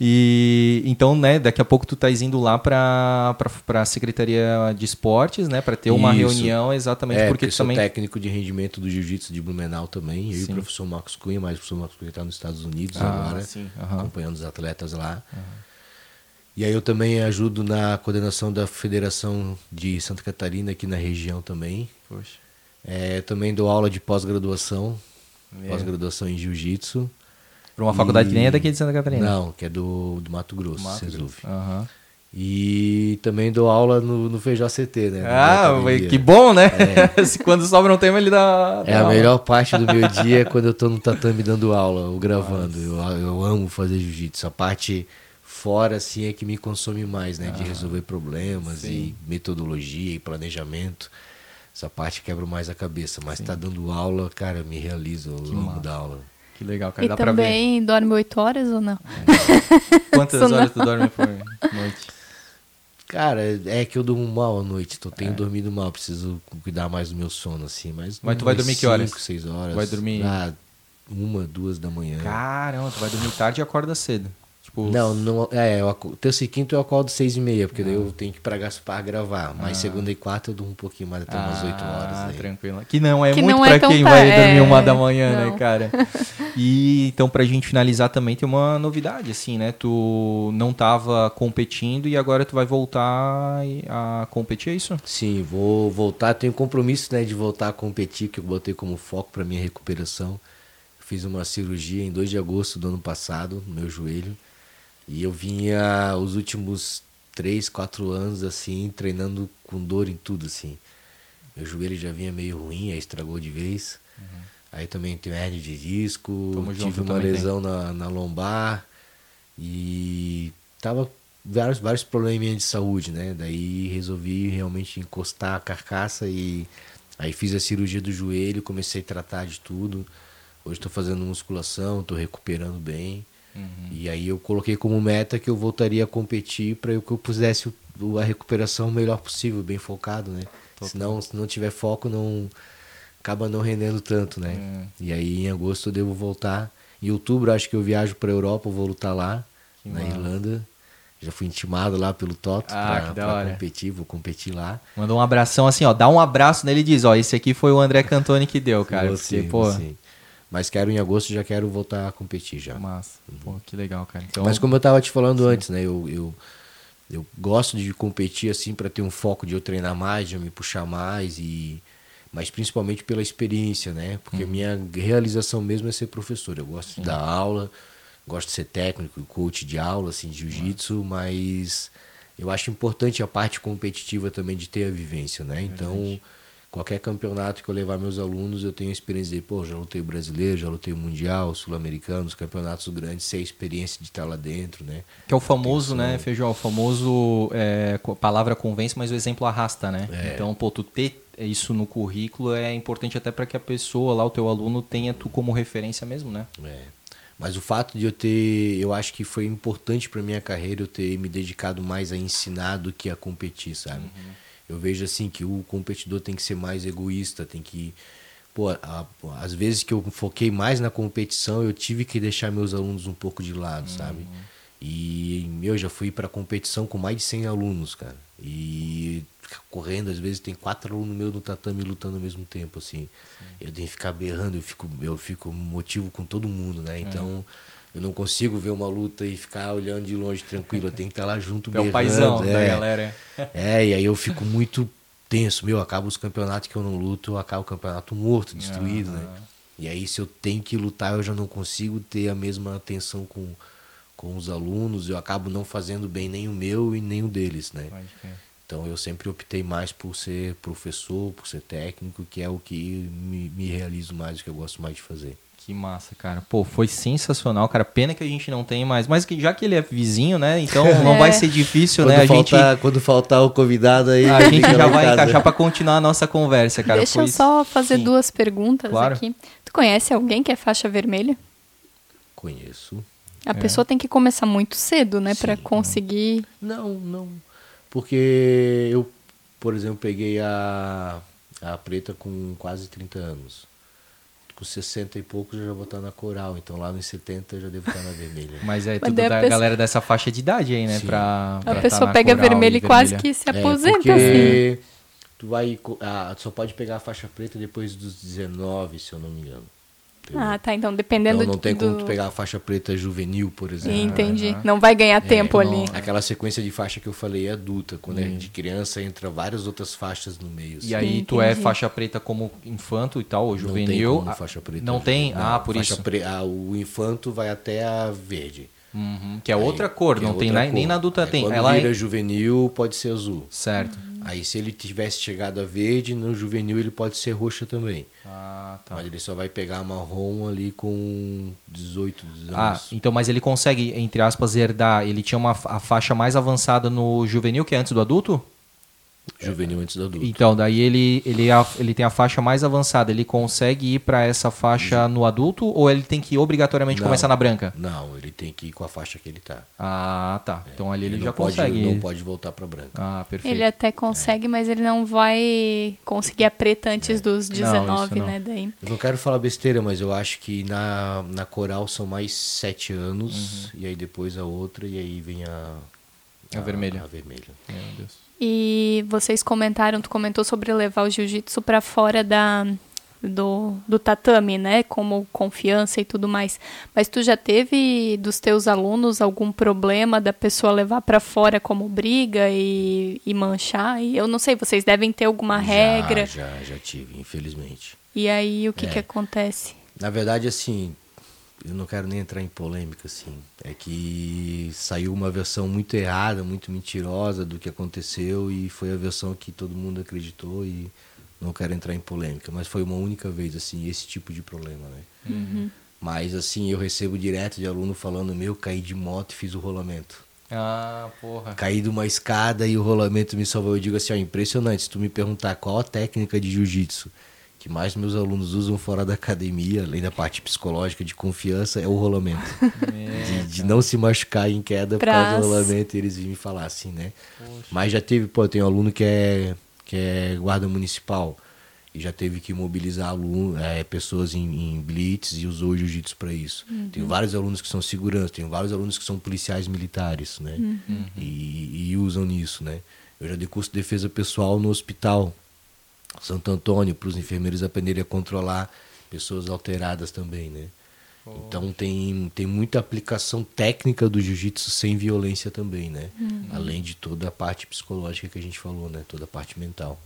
E então, né, daqui a pouco tu tá indo lá pra, pra, pra Secretaria de Esportes, né, pra ter uma Isso. reunião exatamente É, porque porque tu sou também. técnico de rendimento do jiu-jitsu de Blumenau também. Eu e Sim. o professor Marcos Cunha, mas o professor Marcos Cunha está nos Estados Unidos Ah, agora, sim, aham. acompanhando os atletas lá. E aí eu também ajudo na coordenação da Federação de Santa Catarina aqui na região também. Poxa. É, também dou aula de pós-graduação, É. pós-graduação em jiu-jitsu. Pra uma faculdade E- que nem é daqui de Santa Catarina. Não, que é do, do Mato Grosso, Mato. Grosso. Aham. E também dou aula no, no Feijó CT, né? Ah, que bom, né? Se Quando sobra um tema, ele dá. É dá a aula. melhor parte do meu dia é quando eu tô no tatame dando aula ou gravando. Eu, eu amo fazer jiu-jitsu. A parte fora, assim, é que me consome mais, né? De resolver problemas sim. e metodologia e planejamento. Essa parte quebra mais a cabeça. Mas tá dando aula, cara, me realizo. Amo massa. dar aula. Que legal, cara. E dá pra ver. também dorme oito horas ou não? Quantas Isso horas tu dorme por noite? Cara, é que eu durmo mal à noite. Tô, É. tenho dormido mal. Preciso cuidar mais do meu sono, assim. Mas, Mas tu vai dormir que horas? cinco, seis horas. Vai dormir- Ah, uma, duas da manhã. Caramba, tu vai dormir tarde e acorda cedo. Tipo, Não, não, é, eu, terça e quinta eu acordo seis e meia, porque daí eu tenho que ir pra Gaspar gravar. Mas segunda e quarta eu durmo um pouquinho mais, até umas oito horas. Ah, aí. tranquilo. Que não é Que muito não pra é tão quem vai é, dormir uma da manhã, né, não. cara? E então, pra gente finalizar também, tem uma novidade, assim, né? Tu não tava competindo e agora tu vai voltar a competir, é isso? Sim, vou voltar, tenho compromisso né, de voltar a competir, que eu botei como foco pra minha recuperação. Fiz uma cirurgia em 2 de agosto do ano passado, no meu joelho. E eu vinha os últimos 3, 4 anos, assim, treinando com dor em tudo, assim. Meu joelho já vinha meio ruim, aí estragou de vez. Aí também tenho hernia de disco, Uhum. Tamo junto, tive eu uma também lesão na, na lombar e tava vários, vários probleminhas de saúde, né? Daí resolvi realmente encostar a carcaça e aí fiz a cirurgia do joelho, comecei a tratar de tudo. Hoje estou fazendo musculação, estou recuperando bem. E aí eu coloquei como meta que eu voltaria a competir para que eu pusesse a recuperação o melhor possível, bem focado, né? Senão, se não tiver foco, não acaba não rendendo tanto, né? E aí em agosto eu devo voltar. Em outubro acho que eu viajo para Europa, eu vou lutar lá, Que na massa. Irlanda. Já fui intimado lá pelo Toto Ah, hora. competir, vou competir lá. Manda um abração assim, ó. Dá um abraço nele e diz, ó, esse aqui foi o André Cantoni que deu, cara. Vou porque, pô. Mas quero em agosto, já quero voltar a competir já. massa. Pô, que legal, cara. Então, Mas como eu tava te falando antes, né? Eu, eu, eu gosto de competir assim para ter um foco de eu treinar mais, de eu me puxar mais e mas principalmente pela experiência, né? Porque Uhum. minha realização mesmo é ser professor. Eu gosto de dar aula, gosto de ser técnico, coach de aula, assim, de jiu-jitsu, mas eu acho importante a parte competitiva também de ter a vivência, né? Então, qualquer campeonato que eu levar meus alunos, eu tenho a experiência de, pô, já lutei brasileiro, já lutei mundial, sul-americano, os campeonatos grandes, ser a experiência de estar lá dentro, né? Que é o famoso, Atenção. né, Feijão? O famoso é, palavra convence, mas o exemplo arrasta, né? É. Então, pô, tu ter isso no currículo é importante até para que a pessoa lá, o teu aluno, tenha tu como referência mesmo, né? É. Mas o fato de eu ter, eu acho que foi importante para minha carreira eu ter me dedicado mais a ensinar do que a competir, sabe? Eu vejo assim que o competidor tem que ser mais egoísta, tem que pô, a- às vezes que eu foquei mais na competição, eu tive que deixar meus alunos um pouco de lado, sabe? E eu já fui para competição com mais de 100 alunos, cara. E correndo, às vezes tem quatro alunos meus no tatame lutando ao mesmo tempo, assim. Eu tenho que ficar berrando, eu fico, eu fico motivo com todo mundo, né? Então, eu não consigo ver uma luta e ficar olhando de longe tranquilo, eu tenho que estar lá junto Tu é o paizão da é. galera. É, e aí eu fico muito tenso, meu, acaba os campeonatos que eu não luto, acaba o campeonato morto, destruído, né? E aí se eu tenho que lutar, eu já não consigo ter a mesma atenção com, com os alunos, eu acabo não fazendo bem nem o meu e nem o deles, né? Então eu sempre optei mais por ser professor, por ser técnico, que é o que me, me realizo mais, o que eu gosto mais de fazer. Que massa, cara. Pô, foi sensacional, cara. Pena que a gente não tem mais. Mas que já que ele é vizinho, né? Então não É. vai ser difícil, Quando, né? A gente, faltar, quando faltar o convidado aí, a gente já vai casa. encaixar pra continuar a nossa conversa, cara. Deixa Foi- eu só fazer Sim. duas perguntas Claro. aqui. Tu conhece alguém que é faixa vermelha? Conheço. A pessoa tem que começar muito cedo, né, Pra Sim. conseguir. Não, não. Porque eu, por exemplo, peguei a, a preta com quase 30 anos. Com 60 e poucos eu já vou estar na coral, então lá nos 70 eu já devo estar na vermelha. Mas é tudo da pessoa- galera dessa faixa de idade aí, né? Sim. Pra, pra A pessoa na pega vermelho e quase vermelha. que se É, aposenta, porque assim. tu vai. Ah, tu só pode pegar a faixa preta depois dos 19, se eu não me engano. Ah, tá. Então, dependendo Então não tem do... como tu pegar a faixa preta juvenil, por exemplo. Entendi. Não vai ganhar tempo É, ali. Aquela sequência de faixa que eu falei é adulta. Quando é de criança, entra várias outras faixas no meio. assim. E aí tu é Entendi. faixa preta como infanto e tal, ou Não tem juvenil. como Ah, faixa preta. Não tem? Não, ah, por faixa isso. pre- ah, o infanto vai até a verde. Uhum, que é Aí, outra cor, que é não tem outra na- nem cor. na adulta Aí tem. Quando Ela vira é... juvenil, pode ser azul. Certo. Aí se ele tivesse chegado a verde, no juvenil ele pode ser roxa também. Ah, tá. Mas ele só vai pegar marrom ali com 18 anos. Ah, então, mas ele consegue, entre aspas, herdar. Ele tinha uma a faixa mais avançada no juvenil, que é antes do adulto? Juvenil antes do adulto. Então, daí ele, ele, é a- ele tem a faixa mais avançada. Ele consegue ir pra essa faixa no adulto ou ele tem que obrigatoriamente Não. começar na branca? Não, ele tem que ir com a faixa que ele tá. Ah, tá. Então ali ele, não já pode, consegue. Não pode voltar pra branca. Ah, perfeito. Ele até consegue, mas ele não vai conseguir a preta antes dos Não, 19, isso não. né? Daí. Eu não quero falar besteira, mas eu acho que na, na coral são mais sete anos, e aí depois a outra, e aí vem a... A vermelha. A vermelha. Meu Deus. E vocês comentaram, tu comentou sobre levar o jiu-jitsu pra fora da do, do tatame, né? Como confiança e tudo mais. Mas tu já teve dos teus alunos algum problema da pessoa levar pra fora como briga e, e manchar? E eu não sei, vocês devem ter alguma regra. Já, já, já tive, infelizmente. E aí o que É. que acontece? Na verdade, assim, eu não quero nem entrar em polêmica, assim. É que saiu uma versão muito errada, muito mentirosa do que aconteceu e foi a versão que todo mundo acreditou e não quero entrar em polêmica. Mas foi uma única vez, assim, esse tipo de problema, né? Mas, assim, eu recebo direto de aluno falando, meu, caí de moto e fiz o rolamento. Ah, porra. Caí de uma escada e o rolamento me salvou. Eu digo assim, ó, impressionante. Se tu me perguntar qual a técnica de jiu-jitsu que mais meus alunos usam fora da academia, além da parte psicológica de confiança, é o rolamento. de, de não se machucar em queda por causa do rolamento, eles vêm me falar assim, né? Mas já teve, pô, tem um aluno que é, que é guarda municipal e já teve que mobilizar aluno, é, pessoas em, em blitz e usou o jiu-jitsu para isso. Tem vários alunos que são segurança, tem vários alunos que são policiais militares, né? E, e usam nisso, né? Eu já dei curso de defesa pessoal no hospital Santo Antônio para os enfermeiros aprenderem a controlar pessoas alteradas também, né? Então tem, tem muita aplicação técnica do jiu-jitsu sem violência também, né? Além de toda a parte psicológica que a gente falou, né? Toda a parte mental.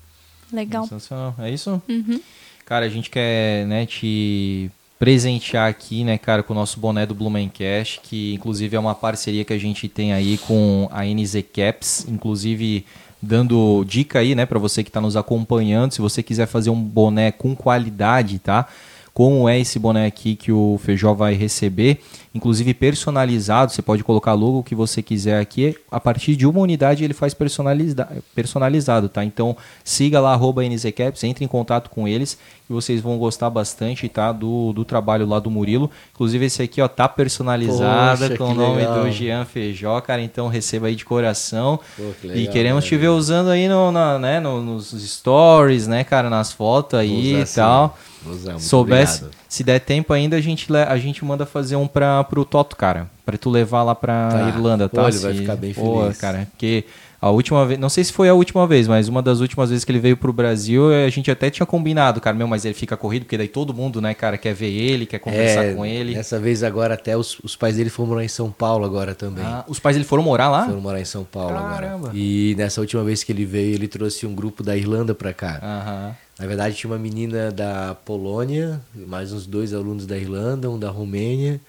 Legal. Sensacional. É isso? Uhum. Cara, a gente quer, né, te presentear aqui, né, cara, com o nosso boné do Blumencast, que inclusive é uma parceria que a gente tem aí com a NZ Caps, inclusive dando dica aí, né, para você que está nos acompanhando, se você quiser fazer um boné com qualidade, tá? Como é esse boné aqui que o Feijó vai receber, inclusive personalizado, você pode colocar logo o que você quiser aqui. A partir de uma unidade ele faz personaliza personalizado, tá? Então siga lá arroba NZCaps, entre em contato com eles e vocês vão gostar bastante, tá? Do, do trabalho lá do Murilo. Inclusive esse aqui, ó, tá personalizado Poxa, com que o nome legal. do Jean Feijó, cara. Então receba aí de coração. Pô, que e legal, queremos né, te ver usando aí no, na, né, no- nos stories, né, cara, nas fotos aí e tal. Usar, Soubesse, obrigado. Se der tempo ainda, a gente, a gente manda fazer um pra, pro Toto, cara. Pra tu levar lá pra Tá. Irlanda, Pô, tá? ele vai ficar bem Pô, feliz. cara, porque a última vez, não sei se foi a última vez, mas uma das últimas vezes que ele veio pro Brasil, a gente até tinha combinado, cara, meu, mas ele fica corrido, porque daí todo mundo, né, cara, quer ver ele, quer conversar É, com ele. Dessa vez agora até os, os pais dele foram morar em São Paulo agora também. Ah, os pais dele foram morar lá? Foram morar em São Paulo Caramba. agora. E nessa última vez que ele veio, ele trouxe um grupo da Irlanda pra cá. Aham. Na verdade, tinha uma menina da Polônia, mais uns dois alunos da Irlanda, um da Romênia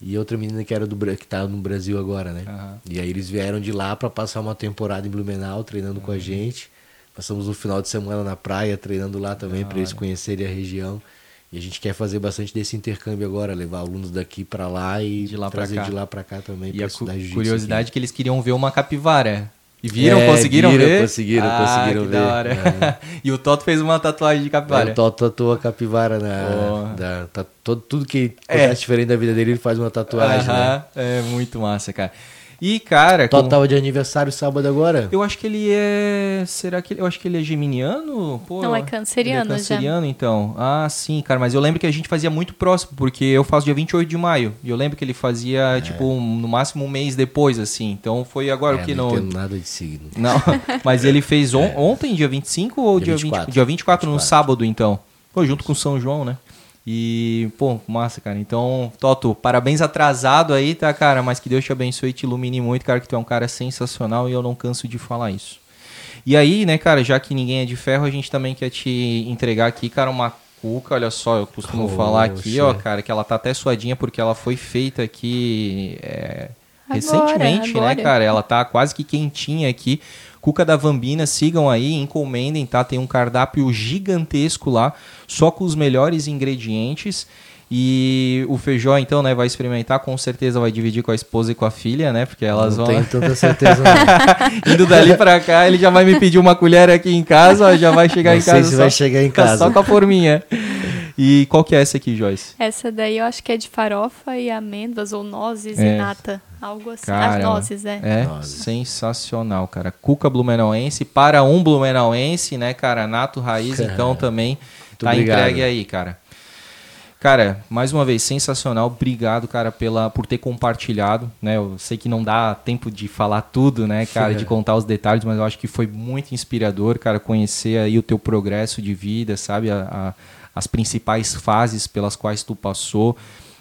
e outra menina que era do que tá no Brasil agora, né? Aham. E aí eles vieram de lá pra passar uma temporada em Blumenau treinando com a gente. Passamos um final de semana na praia treinando lá também para eles conhecerem a região. E a gente quer fazer bastante desse intercâmbio agora, levar alunos daqui pra lá e De lá trazer de lá pra cá também E a cu- jiu-jitsu curiosidade aqui. é que eles queriam ver uma capivara. E viram? É, conseguiram viram, ver? conseguiram, ah, conseguiram que ver. É. Da hora. e o Toto fez uma tatuagem de capivara. Aí o Toto tatuou a capivara na. Da, tá, todo, tudo que É. diferente da vida dele, ele faz uma tatuagem, né? Aham, É muito massa, cara. E, cara. Tó com- tava de aniversário sábado agora? Eu acho que ele é. Será que. Eu acho que ele é geminiano? Pô, Não, é canceriano ele é já. canceriano, então. Ah, sim, cara. Mas eu lembro que a gente fazia muito próximo, porque eu faço dia 28 de maio. E eu lembro que ele fazia, tipo, um- no máximo um mês depois, assim. Então foi agora É, o que não não. nada de signo. Não, mas ele fez on- ontem, dia 25 ou dia, Dia 20, 24? dia 24 no 24. sábado, então. Pô, junto com São João, né? E, pô, massa, cara. Então, Toto, parabéns atrasado aí, tá, cara? Mas que Deus te abençoe e te ilumine muito, cara, que tu é um cara sensacional e eu não canso de falar isso. E aí, né, cara, já que ninguém é de ferro, a gente também quer te entregar aqui, cara, uma cuca, olha só, eu costumo falar aqui, ó, cara, que ela tá até suadinha porque ela foi feita aqui é, Agora, recentemente, né, agora. cara? Ela tá quase que quentinha aqui. Cuca da Vambina, sigam aí, encomendem, tá? Tem um cardápio gigantesco lá, só com os melhores ingredientes. E o Feijó, então, né, vai experimentar, com certeza vai dividir com a esposa e com a filha, né? Porque elas não vão. tenho tanta certeza. Indo dali pra cá, ele já vai me pedir uma colher aqui em casa, já vai chegar Não em sei casa se só, vai chegar em casa. só com a forminha. E qual que é essa aqui, Joyce? Essa daí eu acho que é de farofa e amêndoas ou nozes É. e nata. Algo assim. Cara, As nozes, é. É Nozes. sensacional, cara. Cuca blumenauense para um blumenauense, né, cara? Nato Raiz, Cara, então também tá obrigado. entregue aí, cara. Cara, mais uma vez, sensacional. Obrigado, cara, pela, por ter compartilhado, né? Eu sei que não dá tempo de falar tudo, né, cara, de contar os detalhes, mas eu acho que foi muito inspirador, cara, conhecer aí o teu progresso de vida, sabe? A- a- as principais fases pelas quais tu passou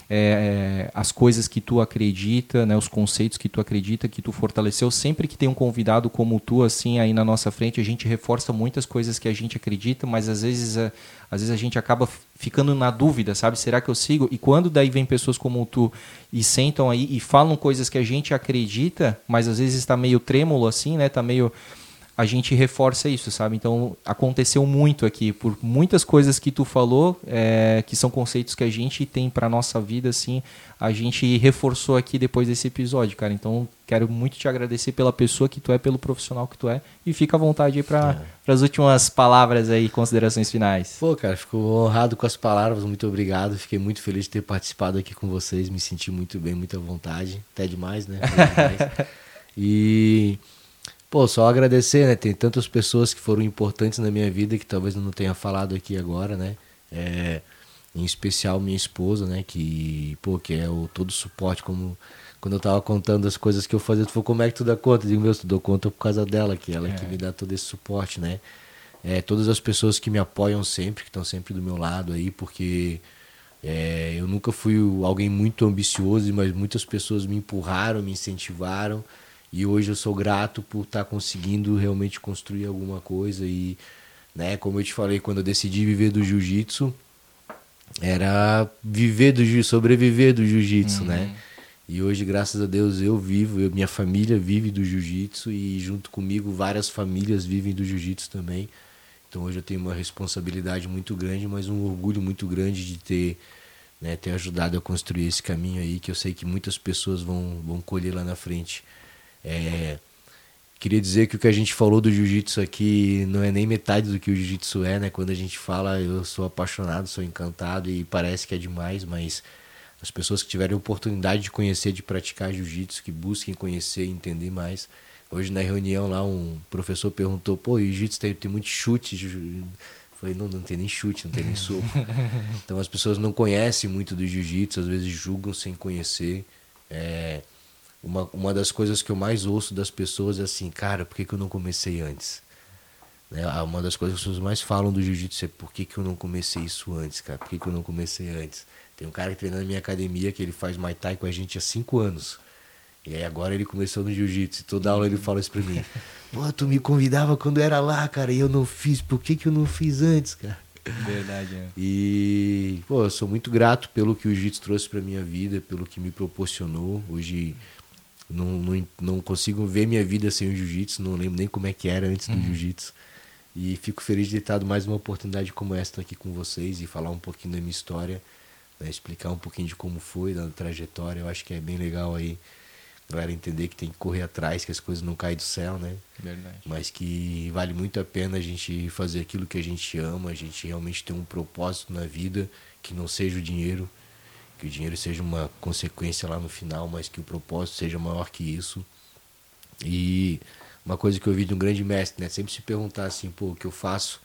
é, as coisas que tu acredita, né, os conceitos que tu acredita, que tu fortaleceu. Sempre que tem um convidado como tu, assim, aí na nossa frente, a gente reforça muitas coisas que a gente acredita, mas às vezes, a, às vezes a gente acaba ficando na dúvida, sabe? Será que eu sigo? E quando daí vem pessoas como tu e sentam aí e falam coisas que a gente acredita, mas às vezes está meio trêmulo assim, né? Tá meio a gente reforça isso, sabe? Então aconteceu muito aqui por muitas coisas que tu falou, é, que são conceitos que a gente tem para nossa vida, assim, a gente reforçou aqui depois desse episódio, cara. Então quero muito te agradecer pela pessoa que tu é, pelo profissional que tu é, e fica à vontade aí para as últimas palavras aí, considerações finais. Pô, cara, fico honrado com as palavras, muito obrigado. Fiquei muito feliz de ter participado aqui com vocês, me senti muito bem, muita vontade. Até demais, né? Até demais. e, pô, só agradecer, né? Tem tantas pessoas que foram importantes na minha vida que talvez eu não tenha falado aqui agora, né? É, em especial minha esposa, né? Que, pô, que é o todo o suporte, como quando eu tava contando as coisas que eu fazia, tu falou, como é que tu dá conta? Eu digo, meu, tu dou conta por causa dela, que ela que me dá todo esse suporte, né? É, todas as pessoas que me apoiam sempre, que estão sempre do meu lado aí, porque é, eu nunca fui alguém muito ambicioso, mas muitas pessoas me empurraram, me incentivaram, e hoje eu sou grato por estar conseguindo realmente construir alguma coisa. E, né, como eu te falei, quando eu decidi viver do jiu-jitsu, era viver do jiu sobreviver do jiu-jitsu, né? E hoje, graças a Deus, eu vivo, eu- minha família vive do jiu-jitsu e junto comigo várias famílias vivem do jiu-jitsu também. Então hoje eu tenho uma responsabilidade muito grande, mas um orgulho muito grande de ter, né, ter ajudado a construir esse caminho aí que eu sei que muitas pessoas vão, vão colher lá na frente. É, Queria dizer que o que a gente falou do jiu-jitsu aqui não é nem metade do que o jiu-jitsu é, né? Quando a gente fala, eu sou apaixonado, sou encantado e parece que é demais, mas as pessoas que tiverem oportunidade de conhecer, de praticar jiu-jitsu, que busquem conhecer e entender mais. Hoje na reunião lá, um professor perguntou: pô, jiu-jitsu tem, tem muito chute? Falei: não, não tem nem chute, não tem nem soco. então as pessoas não conhecem muito do jiu-jitsu, às vezes julgam sem conhecer. É, uma, uma das coisas que eu mais ouço das pessoas é assim, cara, por que, que eu não comecei antes? Né? Uma das coisas que as pessoas mais falam do jiu-jitsu é por que, que eu não comecei isso antes, cara? Por que, que eu não comecei antes? Tem um cara que treina na minha academia que ele faz Muay Thai com a gente há cinco anos. E aí agora ele começou no jiu-jitsu. Toda aula ele fala isso pra mim. Pô, tu me convidava quando era lá, cara, e eu não fiz. Por que, que eu não fiz antes, cara? Verdade, é. E, pô, eu sou muito grato pelo que o jiu-jitsu trouxe pra minha vida, pelo que me proporcionou. Hoje não, não, não consigo ver minha vida sem o jiu-jitsu, não lembro nem como é que era antes do jiu-jitsu. E fico feliz de ter dado mais uma oportunidade como esta aqui com vocês e falar um pouquinho da minha história, né, explicar um pouquinho de como foi, da trajetória. Eu acho que é bem legal aí a galera entender que tem que correr atrás, que as coisas não caem do céu, né? Verdade. mas que vale muito a pena a gente fazer aquilo que a gente ama, a gente realmente ter um propósito na vida que não seja o dinheiro. Que o dinheiro seja uma consequência lá no final, mas que o propósito seja maior que isso. E uma coisa que eu vi de um grande mestre, né? Sempre se perguntar assim, pô, o que eu faço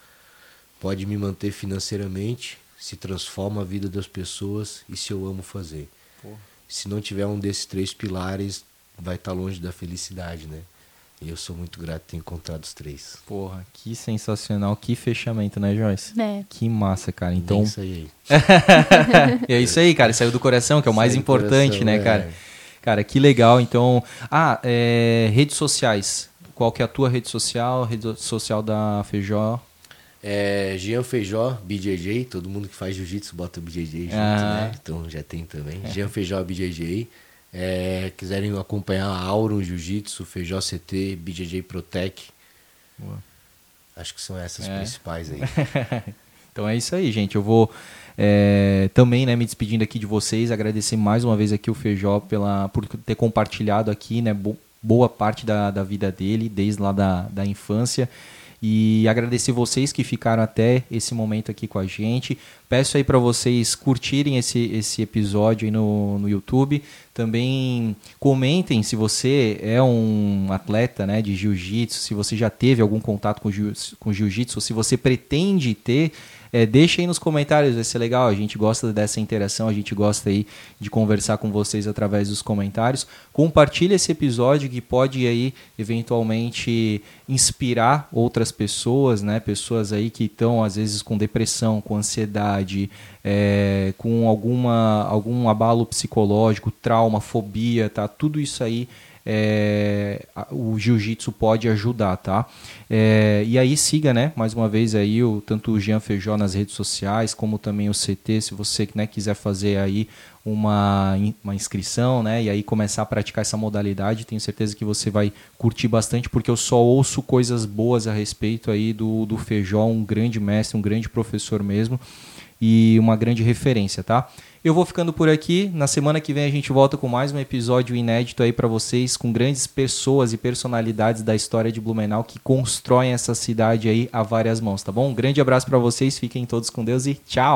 pode me manter financeiramente, se transforma a vida das pessoas e se eu amo fazer. Porra. Se não tiver um desses três pilares, vai estar tá longe da felicidade, né? E eu sou muito grato por ter encontrado os três. Porra, que sensacional, que fechamento, né, Joyce? É. Que massa, cara. Então. É isso aí. é isso aí, cara. Saiu do coração, que é o mais importante, coração, né, é. cara? Cara, que legal. Então, ah, é, redes sociais. Qual que é a tua rede social? Rede social da Feijó? É, Jean Feijó, BJJ, todo mundo que faz jiu-jitsu bota BJJ junto, ah. né? Então já tem também. É. Jean Feijó, BJJ. É, quiserem acompanhar a Auron Jiu-Jitsu, Feijó CT, BJJ Protec. Boa. Acho que são essas é. principais aí. então é isso aí, gente. Eu vou é, também né, me despedindo aqui de vocês, agradecer mais uma vez aqui o Feijó pela, por ter compartilhado aqui né, boa parte da, da vida dele, desde lá da, da infância. E agradecer vocês que ficaram até esse momento aqui com a gente. Peço aí para vocês curtirem esse, esse episódio aí no, no YouTube. Também comentem se você é um atleta né, de jiu-jitsu, se você já teve algum contato com, jiu, com jiu-jitsu, se você pretende ter é, deixa aí nos comentários, vai ser legal. A gente gosta dessa interação, a gente gosta aí de conversar com vocês através dos comentários. Compartilhe esse episódio que pode aí eventualmente inspirar outras pessoas, né? Pessoas aí que estão às vezes com depressão, com ansiedade, é, com alguma algum abalo psicológico, trauma, fobia, tá? Tudo isso aí é, o jiu-jitsu pode ajudar, tá? É, e aí siga, né? Mais uma vez aí o, tanto o Jean Feijó nas redes sociais, como também o CT, se você né, quiser fazer aí uma, uma inscrição, né? E aí começar a praticar essa modalidade, tenho certeza que você vai curtir bastante, porque eu só ouço coisas boas a respeito aí do, do Feijó, um grande mestre, um grande professor mesmo e uma grande referência, tá? Eu vou ficando por aqui. Na semana que vem a gente volta com mais um episódio inédito aí para vocês, com grandes pessoas e personalidades da história de Blumenau que constroem essa cidade aí a várias mãos, tá bom? Um grande abraço para vocês, fiquem todos com Deus e tchau.